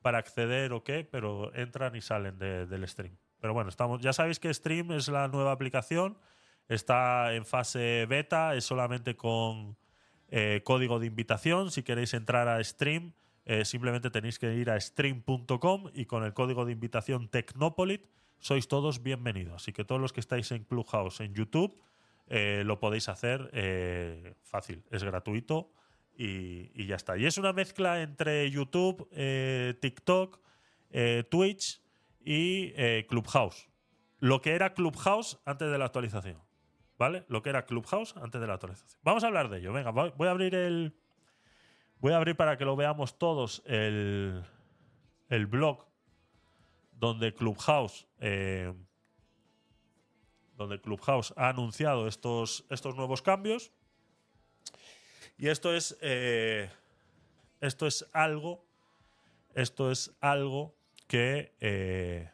para acceder o qué, pero entran y salen de- del stream. Pero bueno, estamos. Ya sabéis que Stream es la nueva aplicación. Está en fase beta, es solamente con eh, código de invitación. Si queréis entrar a Stream, eh, simplemente tenéis que ir a stream.com y con el código de invitación Tecnopolit sois todos bienvenidos. Así que todos los que estáis en Clubhouse en YouTube eh, lo podéis hacer fácil, es gratuito y, ya está. Y es una mezcla entre YouTube, TikTok, Twitch y eh, Clubhouse. Lo que era Clubhouse antes de la actualización. ¿Vale? Lo que era Clubhouse antes de la actualización. Vamos a hablar de ello. Venga, voy a abrir el. Voy a abrir para que lo veamos todos el, el blog donde Clubhouse. eh, donde Clubhouse ha anunciado estos, estos nuevos cambios. Y esto es. eh, esto es algo. Esto es algo que eh,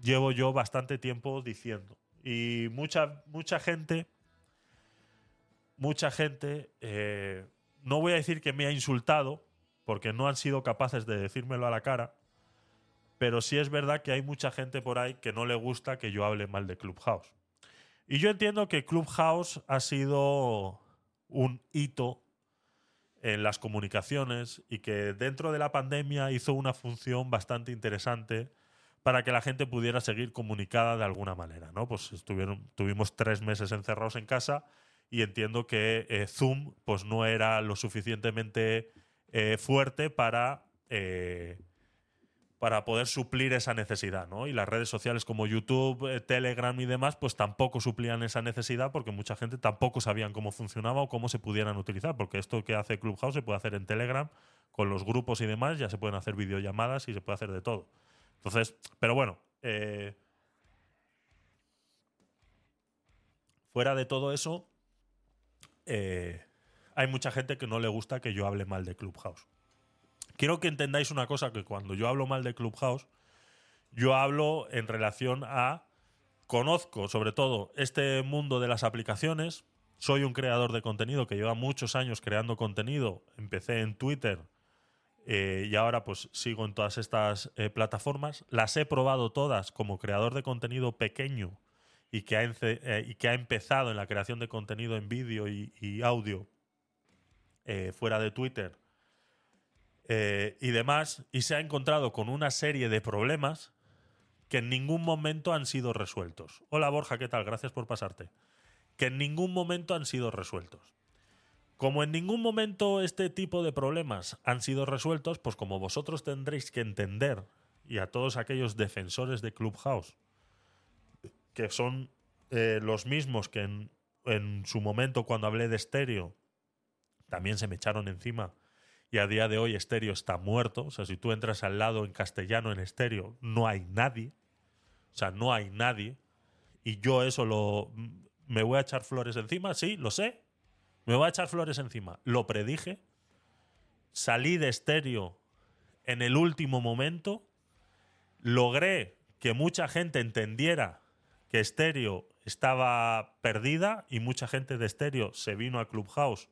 llevo yo bastante tiempo diciendo. Y mucha, mucha gente. Mucha gente. eh, no voy a decir que me ha insultado. Porque no han sido capaces de decírmelo a la cara. Pero sí es verdad que hay mucha gente por ahí que no le gusta que yo hable mal de Clubhouse. Y yo entiendo que Clubhouse ha sido un hito en las comunicaciones y que dentro de la pandemia hizo una función bastante interesante para que la gente pudiera seguir comunicada de alguna manera. ¿no? Pues tuvimos tres meses encerrados en casa y entiendo que eh, Zoom pues, no era lo suficientemente eh, fuerte para, eh, para poder suplir esa necesidad. ¿no? Y las redes sociales como YouTube, eh, Telegram y demás, pues tampoco suplían esa necesidad porque mucha gente tampoco sabían cómo funcionaba o cómo se pudieran utilizar. Porque esto que hace Clubhouse se puede hacer en Telegram, con los grupos y demás, ya se pueden hacer videollamadas y se puede hacer de todo. Entonces, pero bueno, eh, fuera de todo eso, eh, hay mucha gente que no le gusta que yo hable mal de Clubhouse. Quiero que entendáis una cosa, que cuando yo hablo mal de Clubhouse, yo hablo en relación a... Conozco sobre todo este mundo de las aplicaciones. Soy un creador de contenido que lleva muchos años creando contenido. Empecé en Twitter eh, y ahora pues sigo en todas estas eh, plataformas. Las he probado todas como creador de contenido pequeño y que ha, eh, empezado en la creación de contenido en vídeo y, audio fuera de Twitter eh, y demás, y se ha encontrado con una serie de problemas que en ningún momento han sido resueltos. Hola Borja, ¿qué tal? Gracias por pasarte. Que en ningún momento han sido resueltos. Como en ningún momento este tipo de problemas han sido resueltos, pues como vosotros tendréis que entender, y a todos aquellos defensores de Clubhouse, que son eh, los mismos que en, en su momento cuando hablé de estéreo, también se me echaron encima. Y a día de hoy estéreo está muerto. O sea, si tú entras al lado en castellano en estéreo, no hay nadie. O sea, no hay nadie. Y yo eso lo... ¿Me voy a echar flores encima? Sí, lo sé. Me voy a echar flores encima. Lo predije. Salí de estéreo en el último momento. Logré que mucha gente entendiera que estéreo estaba perdida y mucha gente de estéreo se vino a Clubhouse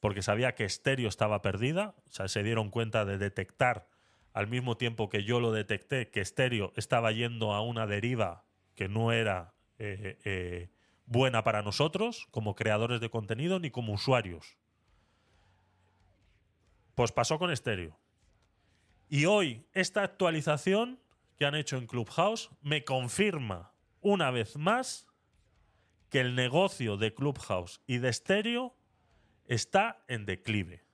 porque sabía que estéreo estaba perdida. O sea, se dieron cuenta de detectar al mismo tiempo que yo lo detecté que estéreo estaba yendo a una deriva que no era eh, eh, buena para nosotros como creadores de contenido ni como usuarios. Pues pasó con estéreo. Y hoy esta actualización que han hecho en Clubhouse me confirma una vez más que el negocio de Clubhouse y de estéreo está en declive.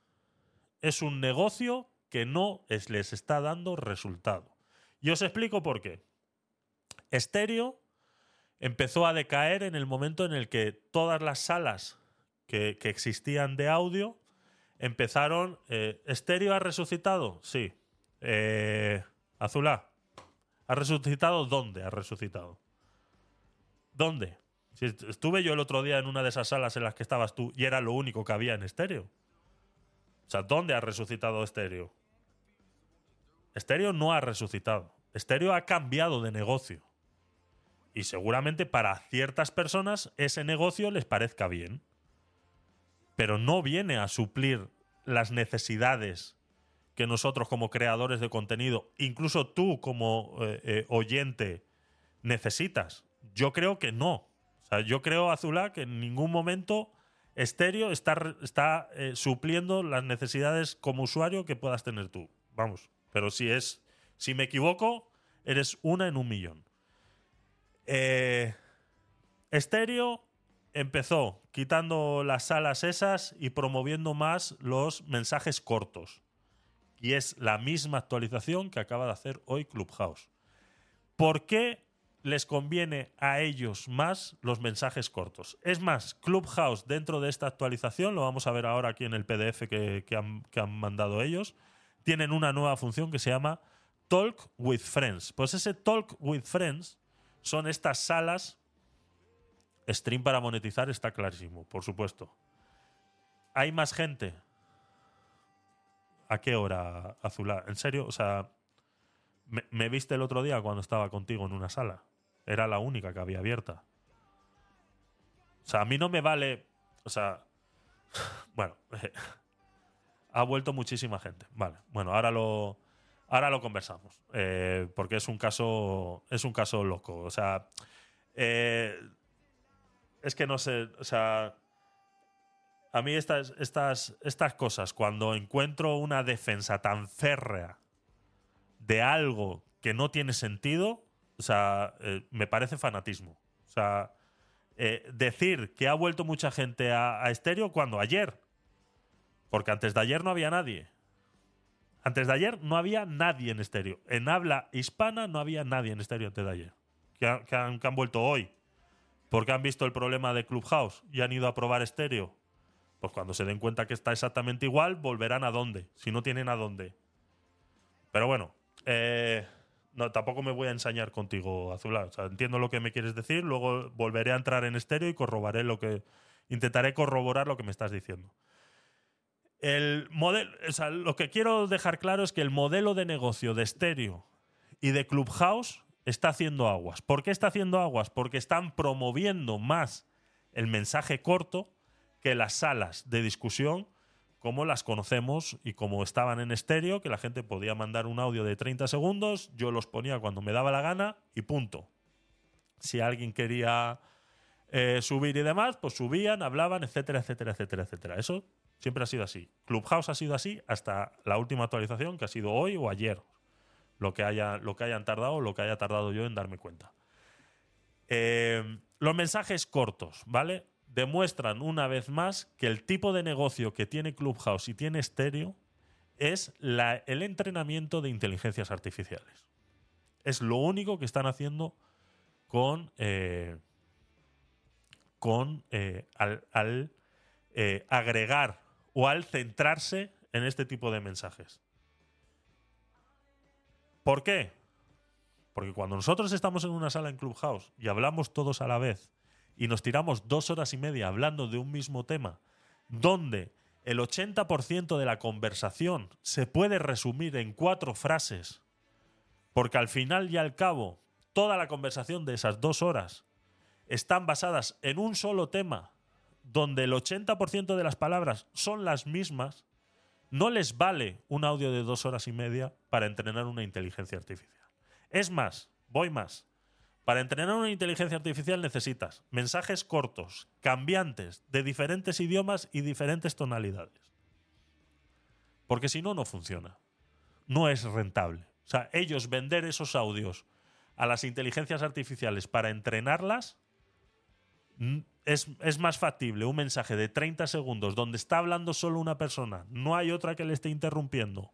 Es un negocio que no es- les está dando resultado. Y os explico por qué. Estéreo empezó a decaer en el momento en el que todas las salas que, que existían de audio empezaron. Eh, ¿Estéreo ha resucitado? Sí. Eh, Azulá. ¿Ha resucitado? ¿Dónde ha resucitado? ¿Dónde? Si est- estuve yo el otro día en una de esas salas en las que estabas tú y era lo único que había en estéreo. O sea, ¿dónde ha resucitado estéreo? Estéreo no ha resucitado. Estéreo ha cambiado de negocio. Y seguramente para ciertas personas ese negocio les parezca bien. Pero no viene a suplir las necesidades que nosotros como creadores de contenido, incluso tú como eh, eh, oyente, necesitas. Yo creo que no. Yo creo, Azulá, que en ningún momento estéreo está, está eh, supliendo las necesidades como usuario que puedas tener tú. Vamos. Pero si es. Si me equivoco, eres una en un millón. Eh, empezó quitando las salas esas y promoviendo más los mensajes cortos. Y es la misma actualización que acaba de hacer hoy Clubhouse. ¿Por qué les conviene a ellos más los mensajes cortos? Es más, Clubhouse dentro de esta actualización, lo vamos a ver ahora aquí en el PDF que, han, mandado ellos, tienen una nueva función que se llama Talk with Friends. Pues ese Talk with Friends son estas salas. Stream para monetizar está clarísimo, por supuesto. ¿Hay más gente? ¿A qué hora, Azulá? ¿En serio? O sea, me viste el otro día cuando estaba contigo en una sala. Era la única que había abierta. O sea, a mí no me vale. O sea. Bueno. ha vuelto muchísima gente. Vale. Bueno, ahora lo. Ahora lo conversamos. eh, porque es un caso. Es un caso loco. O sea. eh, es que no sé. O sea. A mí estas, estas, estas cosas, cuando encuentro una defensa tan férrea de algo que no tiene sentido, o sea, eh, me parece fanatismo. O sea, eh, decir que ha vuelto mucha gente a, estéreo cuando ayer. Porque antes de ayer no había nadie. Antes de ayer no había nadie en estéreo. En habla hispana no había nadie en estéreo antes de ayer. Que han, que han vuelto hoy. Porque han visto el problema de Clubhouse y han ido a probar estéreo. Pues cuando se den cuenta que está exactamente igual, volverán a dónde. Si no tienen a dónde. Pero bueno, eh, no, tampoco me voy a ensañar contigo, Azulá. O sea, entiendo lo que me quieres decir, luego volveré a entrar en estéreo y corroboraré lo que. Intentaré corroborar lo que me estás diciendo. El modelo, o sea, lo que quiero dejar claro es que el modelo de negocio de estéreo y de Clubhouse está haciendo aguas. ¿Por qué está haciendo aguas? Porque están promoviendo más el mensaje corto que las salas de discusión como las conocemos y como estaban en estéreo, que la gente podía mandar un audio de 30 segundos, yo los ponía cuando me daba la gana y punto. Si alguien quería eh, subir y demás, pues subían, hablaban, etcétera, etcétera, etcétera, etcétera. Eso siempre ha sido así. Clubhouse ha sido así hasta la última actualización, que ha sido hoy o ayer. Lo que, haya, lo que hayan tardado, lo que haya tardado yo en darme cuenta. Eh, los mensajes cortos, ¿vale? Demuestran una vez más que el tipo de negocio que tiene Clubhouse y tiene Stereo es el entrenamiento de inteligencias artificiales. Es lo único que están haciendo con, eh, con eh, al, al, eh, agregar o al centrarse en este tipo de mensajes. ¿Por qué? Porque cuando nosotros estamos en una sala en Clubhouse y hablamos todos a la vez y nos tiramos dos horas y media hablando de un mismo tema, donde el 80% de la conversación se puede resumir en cuatro frases, porque al final y al cabo toda la conversación de esas dos horas están basadas en un solo tema, donde el 80% de las palabras son las mismas, no les vale un audio de dos horas y media para entrenar una inteligencia artificial. Es más, voy más. Para entrenar una inteligencia artificial necesitas mensajes cortos, cambiantes, de diferentes idiomas y diferentes tonalidades. Porque si no, no funciona. No es rentable. O sea, ellos vender esos audios a las inteligencias artificiales para entrenarlas es, es más factible un mensaje de 30 segundos donde está hablando solo una persona, no hay otra que le esté interrumpiendo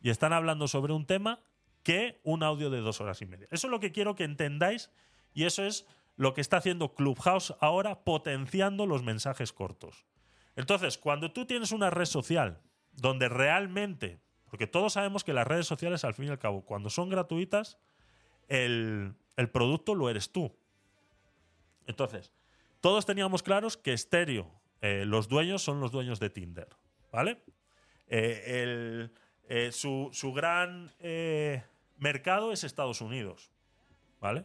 y están hablando sobre un tema que un audio de dos horas y media. Eso es lo que quiero que entendáis y eso es lo que está haciendo Clubhouse ahora, potenciando los mensajes cortos. Entonces, cuando tú tienes una red social donde realmente, porque todos sabemos que las redes sociales, al fin y al cabo, cuando son gratuitas, el, el producto lo eres tú. Entonces, todos teníamos claros que Stereo, eh, los dueños son los dueños de Tinder, ¿vale? Eh, el, eh, su, su gran eh, mercado es Estados Unidos, ¿vale?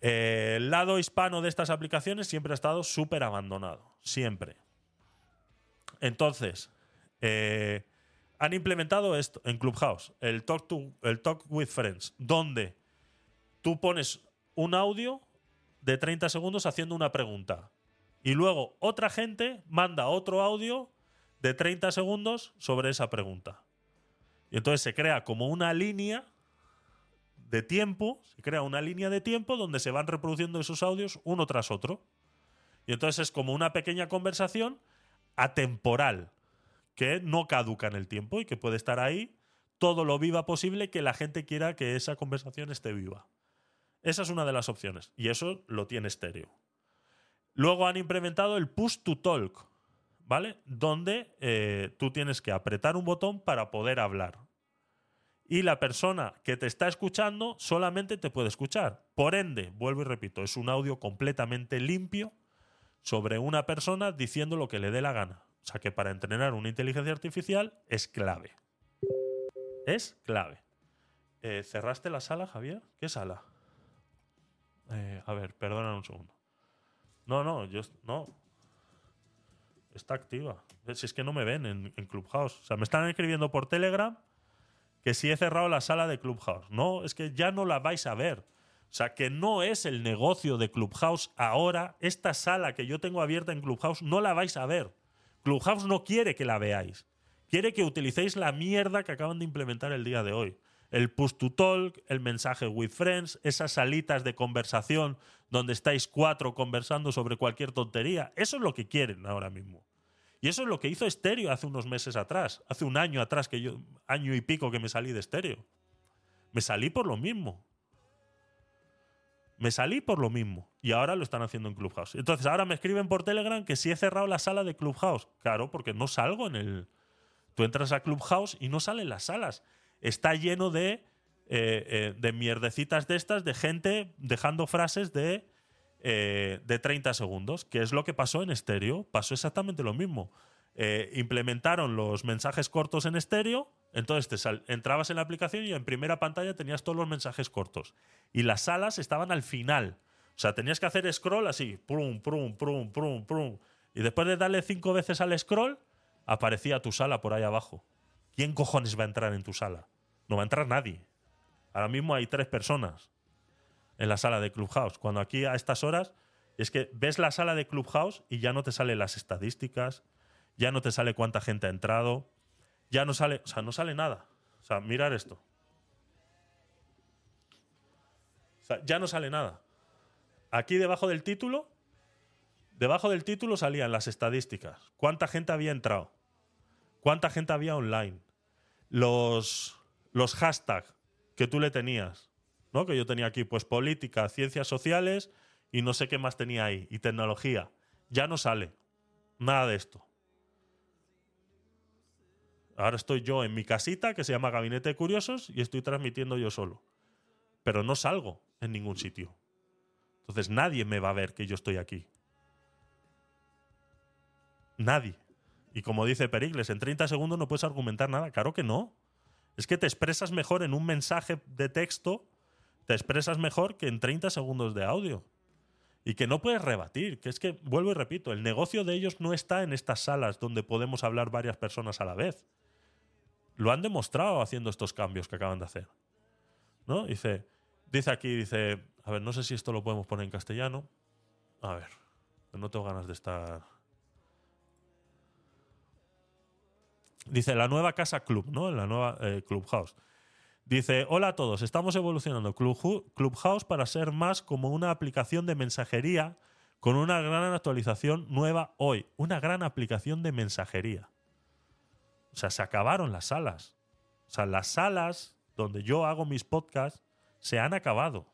Eh, el lado hispano de estas aplicaciones siempre ha estado súper abandonado, siempre. Entonces, han implementado esto en Clubhouse, el Talk, to, el Talk with Friends, donde tú pones un audio de 30 segundos haciendo una pregunta. Y luego otra gente manda otro audio de 30 segundos sobre esa pregunta. Y entonces se crea como una línea de tiempo, se crea una línea de tiempo donde se van reproduciendo esos audios uno tras otro. Y entonces es como una pequeña conversación atemporal, que no caduca en el tiempo y que puede estar ahí todo lo viva posible que la gente quiera que esa conversación esté viva. Esa es una de las opciones. Y eso lo tiene estéreo. Luego han implementado el push to talk, ¿vale? Donde eh, tú tienes que apretar un botón para poder hablar. Y la persona que te está escuchando solamente te puede escuchar. Por ende, vuelvo y repito, es un audio completamente limpio sobre una persona diciendo lo que le dé la gana. O sea que para entrenar una inteligencia artificial es clave. Es clave. Eh, ¿Cerraste la sala, Javier? ¿Qué sala? Eh, a ver, perdona un segundo. No, no, yo no. Está activa. Si es que no me ven en, Clubhouse. O sea, me están escribiendo por Telegram que si he cerrado la sala de Clubhouse. No, es que ya no la vais a ver. O sea, que no es el negocio de Clubhouse ahora. Esta sala que yo tengo abierta en Clubhouse no la vais a ver. Clubhouse no quiere que la veáis. Quiere que utilicéis la mierda que acaban de implementar el día de hoy. El push to talk, el mensaje with friends, esas salitas de conversación donde estáis cuatro conversando sobre cualquier tontería. Eso es lo que quieren ahora mismo. Y eso es lo que hizo Stereo hace unos meses atrás, hace un año atrás, que yo, año y pico que me salí de Stereo. Me salí por lo mismo. Me salí por lo mismo. Y ahora lo están haciendo en Clubhouse. Entonces ahora me escriben por Telegram que si he cerrado la sala de Clubhouse. Claro, porque no salgo en el. Tú entras a Clubhouse y no salen las salas. Está lleno de, eh, eh, de mierdecitas de estas, de gente dejando frases de, eh, de 30 segundos, que es lo que pasó en estéreo. Pasó exactamente lo mismo. Implementaron los mensajes cortos en estéreo, entonces te sal- entrabas en la aplicación y en primera pantalla tenías todos los mensajes cortos. Y las salas estaban al final. O sea, tenías que hacer scroll así, prum, prum. Y después de darle cinco veces al scroll, aparecía tu sala por ahí abajo. ¿Quién cojones va a entrar en tu sala? No va a entrar nadie. Ahora mismo hay tres personas en la sala de Clubhouse. Cuando aquí a estas horas es que ves la sala de Clubhouse y ya no te salen las estadísticas, ya no te sale cuánta gente ha entrado, ya no sale, o sea, no sale nada. O sea, mirar esto. Ya no sale nada. Aquí debajo del título Debajo del título salían las estadísticas. ¿Cuánta gente había entrado? ¿Cuánta gente había online? Los, los hashtags que tú le tenías. ¿no? Que yo tenía aquí, pues política, ciencias sociales y no sé qué más tenía ahí. Y tecnología. Ya no sale. Nada de esto. Ahora estoy yo en mi casita, que se llama Gabinete de Curiosos, y estoy transmitiendo yo solo. Pero no salgo en ningún sitio. Entonces nadie me va a ver que yo estoy aquí. Nadie. Y como dice Pericles, en 30 segundos no puedes argumentar nada. Claro que no. Es que te expresas mejor en un mensaje de texto, te expresas mejor que en 30 segundos de audio. Y que no puedes rebatir. Que es que, vuelvo y repito, el negocio de ellos no está en estas salas donde podemos hablar varias personas a la vez. Lo han demostrado haciendo estos cambios que acaban de hacer. ¿No? Dice, dice aquí, dice, a ver, no sé si esto lo podemos poner en castellano. A ver, no tengo ganas de estar. Dice la nueva casa club, ¿no? La nueva eh, Clubhouse. Dice, hola a todos, estamos evolucionando Clubhouse para ser más como una aplicación de mensajería con una gran actualización nueva hoy. Una gran aplicación de mensajería. O sea, se acabaron las salas. O sea, las salas donde yo hago mis podcasts se han acabado.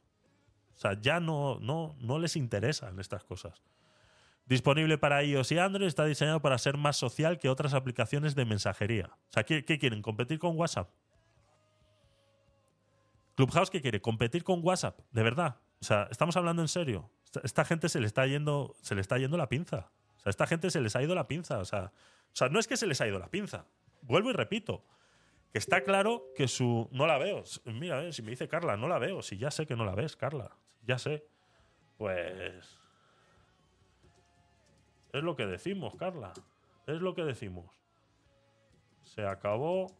O sea, ya no, no, no les interesan estas cosas. Disponible para iOS y Android, está diseñado para ser más social que otras aplicaciones de mensajería. O sea, ¿qué, quieren? ¿Competir con WhatsApp? Clubhouse, ¿qué quiere? ¿Competir con WhatsApp? De verdad. O sea, estamos hablando en serio. Esta, esta gente se le está yendo, se le está yendo la pinza. O sea, esta gente se les ha ido la pinza. O sea, o sea, no es que se les ha ido la pinza. Vuelvo y repito. Que está claro que su. No la veo. Mira, eh, si me dice Carla, no la veo. Si ya sé que no la ves, Carla. Ya sé. Pues. Es lo que decimos, Carla. Es lo que decimos. Se acabó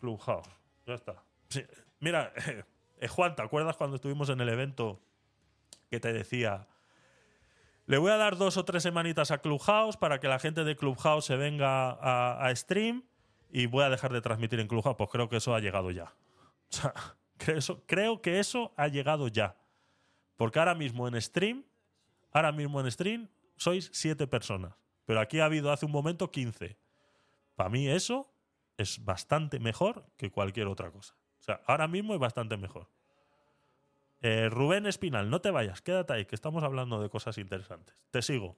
Clubhouse. Ya está. Mira, eh, Juan, ¿te acuerdas cuando estuvimos en el evento que te decía, le voy a dar dos o tres semanitas a Clubhouse para que la gente de Clubhouse se venga a, stream y voy a dejar de transmitir en Clubhouse? Pues creo que eso ha llegado ya. O sea, creo que eso ha llegado ya. Porque ahora mismo en stream, ahora mismo en stream, sois siete personas. Pero aquí ha habido hace un momento 15. Para mí eso es bastante mejor que cualquier otra cosa. O sea, ahora mismo es bastante mejor. Eh, Rubén Espinal, no te vayas, quédate ahí, que estamos hablando de cosas interesantes. Te sigo.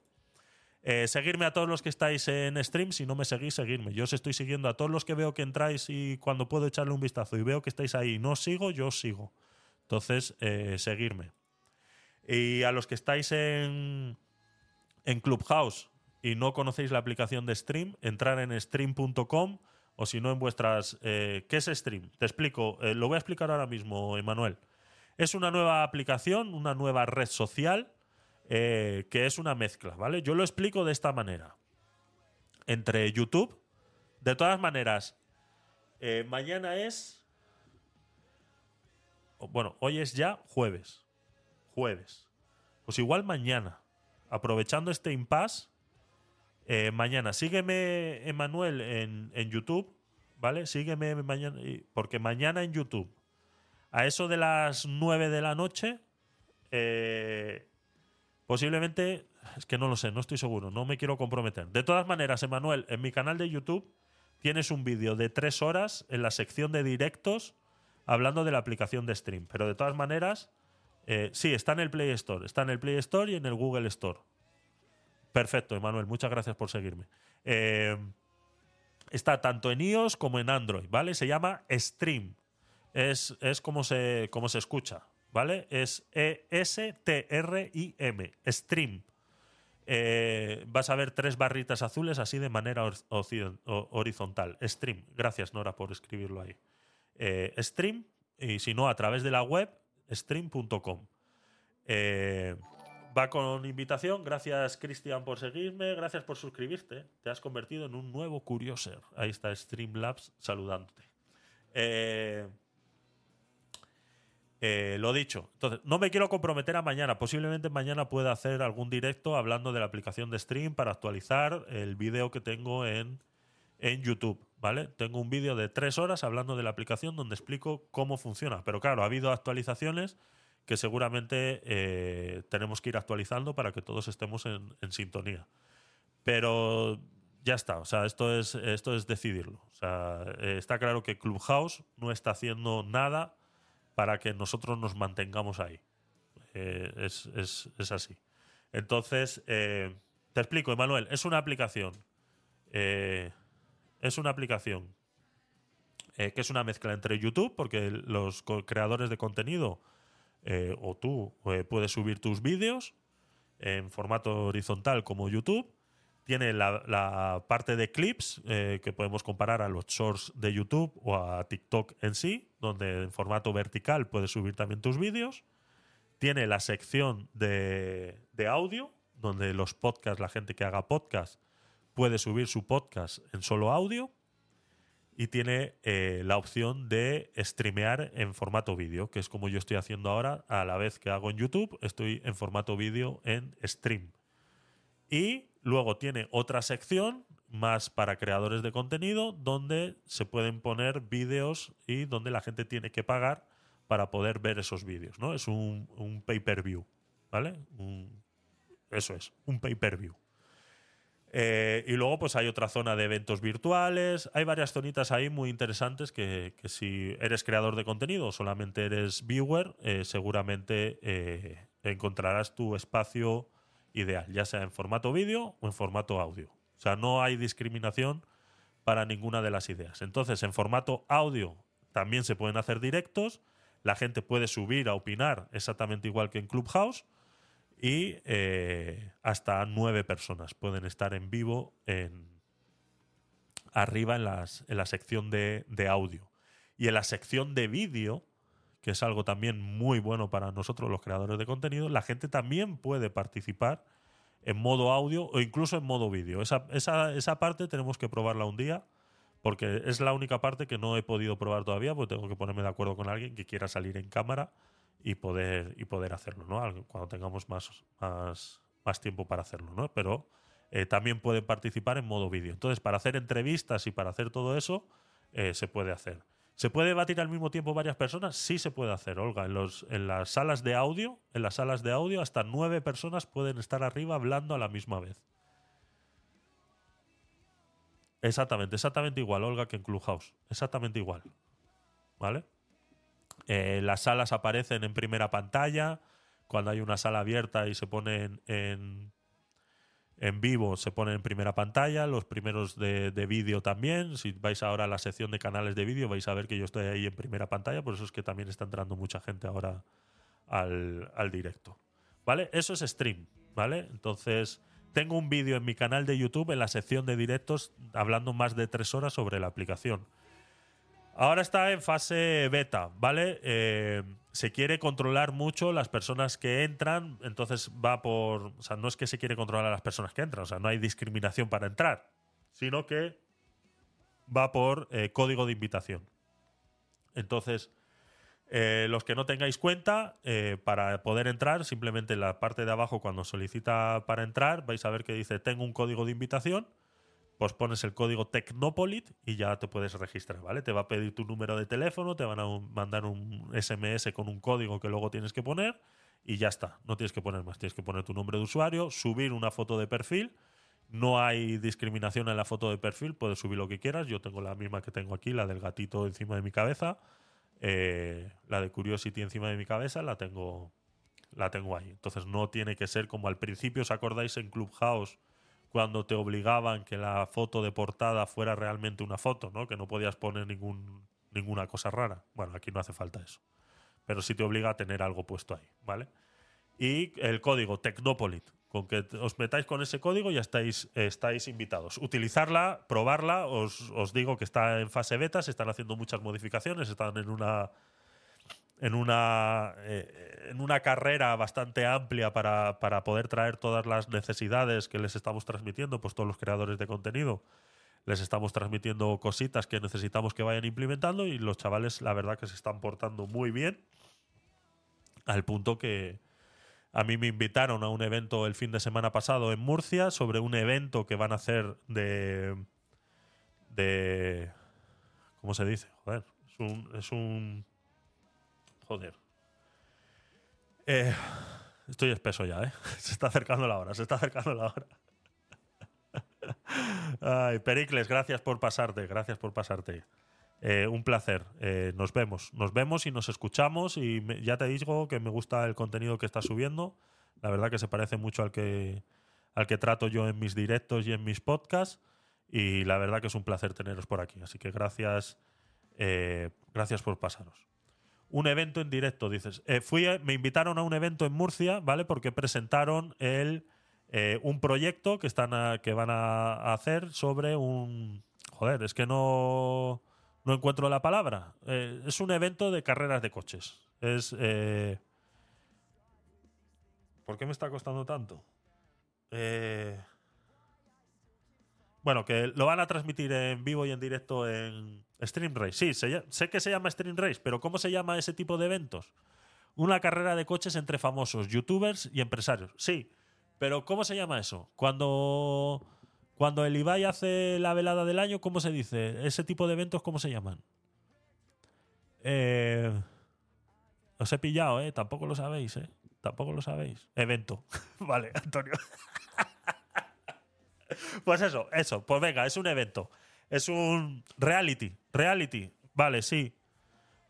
Eh, seguirme a todos los que estáis en stream. Si no me seguís, seguirme. Yo os estoy siguiendo a todos los que veo que entráis y cuando puedo echarle un vistazo y veo que estáis ahí y no os sigo, yo os sigo. Entonces, eh, seguirme. Y a los que estáis en, en Clubhouse y no conocéis la aplicación de Stream, entrar en stream.com o si no en vuestras... eh, ¿Qué es Stream? Te explico. eh, lo voy a explicar ahora mismo, Emanuel. Es una nueva aplicación, una nueva red social eh, que es una mezcla, ¿vale? Yo lo explico de esta manera. Entre YouTube, de todas maneras, mañana es... Bueno, hoy es ya jueves. Jueves. Pues igual mañana, aprovechando este impasse, eh, mañana, sígueme, Emanuel, en, en YouTube, ¿vale? Sígueme mañana, porque mañana en YouTube, a eso de las 9 de la noche, eh, posiblemente, es que no lo sé, no estoy seguro, no me quiero comprometer. De todas maneras, Emanuel, en mi canal de YouTube tienes un vídeo de tres horas en la sección de directos hablando de la aplicación de stream. Pero de todas maneras, eh, sí, está en el Play Store. Está en el Play Store y en el Google Store. Perfecto, Emanuel, muchas gracias por seguirme. Eh, está tanto en iOS como en Android, ¿vale? Se llama Stream. Es, es como, se, como se escucha, ¿vale? Es E-S-T-R-I-M. Stream. Eh, vas a ver tres barritas azules así de manera horizontal. Stream. Gracias, Nora, por escribirlo ahí. Stream, y si no, a través de la web, stream.com. Eh, va con invitación. Gracias, Cristian, por seguirme. Gracias por suscribirte. Te has convertido en un nuevo curioser. Ahí está Streamlabs saludándote. Eh, eh, lo dicho. Entonces, no me quiero comprometer a mañana. Posiblemente mañana pueda hacer algún directo hablando de la aplicación de stream para actualizar el vídeo que tengo en, en YouTube. ¿Vale? Tengo un vídeo de tres horas hablando de la aplicación donde explico cómo funciona. Pero claro, ha habido actualizaciones que seguramente eh, tenemos que ir actualizando para que todos estemos en, sintonía. Pero ya está, o sea, esto es, esto es decidirlo. O sea, eh, está claro que Clubhouse no está haciendo nada para que nosotros nos mantengamos ahí. Eh, es, es- es así. Entonces, te explico, Emanuel, es una aplicación. Es una aplicación eh, que es una mezcla entre YouTube, porque los creadores de contenido eh, o tú eh, puedes subir tus vídeos en formato horizontal como YouTube. Tiene la, parte de clips que podemos comparar a los shorts de YouTube o a TikTok en sí, donde en formato vertical puedes subir también tus vídeos. Tiene la sección de, audio, donde los podcasts, la gente que haga podcast, puede subir su podcast en solo audio y tiene eh, la opción de streamear en formato vídeo, que es como yo estoy haciendo ahora, a la vez que hago en YouTube, estoy en formato vídeo en stream. Y luego tiene otra sección más para creadores de contenido, donde se pueden poner vídeos y donde la gente tiene que pagar para poder ver esos vídeos, ¿no? Es un, un pay-per-view, ¿vale? Eso es, un pay-per-view. Eh, y luego, pues hay otra zona de eventos virtuales. Hay varias zonitas ahí muy interesantes que, si eres creador de contenido o solamente eres viewer, eh, seguramente eh, encontrarás tu espacio ideal, ya sea en formato vídeo o en formato audio. O sea, no hay discriminación para ninguna de las ideas. Entonces, en formato audio también se pueden hacer directos. La gente puede subir a opinar exactamente igual que en Clubhouse y eh, hasta nueve personas pueden estar en vivo en, arriba en, las, en la sección de, de audio. Y en la sección de vídeo, que es algo también muy bueno para nosotros los creadores de contenido, la gente también puede participar en modo audio o incluso en modo vídeo. Esa, esa, esa parte tenemos que probarla un día porque es la única parte que no he podido probar todavía porque tengo que ponerme de acuerdo con alguien que quiera salir en cámara y poder, y poder hacerlo, ¿no? Cuando tengamos más, más, más tiempo para hacerlo, ¿no? Pero eh, también pueden participar en modo vídeo. Entonces, para hacer entrevistas y para hacer todo eso, eh, se puede hacer. ¿Se puede debatir al mismo tiempo varias personas? Sí se puede hacer, Olga. En, los, en las salas de audio, en las salas de audio, hasta nueve personas pueden estar arriba hablando a la misma vez. Exactamente, exactamente igual, Olga, que en Clubhouse. Exactamente igual. ¿Vale? Eh, las salas aparecen en primera pantalla. Cuando hay una sala abierta y se ponen en, en vivo, se ponen en primera pantalla. Los primeros de, de vídeo también. Si vais ahora a la sección de canales de vídeo, vais a ver que yo estoy ahí en primera pantalla. Por eso es que también está entrando mucha gente ahora al, al directo. ¿Vale? Eso es stream. ¿Vale? Entonces, tengo un vídeo en mi canal de YouTube en la sección de directos hablando más de tres horas sobre la aplicación. Ahora está en fase beta, ¿vale? Eh, se quiere controlar mucho las personas que entran, entonces va por. O sea, no es que se quiere controlar a las personas que entran, o sea, no hay discriminación para entrar, sino que va por eh, código de invitación. Entonces, eh, los que no tengáis cuenta, para poder entrar, simplemente en la parte de abajo, cuando solicita para entrar, vais a ver que dice: Tengo un código de invitación pues pones el código Tecnopolit y ya te puedes registrar, ¿vale? Te va a pedir tu número de teléfono, te van a mandar un SMS con un código que luego tienes que poner y ya está. No tienes que poner más, tienes que poner tu nombre de usuario, subir una foto de perfil. No hay discriminación en la foto de perfil, puedes subir lo que quieras. Yo tengo la misma que tengo aquí, la del gatito encima de mi cabeza. Eh, la de Curiosity encima de mi cabeza la tengo, la tengo ahí. Entonces no tiene que ser como al principio, ¿os acordáis en Clubhouse? Cuando te obligaban que la foto de portada fuera realmente una foto, ¿no? Que no podías poner ninguna cosa rara. Bueno, aquí no hace falta eso. Pero sí te obliga a tener algo puesto ahí, ¿vale? Y el código Tecnopolit. Con que os metáis con ese código ya estáis, estáis invitados. Utilizarla, probarla, os, os digo que está en fase beta, se están haciendo muchas modificaciones, están en una en una, eh, en una carrera bastante amplia para, para poder traer todas las necesidades que les estamos transmitiendo, pues todos los creadores de contenido les estamos transmitiendo cositas que necesitamos que vayan implementando y los chavales la verdad que se están portando muy bien al punto que a mí me invitaron a un evento el fin de semana pasado en Murcia sobre un evento que van a hacer de de ¿cómo se dice? Joder, es un, es un Eh, estoy espeso ya, ¿eh? Se está acercando la hora, se está acercando la hora. Pericles, gracias por pasarte, gracias por pasarte. Eh, un placer. Eh, nos vemos. Nos vemos y nos escuchamos. Y ya te digo que me gusta el contenido que estás subiendo. La verdad que se parece mucho al que, al que trato yo en mis directos y en mis podcasts. Y la verdad que es un placer teneros por aquí. Así que gracias, gracias por pasaros. Un evento en directo, dices. Eh, fui me invitaron a un evento en Murcia, ¿vale? Porque presentaron el, eh, un proyecto que, están que van a, hacer sobre un... Joder, es que no, no encuentro la palabra. Eh, es un evento de carreras de coches. Es... ¿Por qué me está costando tanto? Eh, bueno, que lo van a transmitir en vivo y en directo en Stream Race. Sí, sé que se llama Stream Race, pero ¿cómo se llama ese tipo de eventos? Una carrera de coches entre famosos, youtubers y empresarios. Sí, pero ¿cómo se llama eso? Cuando, cuando el Ibai hace la velada del año, ¿cómo se dice? Ese tipo de eventos, ¿cómo se llaman? Eh, os he pillado, ¿eh? Tampoco lo sabéis, ¿eh? Tampoco lo sabéis. Evento. vale, Antonio. Pues eso, eso. Pues venga, es un evento. Es un reality. Reality. Vale, sí.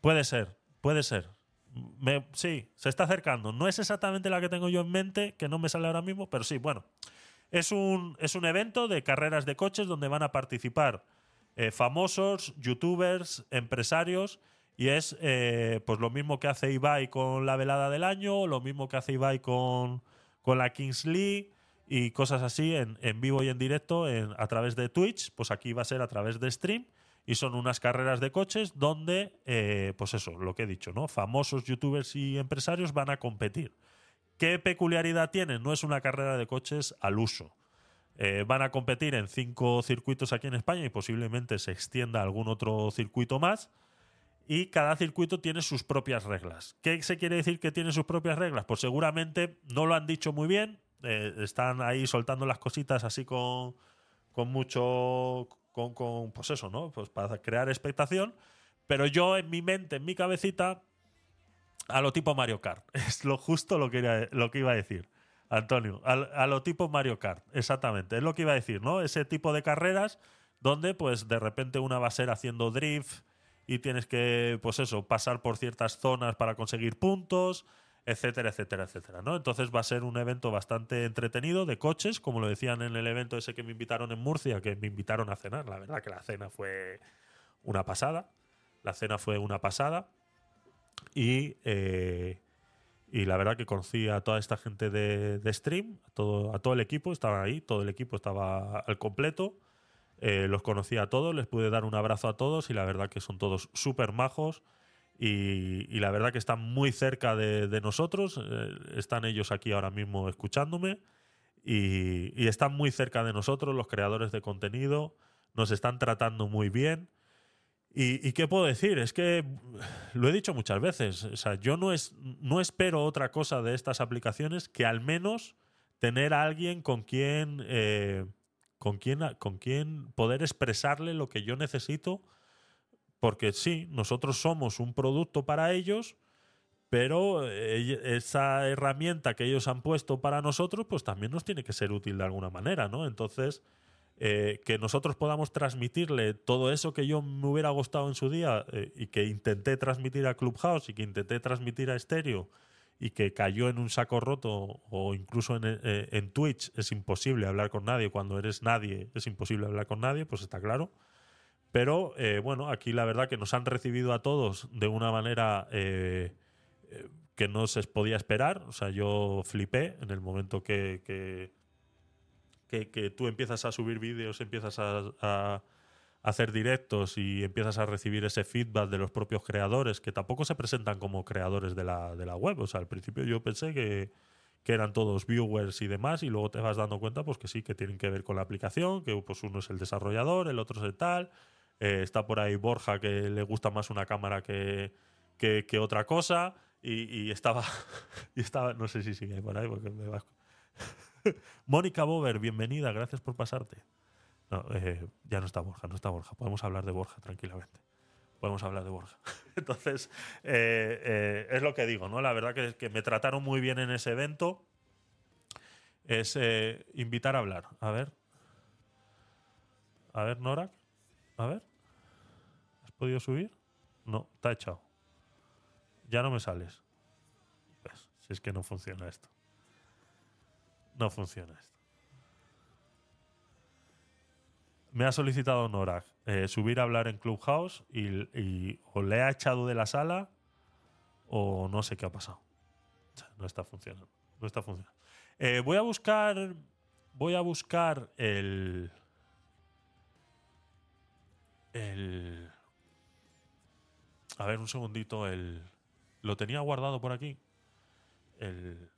Puede ser. Puede ser. Sí, se está acercando. No es exactamente la que tengo yo en mente, que no me sale ahora mismo, pero sí, bueno. Es un, es un evento de carreras de coches donde van a participar eh, famosos, youtubers, empresarios. Y es eh, pues lo mismo que hace Ibai con la velada del año, lo mismo que hace Ibai con, con la Kings y cosas así en, en vivo y en directo en- a través de Twitch. Pues aquí va a ser a través de stream. Y son unas carreras de coches donde, eh, pues eso, lo que he dicho, ¿no? Famosos youtubers y empresarios van a competir. ¿Qué peculiaridad tienen? No es una carrera de coches al uso. Eh, van a competir en cinco circuitos aquí en España y posiblemente se extienda a algún otro circuito más. Y cada circuito tiene sus propias reglas. ¿Qué se quiere decir que tiene sus propias reglas? Pues seguramente no lo han dicho muy bien. Eh, están ahí soltando las cositas así con, con mucho. Con, con, pues eso, ¿no? Pues para crear expectación. Pero yo en mi mente, en mi cabecita, a lo tipo Mario Kart. Es lo justo lo que, lo que iba a decir, Antonio. Al- A, lo tipo Mario Kart, exactamente. Es lo que iba a decir, ¿no? Ese tipo de carreras donde, pues, de repente una va a ser haciendo drift y tienes que, pues eso, pasar por ciertas zonas para conseguir puntos, etcétera, etcétera, etcétera, ¿no? Entonces va a ser un evento bastante entretenido de coches, como lo decían en el evento ese que me invitaron en Murcia, que me invitaron a cenar. La verdad que la cena fue una pasada. La cena fue una pasada. Y, eh, y la verdad que conocí a toda esta gente de, de stream, a todo, a todo el equipo, estaban ahí, todo el equipo estaba al completo. Eh, los conocí a todos, les pude dar un abrazo a todos y la verdad que son todos súper majos y, la verdad que están muy cerca de, nosotros. eh, están ellos aquí ahora mismo escuchándome y, y están muy cerca de nosotros, los creadores de contenido. Nos están tratando muy bien. ¿Y, y qué puedo decir? Es que lo he dicho muchas veces. O sea, yo no, es, no espero otra cosa de estas aplicaciones que al menos tener a alguien con quien, eh, con quien, con quien poder expresarle lo que yo necesito. Porque sí, nosotros somos un producto para ellos, pero eh, esa herramienta que ellos han puesto para nosotros, pues también nos tiene que ser útil de alguna manera, ¿no? Entonces, eh, que nosotros podamos transmitirle todo eso que yo me hubiera gustado en su día eh, y que intenté transmitir a Clubhouse y que intenté transmitir a Stereo y que cayó en un saco roto o incluso eh, en Twitch es imposible hablar con nadie, cuando eres nadie es imposible hablar con nadie, pues está claro. Pero eh, bueno, aquí la verdad que nos han recibido a todos de una manera eh, eh, que no se podía esperar. O sea, yo flipé en el momento que, que, que, que tú empiezas a subir vídeos, empiezas a, hacer directos y empiezas a recibir ese feedback de los propios creadores, que tampoco se presentan como creadores de la, de la web. O sea, al principio yo pensé que, que eran todos viewers y demás, y luego te vas dando cuenta pues que sí, que tienen que ver con la aplicación, que pues uno es el desarrollador, el otro es el tal. Eh, está por ahí Borja, que le gusta más una cámara que, que, otra cosa. Y, estaba, y estaba, no sé si sigue por ahí porque me vas. Mónica Bover, bienvenida, gracias por pasarte. No, eh, ya no está Borja, no está Borja. Podemos hablar de Borja tranquilamente. podemos hablar de Borja. Entonces, eh, es lo que digo, ¿no? La verdad que, que me trataron muy bien en ese evento. Es invitar a hablar. A ver. A ver, Nora. A ver. ¿Has podido subir? No, está echado. Ya no me sales. Pues, si es que no funciona esto. No funciona esto. Me ha solicitado Nora eh, subir a hablar en Clubhouse y, o le ha echado de la sala o no sé qué ha pasado. No está funcionando. No está funcionando. Eh, voy a buscar. Voy a buscar el. El. A ver, un segundito. El. Lo tenía guardado por aquí. El.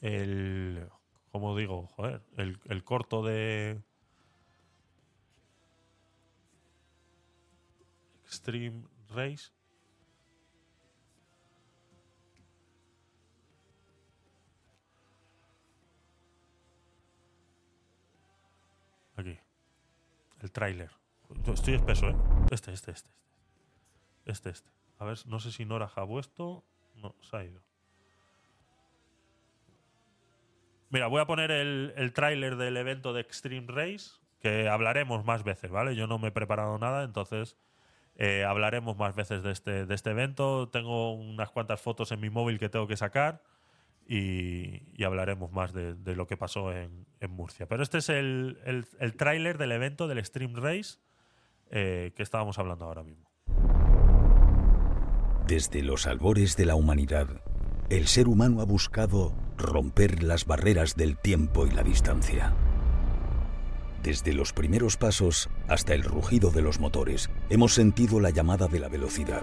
El. ¿Cómo digo? Joder. El, el corto de. Extreme Race. El tráiler. Estoy espeso, ¿eh? Este, este, este. Este, este. este. A ver, no sé si Nora ha puesto. No, se ha ido. Mira, voy a poner el, el tráiler del evento de Extreme Race, que hablaremos más veces, ¿vale? Yo no me he preparado nada, entonces eh, hablaremos más veces de este, de este evento. Tengo unas cuantas fotos en mi móvil que tengo que sacar y, hablaremos más de, lo que pasó en, Murcia. Pero este es el, el, tráiler del evento del Extreme Race eh, que estábamos hablando ahora mismo. Desde los albores de la humanidad, el ser humano ha buscado romper las barreras del tiempo y la distancia. Desde los primeros pasos hasta el rugido de los motores, hemos sentido la llamada de la velocidad.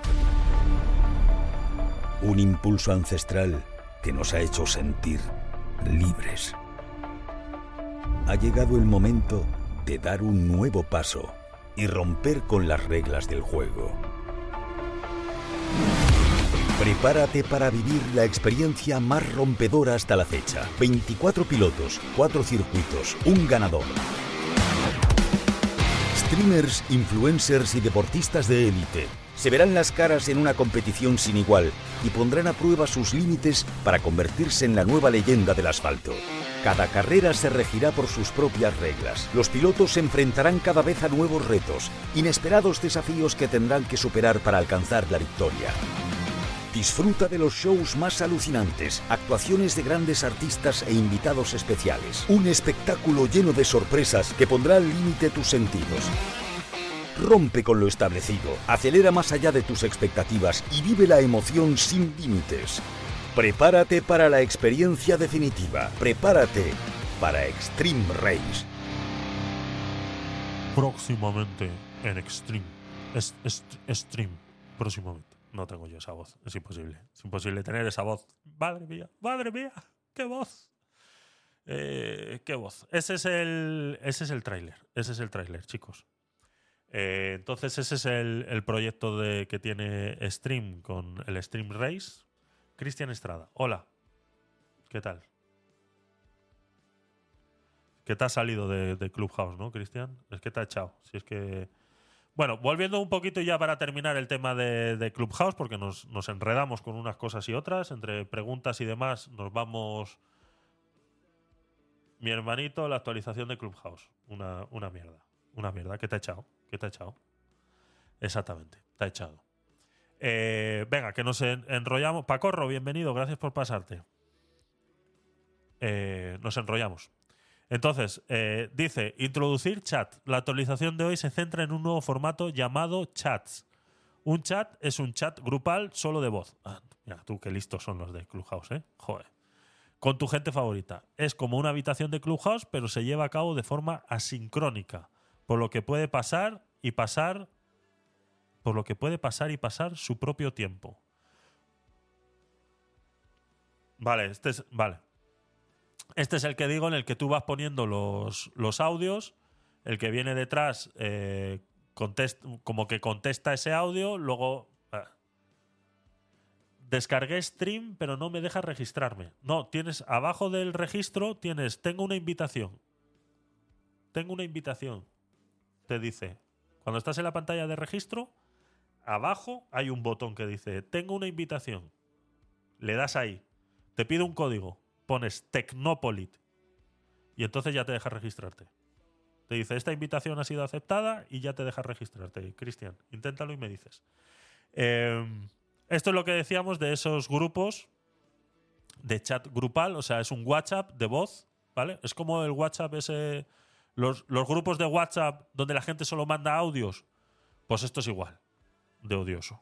Un impulso ancestral que nos ha hecho sentir libres. Ha llegado el momento de dar un nuevo paso y romper con las reglas del juego. Prepárate para vivir la experiencia más rompedora hasta la fecha. 24 pilotos, 4 circuitos, un ganador. Streamers, influencers y deportistas de élite se verán las caras en una competición sin igual y pondrán a prueba sus límites para convertirse en la nueva leyenda del asfalto. Cada carrera se regirá por sus propias reglas. Los pilotos se enfrentarán cada vez a nuevos retos, inesperados desafíos que tendrán que superar para alcanzar la victoria. Disfruta de los shows más alucinantes, actuaciones de grandes artistas e invitados especiales. Un espectáculo lleno de sorpresas que pondrá al límite tus sentidos. Rompe con lo establecido, acelera más allá de tus expectativas y vive la emoción sin límites. Prepárate para la experiencia definitiva. Prepárate para Extreme Race. Próximamente en Extreme. Es, es- Extreme. Próximamente. No tengo yo esa voz. Es imposible. Es imposible tener esa voz. Madre mía, madre mía. ¡Qué voz! Eh, ¿Qué voz? Ese es el, ese es el tráiler. Ese es el tráiler, chicos. Eh, entonces, ese es el, proyecto de, que tiene Stream con el Stream Race. Cristian Estrada. Hola. ¿Qué tal? Que te has salido de, Clubhouse, ¿no, Cristian? Es que te ha echado. Si es que. Bueno, volviendo un poquito ya para terminar el tema de, Clubhouse, porque nos, nos enredamos con unas cosas y otras, entre preguntas y demás, nos vamos. Mi hermanito, la actualización de Clubhouse. Una, una mierda. Una mierda. ¿Qué te ha echado? ¿Qué te ha echado? Exactamente, te ha echado. Eh, venga, que nos en- enrollamos. Pacorro, bienvenido, gracias por pasarte. Eh, nos enrollamos. Entonces, eh, dice, introducir chat. La actualización de hoy se centra en un nuevo formato llamado chats. Un chat es un chat grupal solo de voz. Ah, mira, tú qué listos son los de Clubhouse, ¿eh? Joder. Con tu gente favorita. Es como una habitación de Clubhouse, pero se lleva a cabo de forma asincrónica. Por lo que puede pasar y pasar. Por lo que puede pasar y pasar su propio tiempo. Vale, este es. Vale. Este es el que digo en el que tú vas poniendo los, los audios. El que viene detrás eh, como que contesta ese audio. Luego. ah. descargué stream, pero no me deja registrarme. No, tienes abajo del registro, tienes, tengo una invitación. Tengo una invitación. Te dice, cuando estás en la pantalla de registro, abajo hay un botón que dice, tengo una invitación. Le das ahí. Te pide un código. Pones Tecnopolit. Y entonces ya te deja registrarte. Te dice, esta invitación ha sido aceptada y ya te deja registrarte. Cristian, inténtalo y me dices. Eh, esto es lo que decíamos de esos grupos de chat grupal, o sea, es un WhatsApp de voz, ¿vale? Es como el WhatsApp ese... Los, grupos de WhatsApp donde la gente solo manda audios. Pues esto es igual, de odioso.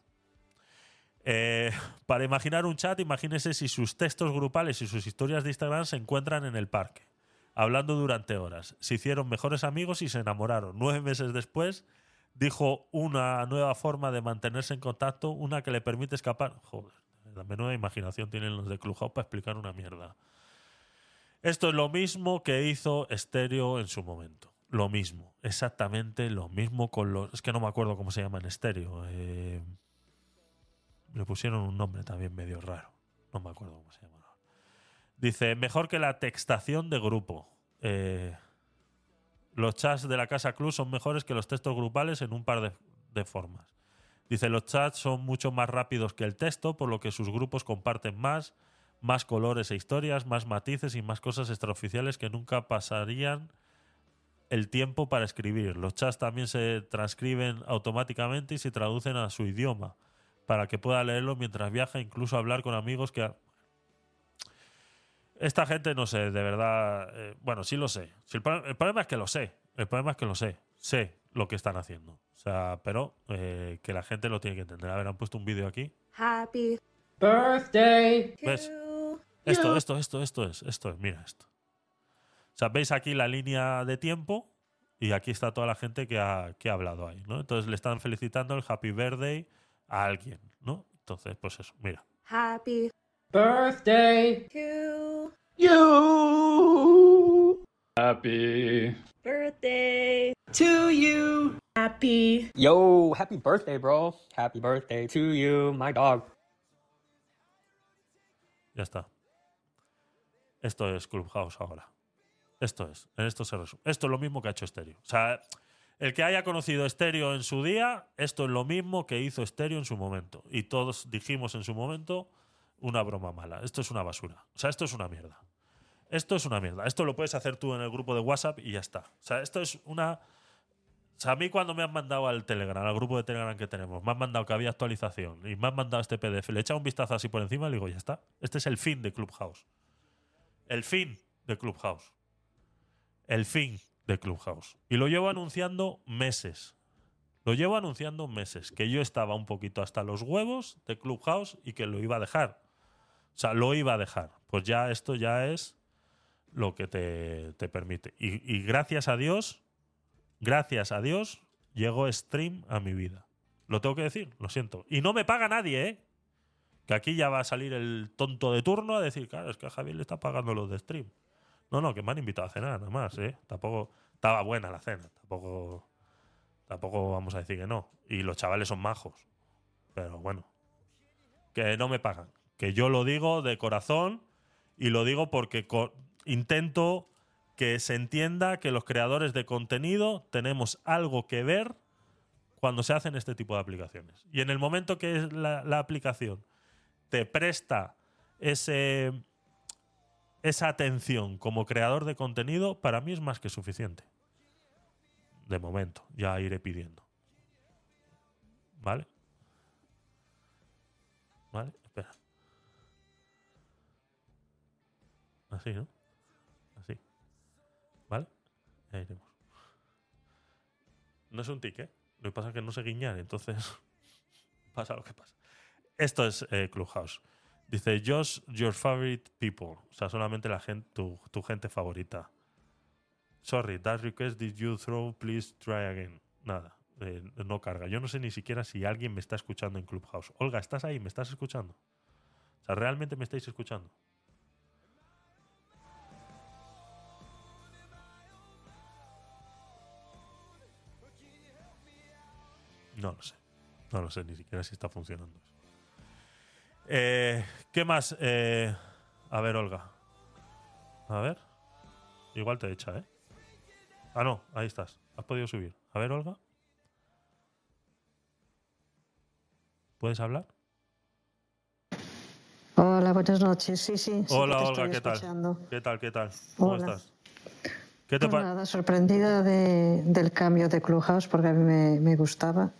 Eh, para imaginar un chat, imagínese si sus textos grupales y sus historias de Instagram se encuentran en el parque, hablando durante horas. Se hicieron mejores amigos y se enamoraron. Nueve meses después, dijo una nueva forma de mantenerse en contacto, una que le permite escapar. Joder, la menuda imaginación tienen los de Clubhouse para explicar una mierda. Esto es lo mismo que hizo Stereo en su momento. Lo mismo, exactamente lo mismo con los. Es que no me acuerdo cómo se llama en Stereo. Eh, le pusieron un nombre también medio raro. No me acuerdo cómo se llama. Dice, mejor que la textación de grupo. Eh, los chats de la Casa Club son mejores que los textos grupales en un par de, de formas. Dice, los chats son mucho más rápidos que el texto, por lo que sus grupos comparten más, más colores e historias, más matices y más cosas extraoficiales que nunca pasarían el tiempo para escribir. Los chats también se transcriben automáticamente y se traducen a su idioma, para que pueda leerlo mientras viaja, incluso hablar con amigos que... Esta gente, no sé, de verdad... eh, bueno, sí lo sé. Si el, pro- el problema es que lo sé. El problema es que lo sé. Sé lo que están haciendo. O sea, pero eh, que la gente lo tiene que entender. A ver, han puesto un vídeo aquí. Happy birthday. ¿Ves? Esto, esto, esto, esto es, esto es, mira esto. O sea, veis aquí la línea de tiempo y aquí está toda la gente que ha, que ha hablado ahí, ¿no? Entonces le están felicitando el Happy Birthday a alguien, ¿no? Entonces, pues eso, mira. Happy birthday to You. Happy. birthday to you. Happy Yo, happy birthday, bro. Happy birthday to you, my dog. Ya está. Esto es Clubhouse ahora. Esto es. En esto se resume. Esto es lo mismo que ha hecho Stereo. O sea, el que haya conocido Stereo en su día, esto es lo mismo que hizo Stereo en su momento. Y todos dijimos en su momento una broma mala. Esto es una basura. O sea, esto es una mierda. Esto es una mierda. Esto lo puedes hacer tú en el grupo de WhatsApp y ya está. O sea, esto es una. O sea, a mí cuando me han mandado al Telegram, al grupo de Telegram que tenemos, me han mandado que había actualización y me han mandado este PDF, le he echado un vistazo así por encima y le digo, ya está. Este es el fin de Clubhouse. El fin de Clubhouse. El fin de Clubhouse. Y lo llevo anunciando meses. Lo llevo anunciando meses. Que yo estaba un poquito hasta los huevos de Clubhouse y que lo iba a dejar. O sea, lo iba a dejar. Pues ya esto ya es lo que te, te permite. Y, y gracias a Dios, gracias a Dios, llegó Stream a mi vida. Lo tengo que decir, lo siento. Y no me paga nadie, ¿eh? Que aquí ya va a salir el tonto de turno a decir, claro, es que a Javier le está pagando los de Stream. No, no, que me han invitado a cenar, nada más, ¿eh? Tampoco. Estaba buena la cena, tampoco. Tampoco vamos a decir que no. Y los chavales son majos. Pero bueno. Que no me pagan. Que yo lo digo de corazón y lo digo porque intento que se entienda que los creadores de contenido tenemos algo que ver cuando se hacen este tipo de aplicaciones. Y en el momento que es la aplicación te presta ese, esa atención como creador de contenido, para mí es más que suficiente. De momento, ya iré pidiendo. ¿Vale? ¿Vale? Espera. Así, ¿no? Así. ¿Vale? Ya iremos. No es un tic, ¿eh? Lo que pasa es que no sé guiñar, entonces pasa lo que pasa. Esto es eh, Clubhouse. Dice, just your favorite people. O sea, solamente la gente, tu, gente favorita. Sorry, that request did you throw, please try again. Nada, eh, no carga. Yo no sé ni siquiera si alguien me está escuchando en Clubhouse. Olga, ¿estás ahí? ¿Me estás escuchando? O sea, ¿realmente me estáis escuchando? No lo sé. No lo sé ni siquiera si está funcionando. Eh, ¿Qué más? Eh, a ver, Olga. A ver. Igual te echa, ¿eh? Ah, no, ahí estás. Has podido subir. A ver, Olga. ¿Puedes hablar? Hola, buenas noches. Sí, sí. Hola, Olga, ¿qué tal? ¿Qué tal, qué tal? ¿Cómo Hola. estás? ¿Qué te Pues nada, sorprendida de- del cambio de Clubhouse porque a mí me, me gustaba.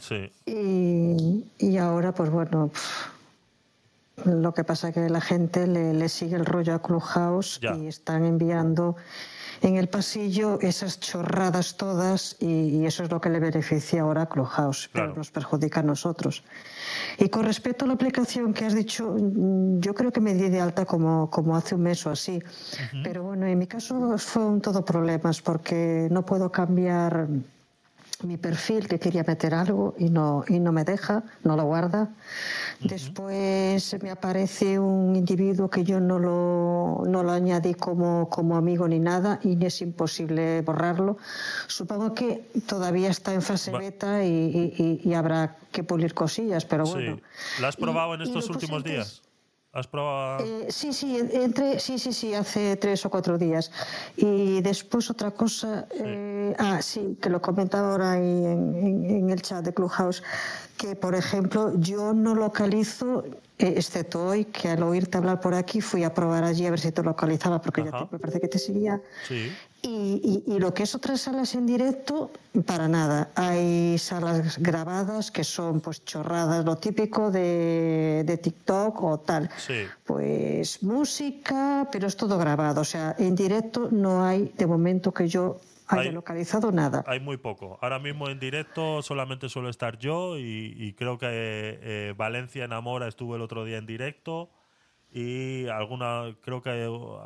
Sí. Y, y ahora, pues bueno, lo que pasa es que la gente le, le sigue el rollo a Clubhouse Ya. y están enviando en el pasillo esas chorradas todas y, y eso es lo que le beneficia ahora a Clubhouse, pero nos perjudica a nosotros. Y con respecto a la aplicación que has dicho, mm, yo creo que me di de alta como, como hace un mes o así. Pero bueno, en mi caso fue un todo problemas porque no puedo cambiar mi perfil que quería meter algo y no, y no me deja, no lo guarda. Después me aparece un individuo que yo no lo, no lo añadí como, como amigo ni nada y es imposible borrarlo. Supongo que todavía está en fase beta y, y- habrá que pulir cosillas, pero bueno. Sí. ¿La has probado en estos últimos días? ¿Has probado? Eh, sí, sí, en- entre, sí, sí, sí, hace tres o cuatro días. Y después otra cosa, eh, ah, sí, que lo comentaba ahora ahí en, en- en el chat de Clubhouse, que por ejemplo yo no localizo, eh, excepto hoy, que al oírte hablar por aquí fui a probar allí a ver si te localizaba, porque ya te- me parece que te seguía. Sí. Y, y- y lo que es otras salas en directo, para nada. Hay salas grabadas que son pues chorradas, lo típico de, de TikTok o tal. Sí. Pues música, pero es todo grabado. O sea, en directo no hay de momento que yo haya Hay- localizado nada. Hay muy poco. Ahora mismo en directo solamente suelo estar yo y, y creo que eh, Valencia Enamora estuvo el otro día en directo y alguna creo que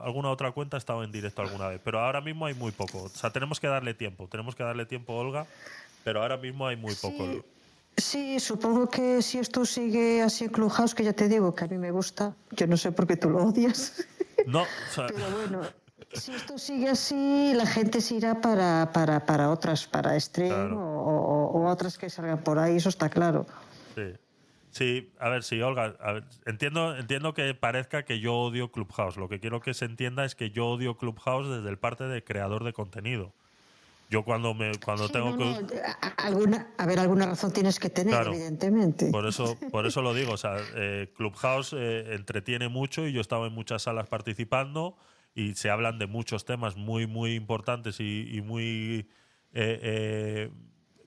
alguna otra cuenta ha estado en directo alguna vez. Pero ahora mismo hay muy poco. O sea, tenemos que darle tiempo. Tenemos que darle tiempo, Olga. Pero ahora mismo hay muy poco. Sí, supongo que si esto sigue así en Clubhouse, que ya te digo que a mí me gusta, yo no sé por qué tú lo odias. No, o sea, Pero bueno, si esto sigue así, la gente se irá para, para, para otras, para stream o, o- o otras que salgan por ahí, eso está claro. Sí. Sí, a ver, sí, Olga, a ver, entiendo, entiendo que parezca que yo odio Clubhouse. Lo que quiero que se entienda es que yo odio Clubhouse desde el parte de creador de contenido. Yo cuando me cuando tengo No, que no, a- alguna, a ver, alguna razón tienes que tener, Claro. evidentemente. por eso por eso lo digo, o sea, eh, Clubhouse eh, entretiene mucho y yo he estado en muchas salas participando y se hablan de muchos temas muy muy importantes y, y muy eh, eh,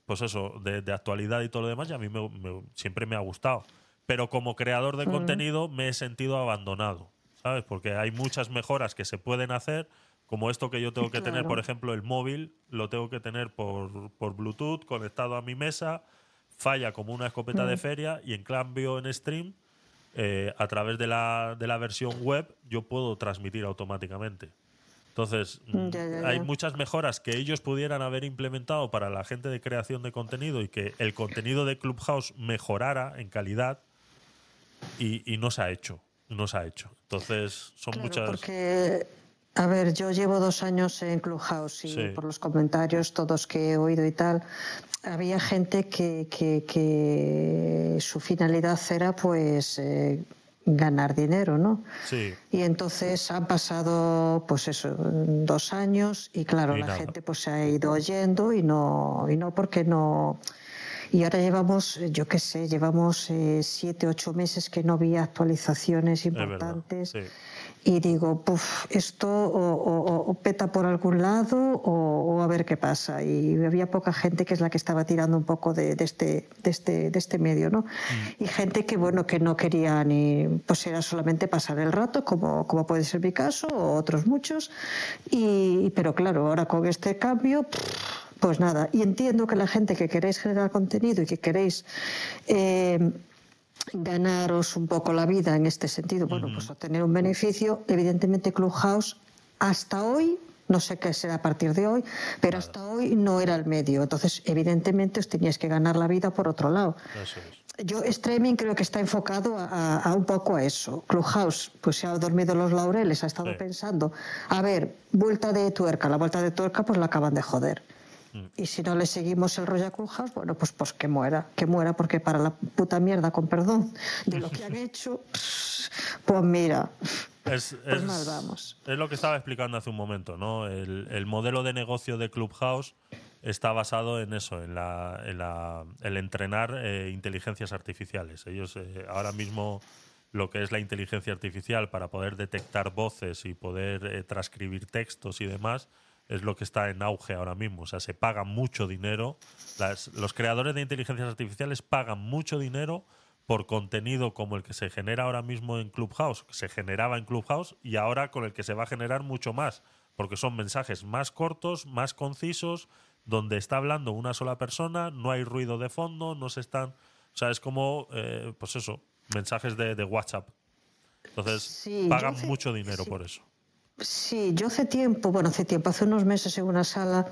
pues eso de, de actualidad y todo lo demás y a mí me- me- siempre me ha gustado pero como creador de Ujú. contenido me he sentido abandonado sabes porque hay muchas mejoras que se pueden hacer como esto que yo tengo que tener por ejemplo el móvil lo tengo que tener por, por Bluetooth conectado a mi mesa falla como una escopeta de Mm. feria y en cambio en stream eh, a través de la, de la versión web yo puedo transmitir automáticamente. Entonces, mm, Ya, ya, hay muchas mejoras que ellos pudieran haber implementado para la gente de creación de contenido y que el contenido de Clubhouse mejorara en calidad y, y no se ha hecho. No se ha hecho. Entonces, son Claro, muchas. Porque, a ver, yo llevo dos años en Clubhouse y Sí. por los comentarios, todos que he oído y tal, había gente que, que, que su finalidad era pues eh, ganar dinero, ¿no? Sí. Y entonces han pasado, pues eso, dos años y claro, Y la nada. gente pues se ha ido oyendo y no, y no porque no. Y ahora llevamos, yo qué sé, llevamos eh, siete, ocho meses que no había actualizaciones Es verdad. importantes. Sí. Y digo, puf, esto o, o- o- o peta por algún lado o, o a ver qué pasa. Y había poca gente que es la que estaba tirando un poco de, de este, de, este, de este medio, ¿no? Y gente que, bueno, que no quería ni, pues era solamente pasar el rato, como, como puede ser mi caso, o otros muchos. Y, pero claro, ahora con este cambio, pues nada. Y entiendo que la gente que queréis generar contenido y que queréis... eh, ganaros un poco la vida en este sentido, bueno, pues obtener un beneficio, evidentemente Clubhouse hasta hoy, no sé qué será a partir de hoy, pero hasta hoy no era el medio, entonces evidentemente os teníais que ganar la vida por otro lado. Eso es. Yo, streaming creo que está enfocado a, a- a un poco a eso. Clubhouse, pues se ha dormido los laureles, ha estado Sí. pensando, a ver, vuelta de tuerca, la vuelta de tuerca pues la acaban de joder. Y si no le seguimos el rollo a Clubhouse, bueno, pues, pues que muera, que muera, porque para la puta mierda, con perdón, de lo que han hecho, pues mira, Es, pues es- mal vamos. es lo que estaba explicando hace un momento, ¿no? El, el modelo de negocio de Clubhouse está basado en eso, en la, en la- el entrenar eh, inteligencias artificiales. Ellos eh, ahora mismo lo que es la inteligencia artificial para poder detectar voces y poder eh, transcribir textos y demás es lo que está en auge ahora mismo. O sea, se paga mucho dinero. Las- los creadores de inteligencias artificiales pagan mucho dinero por contenido como el que se genera ahora mismo en Clubhouse, que se generaba en Clubhouse y ahora con el que se va a generar mucho más, porque son mensajes más cortos, más concisos, donde está hablando una sola persona, no hay ruido de fondo, no se están... O sea, es como, eh, pues eso, mensajes de, de WhatsApp. Entonces, Sí, pagan mucho dinero por eso. Sí, yo hace tiempo, bueno, hace tiempo, hace unos meses en una sala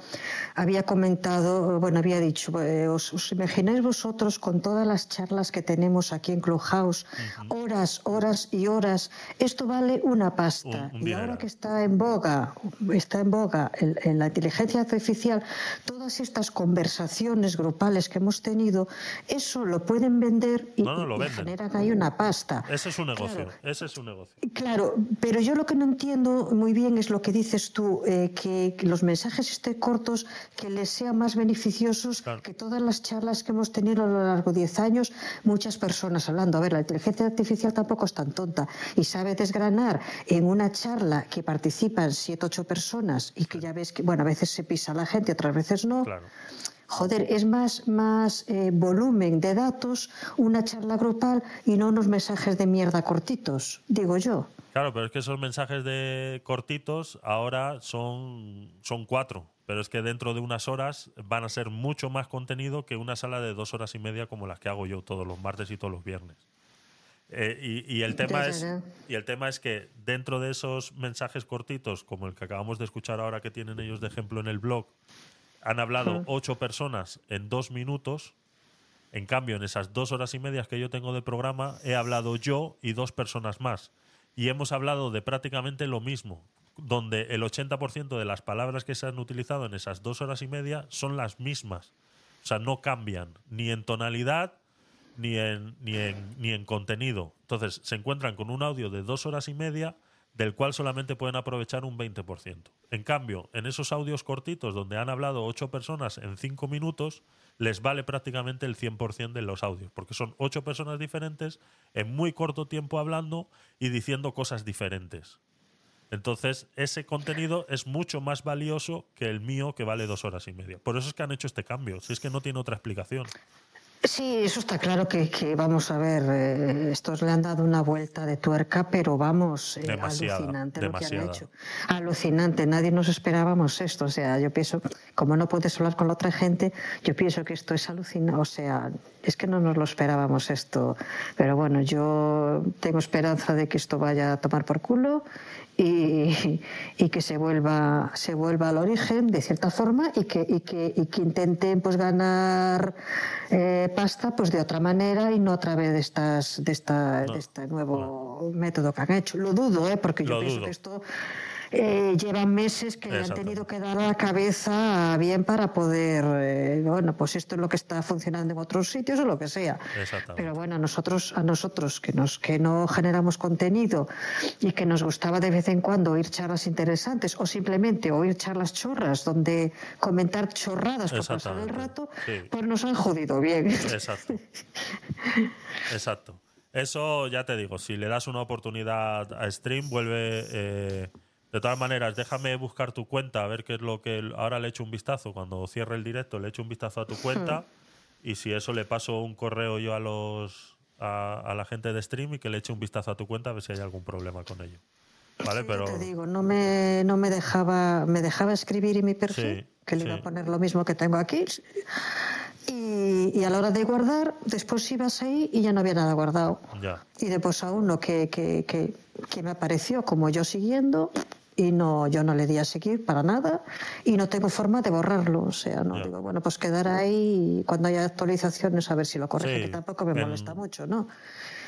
había comentado, bueno, había dicho, eh, ¿os, os imagináis vosotros con todas las charlas que tenemos aquí en Clubhouse, horas, horas y horas? Esto vale una pasta. Un- un y ahora que está en boga, está en boga en la inteligencia artificial, todas estas conversaciones grupales que hemos tenido, eso lo pueden vender y, No, no, lo y generan ahí una pasta. Ese es un negocio, ese es un negocio. Claro, pero yo lo que no entiendo muy bien es lo que dices tú, eh, que, que los mensajes estén cortos, que les sean más beneficiosos que todas las charlas que hemos tenido a lo largo de 10 años, muchas personas hablando. A ver, la inteligencia artificial tampoco es tan tonta y sabe desgranar en una charla que participan 7, 8 personas y que ya ves que, bueno, a veces se pisa la gente, otras veces no. Joder, es más, más eh, volumen de datos una charla grupal y no unos mensajes de mierda cortitos, digo yo. Claro, pero es que esos mensajes de cortitos ahora son, son cuatro. Pero es que dentro de unas horas van a ser mucho más contenido que una sala de dos horas y media como las que hago yo todos los martes y todos los viernes. Eh, y, y el tema es, y el tema es que dentro de esos mensajes cortitos, como el que acabamos de escuchar ahora que tienen ellos de ejemplo en el blog, han hablado ocho personas en dos minutos. En cambio, en esas dos horas y medias que yo tengo de programa, he hablado yo y dos personas más. Y hemos hablado de prácticamente lo mismo, donde el 80% de las palabras que se han utilizado en esas dos horas y media son las mismas. O sea, no cambian ni en tonalidad ni en, ni en, ni en contenido. Entonces, se encuentran con un audio de dos horas y media del cual solamente pueden aprovechar un 20%. En cambio, en esos audios cortitos donde han hablado ocho personas en cinco minutos, les vale prácticamente el 100% de los audios, porque son ocho personas diferentes en muy corto tiempo hablando y diciendo cosas diferentes. Entonces, ese contenido es mucho más valioso que el mío, que vale dos horas y media. Por eso es que han hecho este cambio, si es que no tiene otra explicación. Sí, eso está claro que, que vamos a ver, eh, estos le han dado una vuelta de tuerca, pero vamos, eh, Demasiada, alucinante lo que han demasiada. hecho. Alucinante, nadie nos esperábamos esto. O sea, yo pienso, como no puedes hablar con la otra gente, yo pienso que esto es alucinante. O sea, es que no nos lo esperábamos esto. Pero bueno, yo tengo esperanza de que esto vaya a tomar por culo y, y que se vuelva, se vuelva al origen de cierta forma y que, y que, y que intenten pues ganar eh, pasta pues de otra manera y no a través de estas de esta de este nuevo método que han hecho. Lo dudo, ¿eh? porque yo Lo pienso dudo. que esto eh, llevan meses que le han Exacto. tenido que dar a la cabeza bien para poder, eh, bueno, pues esto es lo que está funcionando en otros sitios o lo que sea. Pero bueno, a nosotros, a nosotros que nos que no generamos contenido y que nos gustaba de vez en cuando oír charlas interesantes o simplemente oír charlas chorras donde comentar chorradas por pasar el rato, Sí. pues nos han jodido bien. Exacto. Exacto. Eso ya te digo, si le das una oportunidad a Stream, vuelve. eh, de todas maneras, déjame buscar tu cuenta, a ver qué es lo que. Ahora le echo un vistazo. Cuando cierre el directo, le echo un vistazo a tu cuenta. Y si eso le paso un correo yo a los. A, a la gente de Stream y que le eche un vistazo a tu cuenta a ver si hay algún problema con ello. ¿Vale? Pero. Te digo, no me, no me dejaba, me dejaba escribir en mi perfil, Sí, que le iba sí. a poner lo mismo que tengo aquí. Y, y a la hora de guardar, después ibas ahí y ya no había nada guardado. Ya. Y después a uno que, que, que, que me apareció como yo siguiendo y no yo no le di a seguir para nada y no tengo forma de borrarlo. O sea, no digo, bueno, pues quedar ahí y cuando haya actualizaciones a ver si lo corrige, Sí, que tampoco me molesta mucho, ¿no?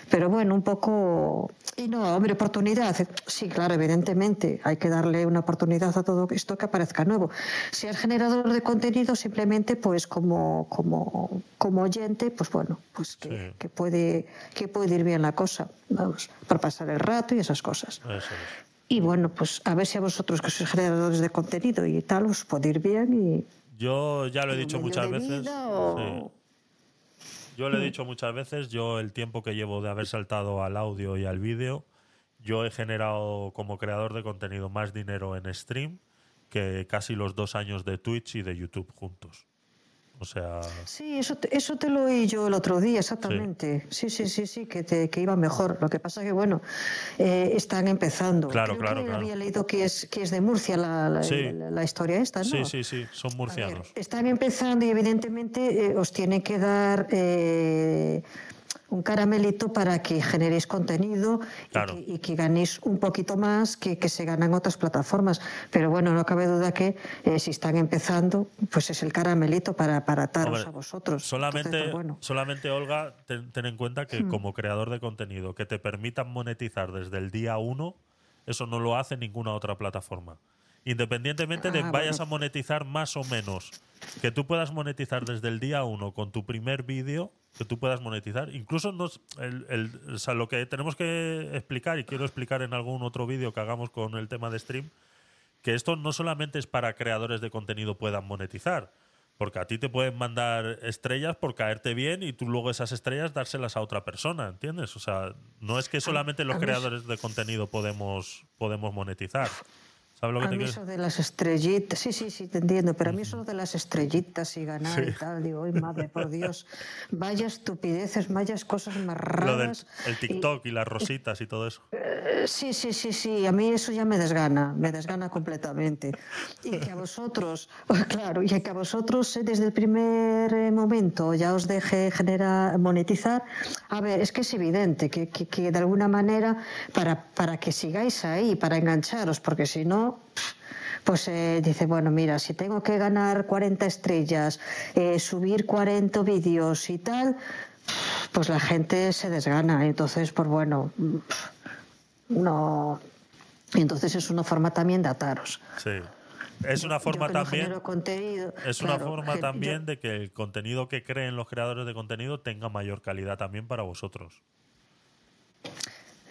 Pero bueno, un poco... Y no, hombre, oportunidad. Sí, claro, evidentemente, hay que darle una oportunidad a todo esto que aparezca nuevo. Si es generador de contenido, simplemente, pues como, como, como oyente, pues bueno, pues que, que puede, que puede ir bien la cosa, vamos, para pasar el rato y esas cosas. Eso es. Y bueno, pues a ver si a vosotros que sois generadores de contenido y tal os puede ir bien y Yo ya lo he dicho muchas veces. vida o- sí. Yo lo he dicho muchas veces, yo el tiempo que llevo de haber saltado al audio y al vídeo, yo he generado como creador de contenido más dinero en stream que casi los dos años de Twitch y de YouTube juntos. O sea, Sí, eso te, eso te lo oí yo el otro día, exactamente. Sí, sí, sí, sí, que, te, que iba mejor. Lo que pasa que, bueno, eh, están empezando. Claro, Creo claro, que claro. había leído que es, que es de Murcia la, la, Sí. la- la historia esta, ¿no? sí, sí, sí, son murcianos. Están empezando y evidentemente eh, os tiene que dar eh, un caramelito para que generéis contenido Claro. y, que, y que ganéis un poquito más que, que se ganan otras plataformas. Pero bueno, no cabe duda que eh, si están empezando, pues es el caramelito para, para ataros Hombre, a vosotros. Solamente, Entonces, bueno. solamente Olga, ten, ten en cuenta que Hmm. como creador de contenido, que te permitan monetizar desde el día uno, eso no lo hace ninguna otra plataforma. Independientemente de Ah, vayas bueno. a monetizar más o menos, que tú puedas monetizar desde el día uno con tu primer vídeo, que tú puedas monetizar, incluso nos, el, el- o sea, lo que tenemos que explicar, y quiero explicar en algún otro vídeo que hagamos con el tema de stream, que esto no solamente es para creadores de contenido puedan monetizar, porque a ti te pueden mandar estrellas por caerte bien y tú luego esas estrellas dárselas a otra persona, ¿entiendes? O sea, no es que solamente los creadores de contenido podemos, podemos monetizar. ¿Sabes lo que A te mí eso de las estrellitas, sí, sí, sí, te entiendo, pero a mí eso de las estrellitas y ganar Sí. y tal, digo, ay madre, por Dios, vaya estupideces, vaya cosas más Lo del raras. el TikTok y las rositas y todo eso. Eh, Sí, sí, sí, sí, a mí eso ya me desgana, me desgana completamente. Y que a vosotros, claro, y que a vosotros eh, desde el primer eh, momento ya os deje generar, monetizar, a ver, es que es evidente que, que- que de alguna manera, para, para que sigáis ahí, para engancharos, porque si no, pues eh, dice, bueno, mira, si tengo que ganar 40 estrellas, eh, subir 40 vídeos y tal, pues la gente se desgana. Entonces, pues bueno, no. Entonces es una forma también de ataros. Sí. Es una forma Yo también. Es una forma también yo- de que el contenido que creen los creadores de contenido tenga mayor calidad también para vosotros.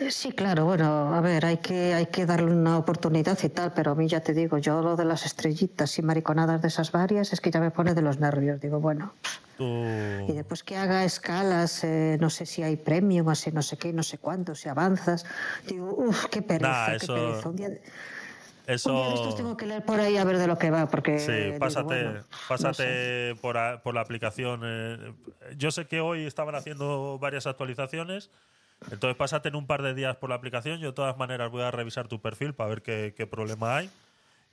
Eh, Sí, claro, bueno, a ver, hay que, hay que darle una oportunidad y tal, pero a mí ya te digo, yo lo de las estrellitas y mariconadas de esas varias es que ya me pone de los nervios. Digo, bueno, y después que haga escalas, eh, no sé si hay premium, así no sé qué, no sé cuánto, si avanzas. Digo, uff, qué pereza, Nah, qué eso- pereza. Un día, de- un día de estos eso. tengo que leer por ahí a ver de lo que va, porque. Sí, digo, pásate, por, a- por la aplicación. eh, yo sé que hoy estaban haciendo varias actualizaciones, entonces pásate en un par de días por la aplicación. Yo de todas maneras voy a revisar tu perfil para ver qué, qué problema hay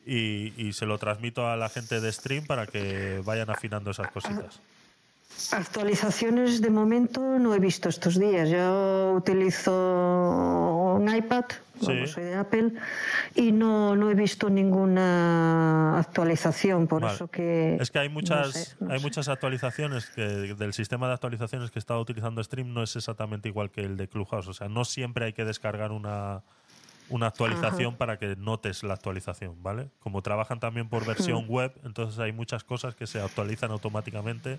y, y se lo transmito a la gente de stream para que vayan afinando esas cositas. Actualizaciones de momento no he visto estos días. Yo utilizo un iPad, vamos, Sí. soy de Apple, y no, no he visto ninguna actualización, por Vale. eso que... Es que hay no muchas, sé, no hay sé. muchas actualizaciones que del sistema de actualizaciones que estaba utilizando Stream no es exactamente igual que el de Clubhouse. O sea, no siempre hay que descargar una, una actualización Ajá. para que notes la actualización, ¿vale? Como trabajan también por versión web, entonces hay muchas cosas que se actualizan automáticamente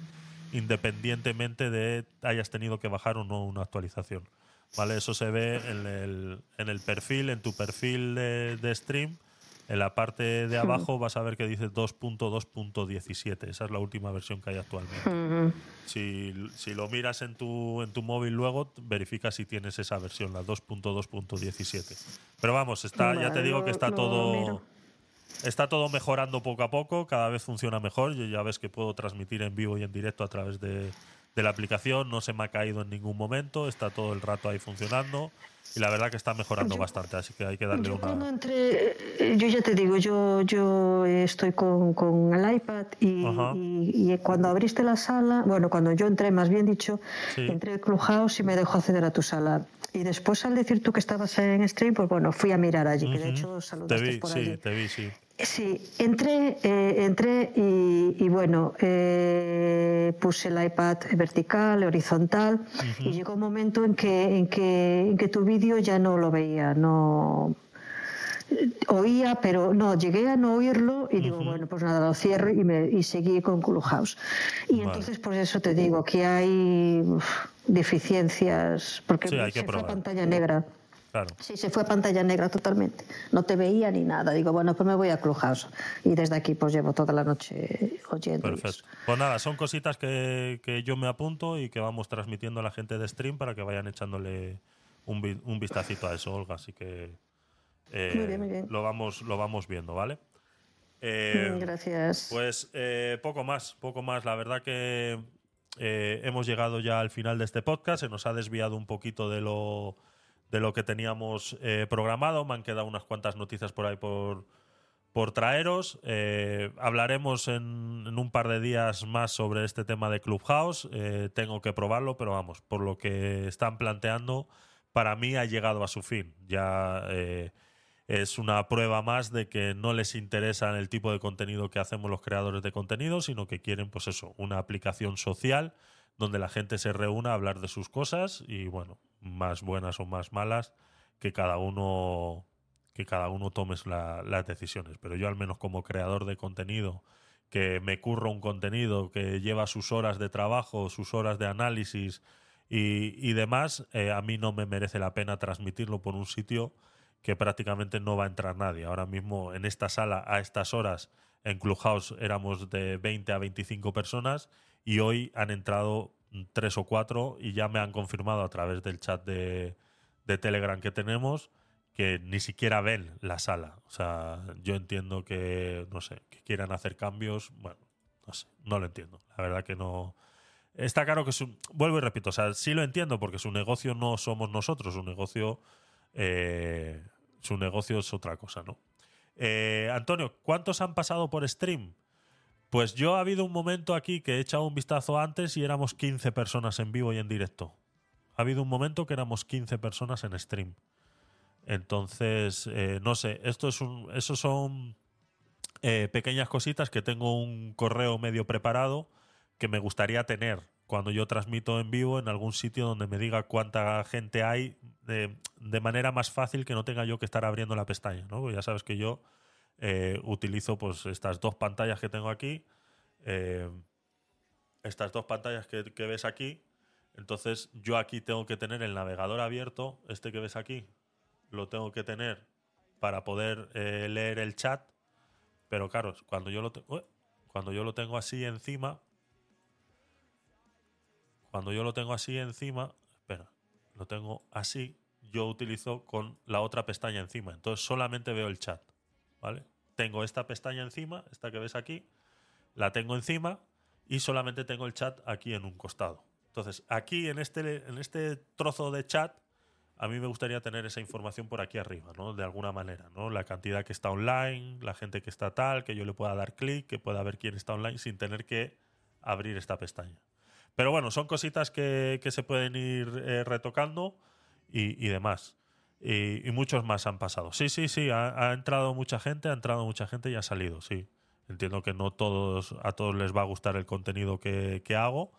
independientemente de hayas tenido que bajar o no una actualización. ¿Vale? Eso se ve en el, en el perfil, en tu perfil de, de stream. En la parte de Hmm. abajo vas a ver que dice 2.2.17. Esa es la última versión que hay actualmente. Ujú. Si, si lo miras en tu, en tu móvil luego, verifica si tienes esa versión, la 2.2.17. Pero vamos, está, ya te digo que está todo. Está todo mejorando poco a poco, cada vez funciona mejor. Yo ya ves que puedo transmitir en vivo y en directo a través de, de la aplicación, no se me ha caído en ningún momento, está todo el rato ahí funcionando y la verdad que está mejorando bastante, así que hay que darle Yo cuando una... entré, eh, yo ya te digo, yo, yo estoy con, con el iPad y, y- y cuando abriste la sala, bueno, cuando yo entré, más bien dicho, Sí. entré al Clubhouse y me dejó acceder a tu sala. Y después al decir tú que estabas en stream, pues bueno, fui a mirar allí, que de hecho Te saludaste vi, por sí, allí. te vi, sí. Sí, entré, eh, entré y, y bueno, eh, puse el iPad vertical, horizontal, y llegó un momento en que, en que, en que tu vídeo ya no lo veía, no oía, pero no, llegué a no oírlo y digo, bueno, pues nada, lo cierro y, me, y seguí con Clubhouse. Y Vale. entonces, por eso te digo que hay uf, deficiencias, porque Sí, hay que se fue a probar. pantalla negra. Claro. Sí, se fue pantalla negra totalmente. No te veía ni nada. Digo, bueno, pues me voy a Clubhouse. Y desde aquí pues llevo toda la noche oyendo. Perfecto. Pues nada, son cositas que, que yo me apunto y que vamos transmitiendo a la gente de stream para que vayan echándole un, vi- un vistacito a eso, Olga. Así que eh, Muy bien, muy bien. Lo, vamos, lo vamos viendo, ¿vale? Eh, Mm, Gracias. Pues eh, poco más, poco más. La verdad que eh, hemos llegado ya al final de este podcast. Se nos ha desviado un poquito de lo, de lo que teníamos eh, programado. Me han quedado unas cuantas noticias por ahí por, por traeros. Eh, hablaremos en, un par de días más sobre este tema de Clubhouse. Eh, tengo que probarlo, pero vamos, por lo que están planteando, para mí ha llegado a su fin. Ya eh, es una prueba más de que no les interesa el tipo de contenido que hacemos los creadores de contenido, sino que quieren, pues eso, una aplicación social donde la gente se reúna a hablar de sus cosas y, bueno, más buenas o más malas, que cada uno que cada uno tome la- las decisiones. Pero yo al menos como creador de contenido, que me curro un contenido, que lleva sus horas de trabajo, sus horas de análisis y, y demás, eh, a mí no me merece la pena transmitirlo por un sitio que prácticamente no va a entrar nadie. Ahora mismo en esta sala, a estas horas, en Clubhouse éramos de 20 a 25 personas y hoy han entrado tres o cuatro y ya me han confirmado a través del chat de, de Telegram que tenemos que ni siquiera ven la sala. O sea, yo entiendo que, no sé, que quieran hacer cambios. Bueno, no sé, no lo entiendo. La verdad que no. Está claro que su, vuelvo y repito, o sea, sí lo entiendo porque su negocio no somos nosotros, su negocio, eh, su negocio es otra cosa, ¿no? Eh, Antonio, ¿cuántos han pasado por stream? Pues yo ha habido un momento aquí que he echado un vistazo antes y éramos 15 personas en vivo y en directo. Ha habido un momento que éramos 15 personas en stream. Entonces, eh, no sé, esto es un, esos son eh, pequeñas cositas que tengo un correo medio preparado que me gustaría tener cuando yo transmito en vivo en algún sitio donde me diga cuánta gente hay de, manera más fácil que no tenga yo que estar abriendo la pestaña, ¿no? Porque ya sabes que yo eh, utilizo pues estas dos pantallas que tengo aquí, eh, estas dos pantallas que, ves aquí, entonces yo aquí tengo que tener el navegador abierto, este que ves aquí, lo tengo que tener para poder eh, leer el chat, pero claro, cuando yo lo tengo, cuando yo lo tengo así encima, cuando yo lo tengo así encima, espera, lo tengo así, yo utilizo con la otra pestaña encima, entonces solamente veo el chat, Tengo esta pestaña encima, esta que ves aquí, la tengo encima y solamente tengo el chat aquí en un costado. Entonces, aquí en este, en este trozo de chat, a mí me gustaría tener esa información por aquí arriba, ¿no? De alguna manera, ¿no? La cantidad que está online, la gente que está tal, que yo le pueda dar clic, que pueda ver quién está online sin tener que abrir esta pestaña. Pero bueno, son cositas que, que se pueden ir eh, retocando y, y demás. Y, muchos más han pasado. Sí, sí, sí, ha, entrado mucha gente, ha entrado mucha gente y ha salido, sí. Entiendo que no todos, a todos les va a gustar el contenido que, que hago,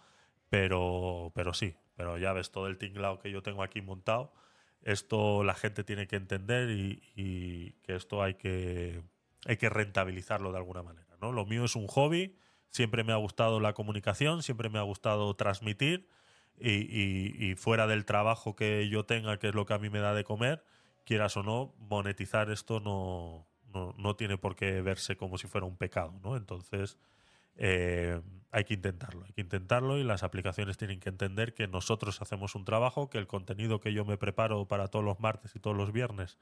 pero, pero sí. Pero ya ves todo el tinglado que yo tengo aquí montado. Esto la gente tiene que entender y, y que esto hay que, hay que rentabilizarlo de alguna manera. ¿no? Lo mío es un hobby, siempre me ha gustado la comunicación, siempre me ha gustado transmitir y, y- y fuera del trabajo que yo tenga, que es lo que a mí me da de comer, quieras o no, monetizar esto no, no, no tiene por qué verse como si fuera un pecado. ¿no? Entonces, eh, hay que intentarlo, hay que intentarlo y las aplicaciones tienen que entender que nosotros hacemos un trabajo, que el contenido que yo me preparo para todos los martes y todos los viernes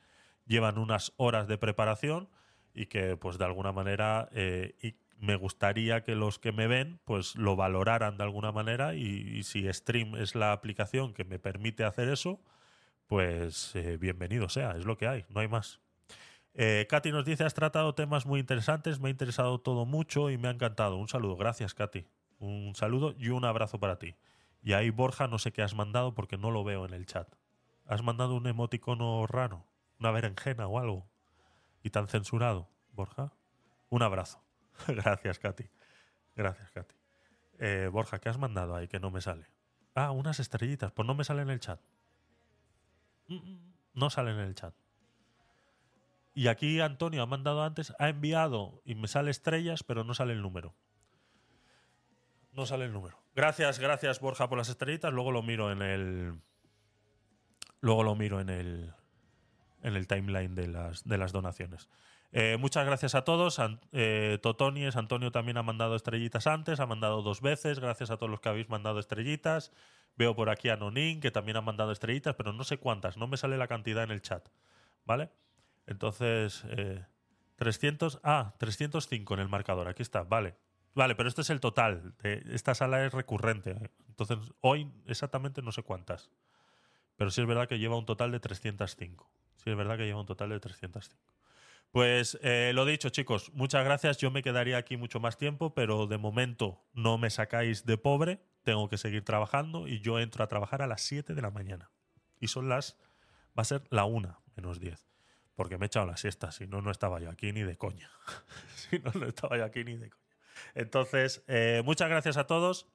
llevan unas horas de preparación y que pues de alguna manera eh, me gustaría que los que me ven pues lo valoraran de alguna manera y, si Stream es la aplicación que me permite hacer eso, pues eh, bienvenido sea, es lo que hay, no hay más. Eh, Katy nos dice, has tratado temas muy interesantes, me ha interesado todo mucho y me ha encantado. Un saludo, gracias Katy. Un saludo y un abrazo para ti. Y ahí Borja, no sé qué has mandado porque no lo veo en el chat. Has mandado un emoticono raro, una berenjena o algo. Y tan censurado, Borja. Un abrazo. Gracias, Katy. Gracias, Katy. Eh, Borja, ¿qué has mandado ahí que no me sale? Ah, unas estrellitas. Pues no me sale en el chat. Mm, mm, No sale en el chat. Y aquí Antonio ha mandado antes, ha enviado y me sale estrellas, pero no sale el número. No sale el número. Gracias, gracias Borja por las estrellitas. Luego lo miro en el. Luego lo miro en el. En el timeline de las, de las donaciones. Eh, muchas gracias a todos. An- eh, Totonies, Antonio también ha mandado estrellitas antes, ha mandado dos veces. Gracias a todos los que habéis mandado estrellitas. Veo por aquí a Nonin, que también ha mandado estrellitas, pero no sé cuántas. No me sale la cantidad en el chat. ¿Vale? Entonces, eh, 300. Ah, 305 en el marcador. Aquí está. Vale. Vale, pero este es el total. de- esta sala es recurrente. Entonces, hoy exactamente no sé cuántas. Pero sí es verdad que lleva un total de 305. Sí es verdad que lleva un total de 305. Pues eh, lo dicho, chicos, muchas gracias. Yo me quedaría aquí mucho más tiempo, pero de momento no me sacáis de pobre. Tengo que seguir trabajando y yo entro a trabajar a las 7 de la mañana. Y son las. Va a ser la 1 menos 10. Porque me he echado la siesta. Si no, no estaba yo aquí ni de coña. si no, no estaba yo aquí ni de coña. Entonces, eh, muchas gracias a todos.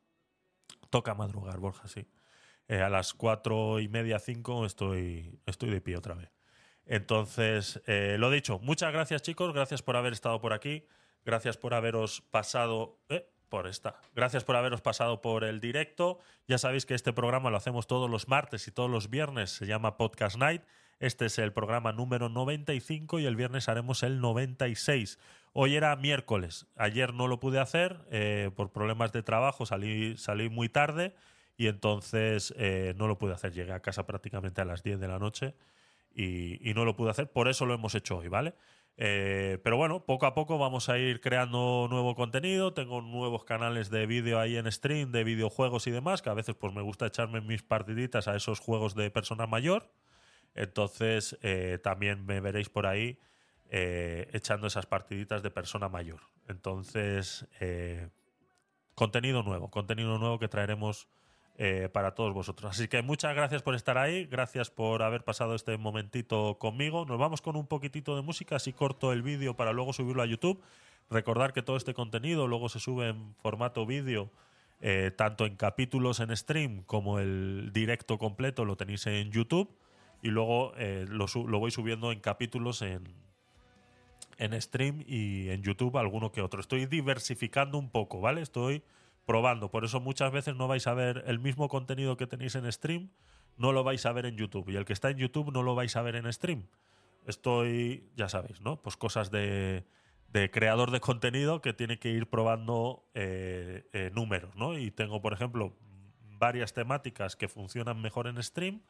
Toca madrugar, Borja, sí. Eh, a las cuatro y media, cinco, estoy, estoy de pie otra vez. Entonces, eh, lo dicho, muchas gracias, chicos. Gracias por haber estado por aquí. Gracias por haberos pasado. eh, por esta. Gracias por haberos pasado por el directo. Ya sabéis que este programa lo hacemos todos los martes y todos los viernes. Se llama Podcast Night. Este es el programa número 95 y el viernes haremos el 96. Hoy era miércoles. Ayer no lo pude hacer eh, por problemas de trabajo. Salí, muy tarde y entonces eh, no lo pude hacer. Llegué a casa prácticamente a las 10 de la noche y, no lo pude hacer. Por eso lo hemos hecho hoy, ¿vale? Eh, pero bueno, poco a poco vamos a ir creando nuevo contenido. Tengo nuevos canales de vídeo ahí en stream, de videojuegos y demás, que a veces pues me gusta echarme mis partiditas a esos juegos de persona mayor. Entonces eh, también me veréis por ahí eh, echando esas partiditas de persona mayor. Entonces, contenido nuevo, contenido nuevo que traeremos eh, para todos vosotros. Así que muchas gracias por estar ahí, gracias por haber pasado este momentito conmigo. Nos vamos con un poquitito de música, así corto el vídeo para luego subirlo a YouTube. Recordar que todo este contenido luego se sube en formato vídeo, eh, tanto en capítulos en stream como el directo completo lo tenéis en YouTube. Y luego eh, lo, lo voy subiendo en capítulos en, en stream y en YouTube alguno que otro. Estoy diversificando un poco, ¿vale? Estoy probando. Por eso muchas veces no vais a ver el mismo contenido que tenéis en stream, no lo vais a ver en YouTube. Y el que está en YouTube no lo vais a ver en stream. Estoy, ya sabéis, ¿no? Pues cosas de, de creador de contenido que tiene que ir probando eh, eh, números, ¿no? Y tengo, por ejemplo, varias temáticas que funcionan mejor en stream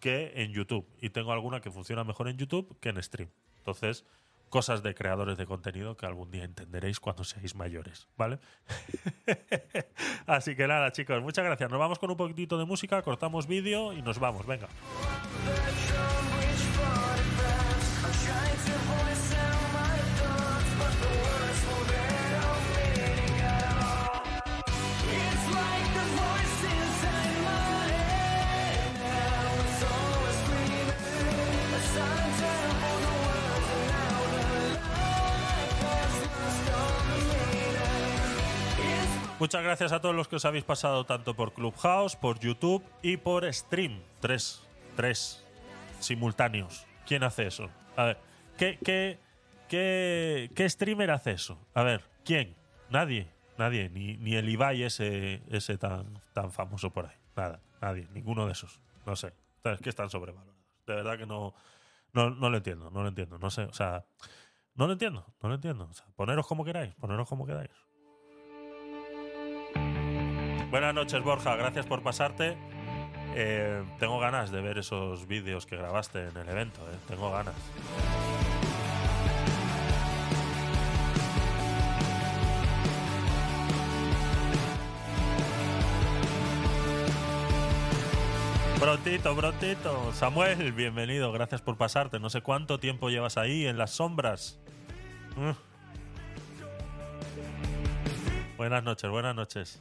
que en YouTube. Y tengo alguna que funciona mejor en YouTube que en stream. Entonces, cosas de creadores de contenido que algún día entenderéis cuando seáis mayores, ¿vale? Así que nada, chicos, muchas gracias. Nos vamos con un poquitito de música, cortamos vídeo y nos vamos, venga. Muchas gracias a todos los que os habéis pasado tanto por Clubhouse, por YouTube y por Stream. Tres, tres simultáneos. ¿Quién hace eso? A ver, ¿qué, qué, qué, qué streamer hace eso? A ver, ¿quién? Nadie, nadie, ni, ni el Ibai ese, tan, tan famoso por ahí. Nada, nadie, ninguno de esos. No sé, es que están sobrevalorados. De verdad que no, no, no lo entiendo, no lo entiendo. No sé, o sea, no lo entiendo, no lo entiendo. O sea, poneros como queráis, poneros como queráis. Buenas noches, Borja. Gracias por pasarte. Eh, tengo ganas de ver esos vídeos que grabaste en el evento. eh. Tengo ganas. Prontito, prontito. Samuel, bienvenido. Gracias por pasarte. No sé cuánto tiempo llevas ahí en las sombras. Mm. Buenas noches, buenas noches.